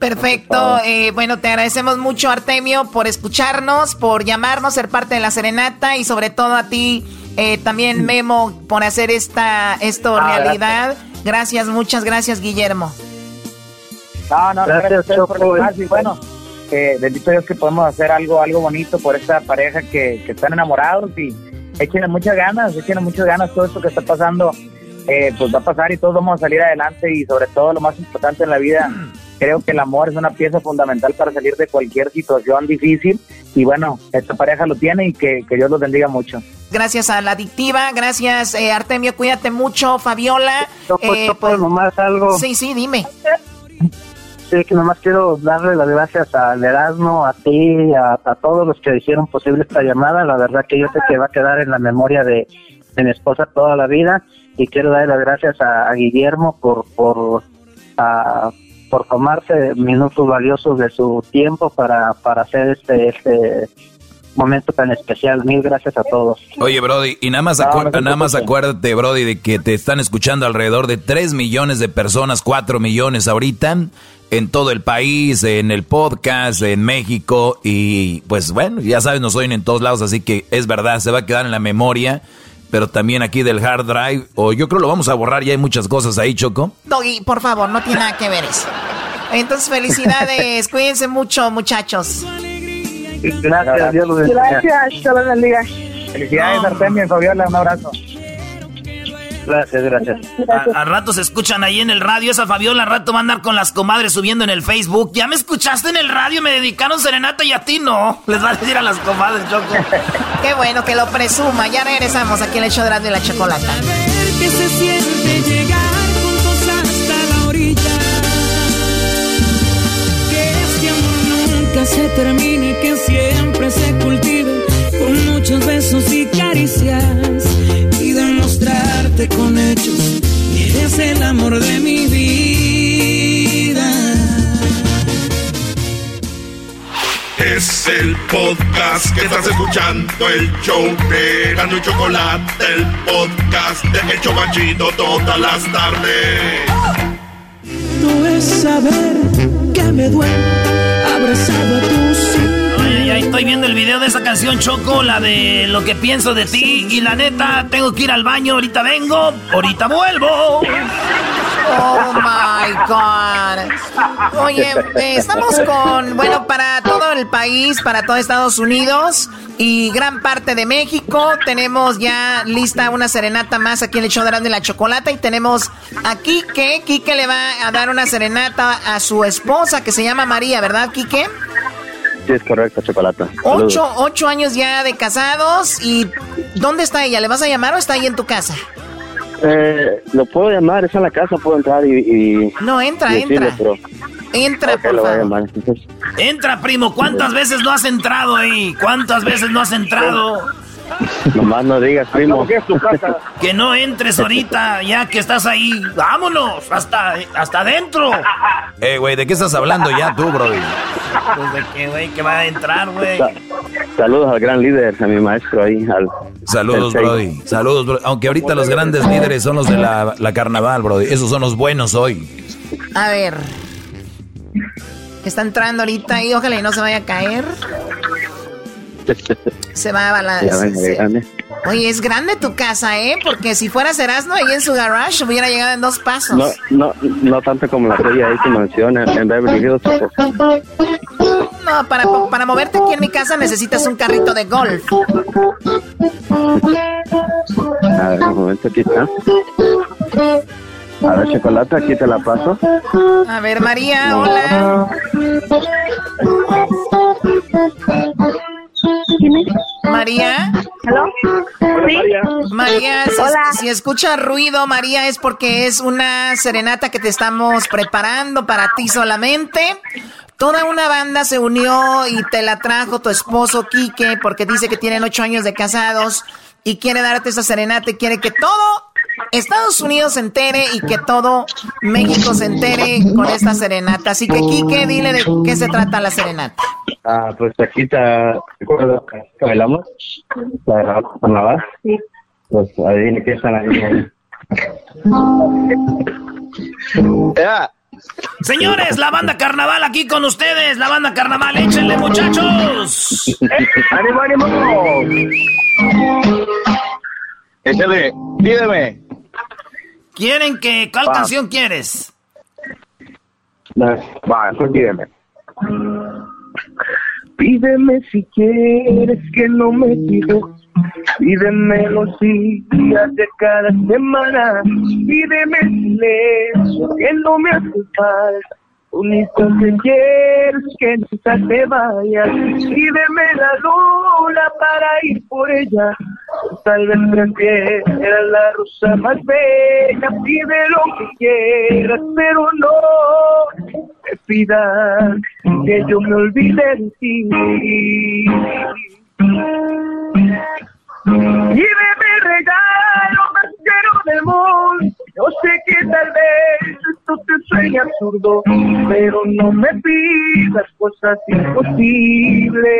Perfecto. Eh, bueno, te agradecemos mucho, Artemio, por escucharnos, por llamarnos, ser parte de la serenata y sobre todo a ti, eh, también Memo, por hacer esta esto Ah, realidad. Gracias. muchas gracias, Guillermo. No, no, Gracias, gracias, ustedes por Choco. escuchar, y bueno, eh, bendito Dios que podemos hacer algo algo bonito por esta pareja que, que están enamorados y échenle muchas ganas, échenle muchas ganas todo esto que está pasando, eh, pues va a pasar y todos vamos a salir adelante y sobre todo lo más importante en la vida, creo que el amor es una pieza fundamental para salir de cualquier situación difícil y bueno, esta pareja lo tiene y que, que Dios los bendiga mucho. Gracias a la adictiva, gracias eh, Artemio, cuídate mucho, Fabiola. Choco, Eh, pues- nomás algo. sí, sí, dime. Sí, que nomás quiero darle las gracias al Erasmo, a ti, a, a todos los que hicieron posible esta llamada. La verdad que yo sé que va a quedar en la memoria de, de mi esposa toda la vida. Y quiero darle las gracias a, a Guillermo por por a- por tomarse minutos valiosos de su tiempo para, para hacer este, este momento tan especial. Mil gracias a todos. Oye, Brody, y nada más, acu- no nada más acuérdate, Brody, de que te están escuchando alrededor de 3 millones de personas, 4 millones ahorita, en todo el país, en el podcast, en México, y pues bueno, ya sabes, nos oyen en todos lados, así que es verdad, se va a quedar en la memoria, pero también aquí del hard drive, o yo creo lo vamos a borrar, ya hay muchas cosas ahí, Choco. Doggy, por favor, no tiene nada que ver eso. Entonces, felicidades, cuídense mucho, muchos. Gracias, Dios los bendiga. Gracias, Dios los bendiga. Felicidades, Artemio y Fabiola, un abrazo. Gracias, gracias. A, a rato se escuchan ahí en el radio. Esa Fabiola al rato va a andar con las comadres subiendo en el Facebook. Ya me escuchaste en el radio, me dedicaron serenata y a ti no. Les va a decir a las comadres, Choco. Qué bueno que lo presuma. Ya regresamos aquí en el show de Erasmo y la Chocolata. que se siente llegar juntos hasta la orilla. Que este amor nunca se termine, que siempre se cultive con muchos besos y caricias demostrarte con hechos que eres el amor de mi vida. Es el podcast que estás escuchando, el show de Gano y Chocolate, el podcast de Hecho Machito todas las tardes. No es saber que me duele abrazado a ay, viendo el video de esa canción Choco, la de lo que pienso de ti. Y la neta, tengo que ir al baño. Ahorita vengo, ahorita vuelvo. Oh my God. Oye, estamos con, bueno, para todo el país, para todo Estados Unidos y gran parte de México. Tenemos ya lista una serenata más aquí en el show de la Chocolata. Y tenemos a Quique. Quique le va a dar una serenata a su esposa que se llama María, ¿verdad, Quique? Sí, es correcto, Chocolata. Ocho, ocho años ya de casados. ¿Y dónde está ella? ¿Le vas a llamar o está ahí en tu casa? Eh, lo puedo llamar, es en la casa, puedo entrar y... y No, entra, y decirle, entra. pero- Entra, por lo voy a favor. llamar, entonces. Entra, primo. ¿Cuántas veces no has entrado ahí? ¿Cuántas veces no has entrado? Nomás no digas, primo. Que no entres ahorita, ya que estás ahí. Vámonos, hasta, hasta adentro. Eh, güey, ¿de qué estás hablando ya tú, Brody? Pues de que, güey, que va a entrar, güey. Sa- Saludos al gran líder, a mi maestro ahí. Al, Saludos. Brody. Saludos, Brody. Aunque ahorita los grandes líderes son los de la, la carnaval, Brody. Esos son los buenos hoy. A ver. Está entrando ahorita y ojalá y no se vaya a caer. Se va a balancear. Oye, es grande tu casa, ¿eh? Porque si fuera Erasmo ahí en su garage hubiera llegado en dos pasos. No, no, no tanto como la tuya ahí que menciona en Beverly Hills. No, para, para moverte aquí en mi casa necesitas un carrito de golf. A ver, un momento, aquí está. A ver, chocolate, aquí te la paso. A ver, María, hola. María. María, si, si escucha ruido, María, es porque es una serenata que te estamos preparando para ti solamente. Toda una banda se unió y te la trajo tu esposo Quique porque dice que tienen ocho años de casados y quiere darte esa serenata y quiere que todo Estados Unidos se entere y que todo México se entere con esta serenata. Así que, Quique, dile de qué se trata la serenata. Ah, pues aquí te recuerdo que bailamos, la de carnaval. Sí. Pues adivine qué están ahí. Señores, la banda carnaval aquí con ustedes, la banda carnaval, échenle muchachos. ¡Ánimo, ánimo! Échale, pídeme. ¿Quieren que, cuál canción quieres? Va, pues pídeme. Pídeme si quieres que no me pido. Pídeme los días de cada semana. Pídeme silencio que no me hace falta. Único que quiero es que nunca te vayas. Pídeme la luna para ir por ella. Tal vez prefieras la rosa más bella. Pide lo que quieras, pero no me pidas que yo me olvide de ti. Pídeme regalo más del mundo. Yo sé que tal vez esto te sueña absurdo, pero no me pidas cosas imposibles.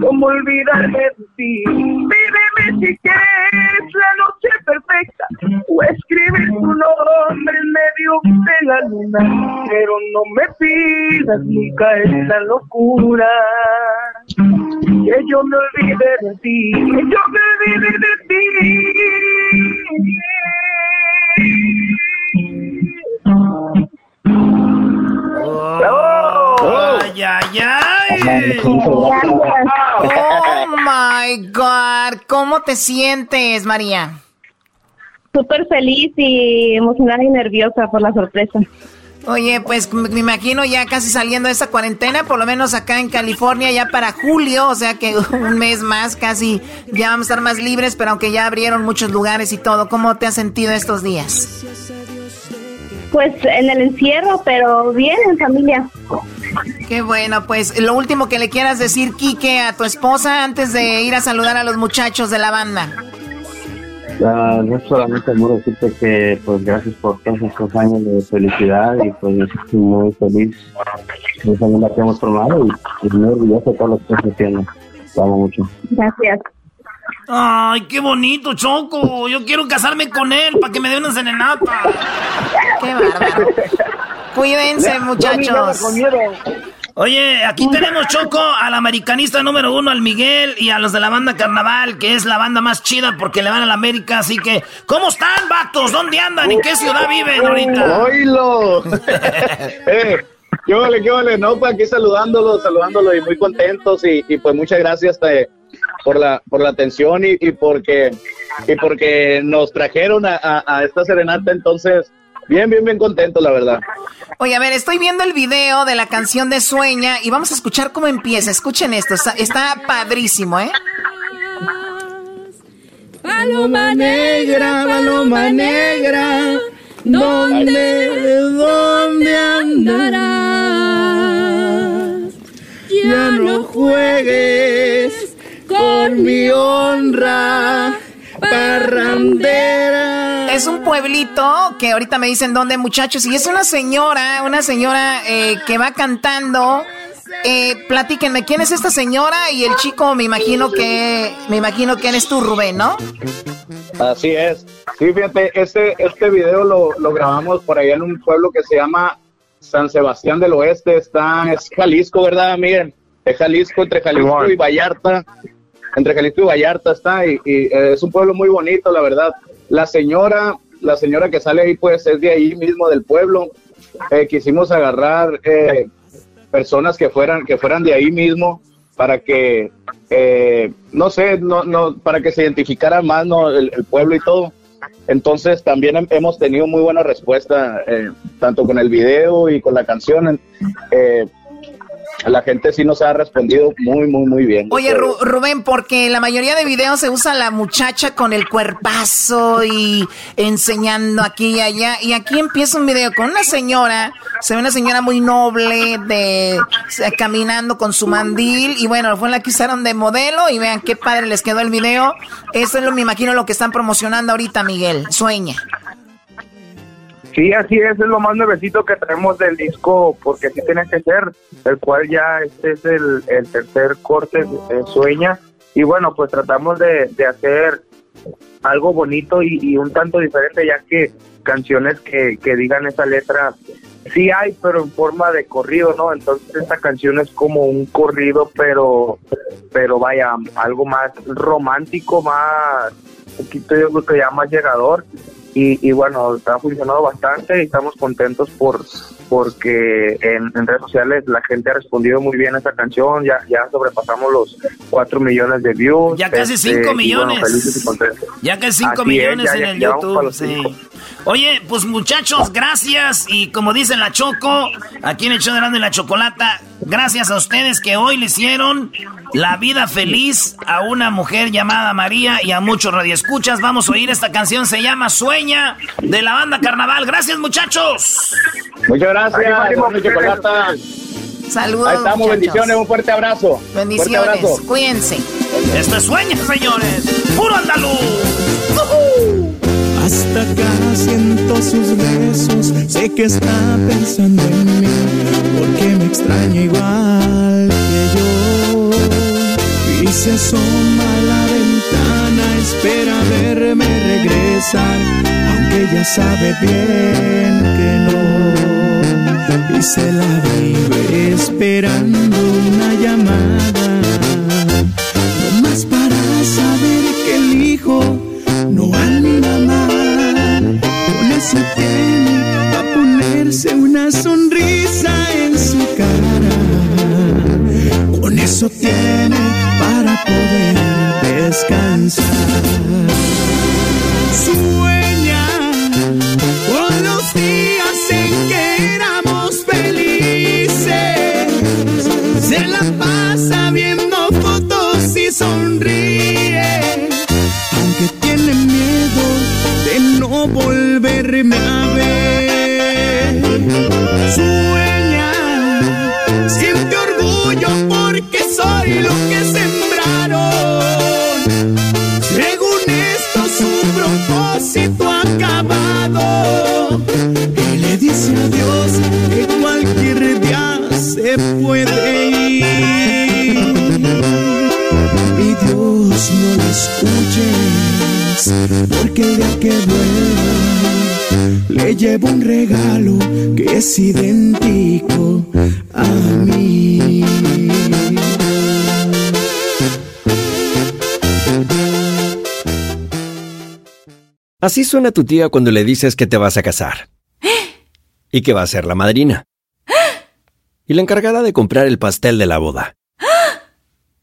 Como olvidarme de ti. Pídeme si quieres la noche perfecta o escribir tu nombre en medio de la luna. Pero no me pidas nunca esta locura. Que yo me olvide de ti, que yo me olvide de ti. Oh, ¡Ay, ay, ay! Oh my God, ¿cómo te sientes, María? Súper feliz y emocionada y nerviosa por la sorpresa. Oye, pues me imagino ya casi saliendo de esa cuarentena, por lo menos acá en California ya para julio, o sea que un mes más casi ya vamos a estar más libres, pero aunque ya abrieron muchos lugares y todo, ¿cómo te has sentido estos días? Pues en el encierro, pero bien en familia. Qué bueno, pues lo último que le quieras decir, Quique, a tu esposa antes de ir a saludar a los muchachos de la banda. Uh, no solamente amor decirte que pues gracias por todos estos años de felicidad y pues estoy muy feliz de esa que hemos formado y, y muy orgulloso de todo lo que estás haciendo. Te amo mucho. Gracias. Ay, qué bonito, Choco. Yo quiero casarme con él para que me dé una serenata. Qué bárbaro. Cuídense, muchachos. Oye, aquí tenemos Choco al americanista número uno, al Miguel, y a los de la banda Carnaval, que es la banda más chida porque le van a la América. Así que, ¿cómo están, vatos? ¿Dónde andan? ¿En qué ciudad viven ahorita? ¡Oílo! eh, qué vale, qué vale. No, pues aquí saludándolos, saludándolos y muy contentos. Y, y pues muchas gracias eh, por la por la atención y, y porque y porque nos trajeron a, a, a esta serenata. Entonces, bien, bien, bien contentos, la verdad. Oye, a ver, estoy viendo el video de la canción de Sueña y vamos a escuchar cómo empieza. Escuchen esto, está, está padrísimo, ¿eh? Paloma negra, paloma negra, ¿dónde, dónde andarás? Ya no juegues con mi honra, parrandera. Es un pueblito que ahorita me dicen dónde, muchachos, y es una señora, una señora eh, que va cantando. Eh, platíquenme, ¿quién es esta señora? Y el chico, me imagino que, me imagino que eres tú, Rubén, ¿no? Así es. Sí, fíjate, este, este video lo, lo grabamos por allá en un pueblo que se llama San Sebastián del Oeste. Está, es Jalisco, ¿verdad, Miguel? de Jalisco, entre Jalisco y Vallarta. Entre Jalisco y Vallarta está, y, y, eh, es un pueblo muy bonito, la verdad. La señora, la señora que sale ahí, pues es de ahí mismo del pueblo. Eh, quisimos agarrar eh, personas que fueran, que fueran de ahí mismo para que, eh, no sé, no, no, para que se identificara más ¿no? el, el pueblo y todo. Entonces también hem- hemos tenido muy buena respuesta, eh, tanto con el video y con la canción. La gente sí nos ha respondido muy, muy, muy bien. Oye, Ru- Rubén, porque en la mayoría de videos se usa la muchacha con el cuerpazo y enseñando aquí y allá. Y aquí empieza un video con una señora, se ve una señora muy noble, de se- caminando con su mandil. Y bueno, fue la que usaron de modelo. Y vean qué padre les quedó el video. Eso es lo, me imagino, lo que están promocionando ahorita, Miguel. Sueña. Sí, así es, es lo más nuevecito que traemos del disco, porque así tiene que ser, el cual ya este es el, tercer corte, eh, Sueña, y bueno, pues tratamos de, hacer algo bonito y, y un tanto diferente, ya que canciones que, que digan esa letra, sí hay, pero en forma de corrido, ¿no? Entonces esta canción es como un corrido, pero, pero vaya, algo más romántico, más, un poquito yo creo que ya más llegador, y, y bueno, está funcionando bastante y estamos contentos por porque en, en redes sociales la gente ha respondido muy bien a esta canción, ya, ya sobrepasamos los 4 millones de views. Ya casi este, 5 y bueno, millones. felices y contentos. Ya que 5 Así es, millones ya- en ya el YouTube. sí. Oye, pues muchachos, gracias. Y como dice la Choco, aquí en el show de la Chocolata, gracias a ustedes que hoy le hicieron la vida feliz a una mujer llamada María y a muchos radioescuchas. Vamos a oír esta canción, se llama Sueña, de la banda Carnaval. Gracias, muchachos. Muchas gracias, Ánimo, ánimo, Chocolata. Saludos. Ahí estamos, muchachos. bendiciones, un fuerte abrazo. Fuerte Bendiciones. abrazo. Cuídense. Esto es Sueña, señores. Puro andaluz. Hasta acá siento sus besos, sé que está pensando en mí, porque me extraña igual que yo. Y se asoma a la ventana, espera verme regresar, aunque ya sabe bien que no. Se la vive esperando una llamada, no más para saber que el hijo no anda mal. Con eso tiene a ponerse una sonrisa en su cara. Con eso tiene para poder descansar. No lo escuches, porque el día que vuelva le llevo un regalo que es idéntico a mí. Así suena tu tía cuando le dices que te vas a casar. Y que va a ser la madrina. Y la encargada de comprar el pastel de la boda.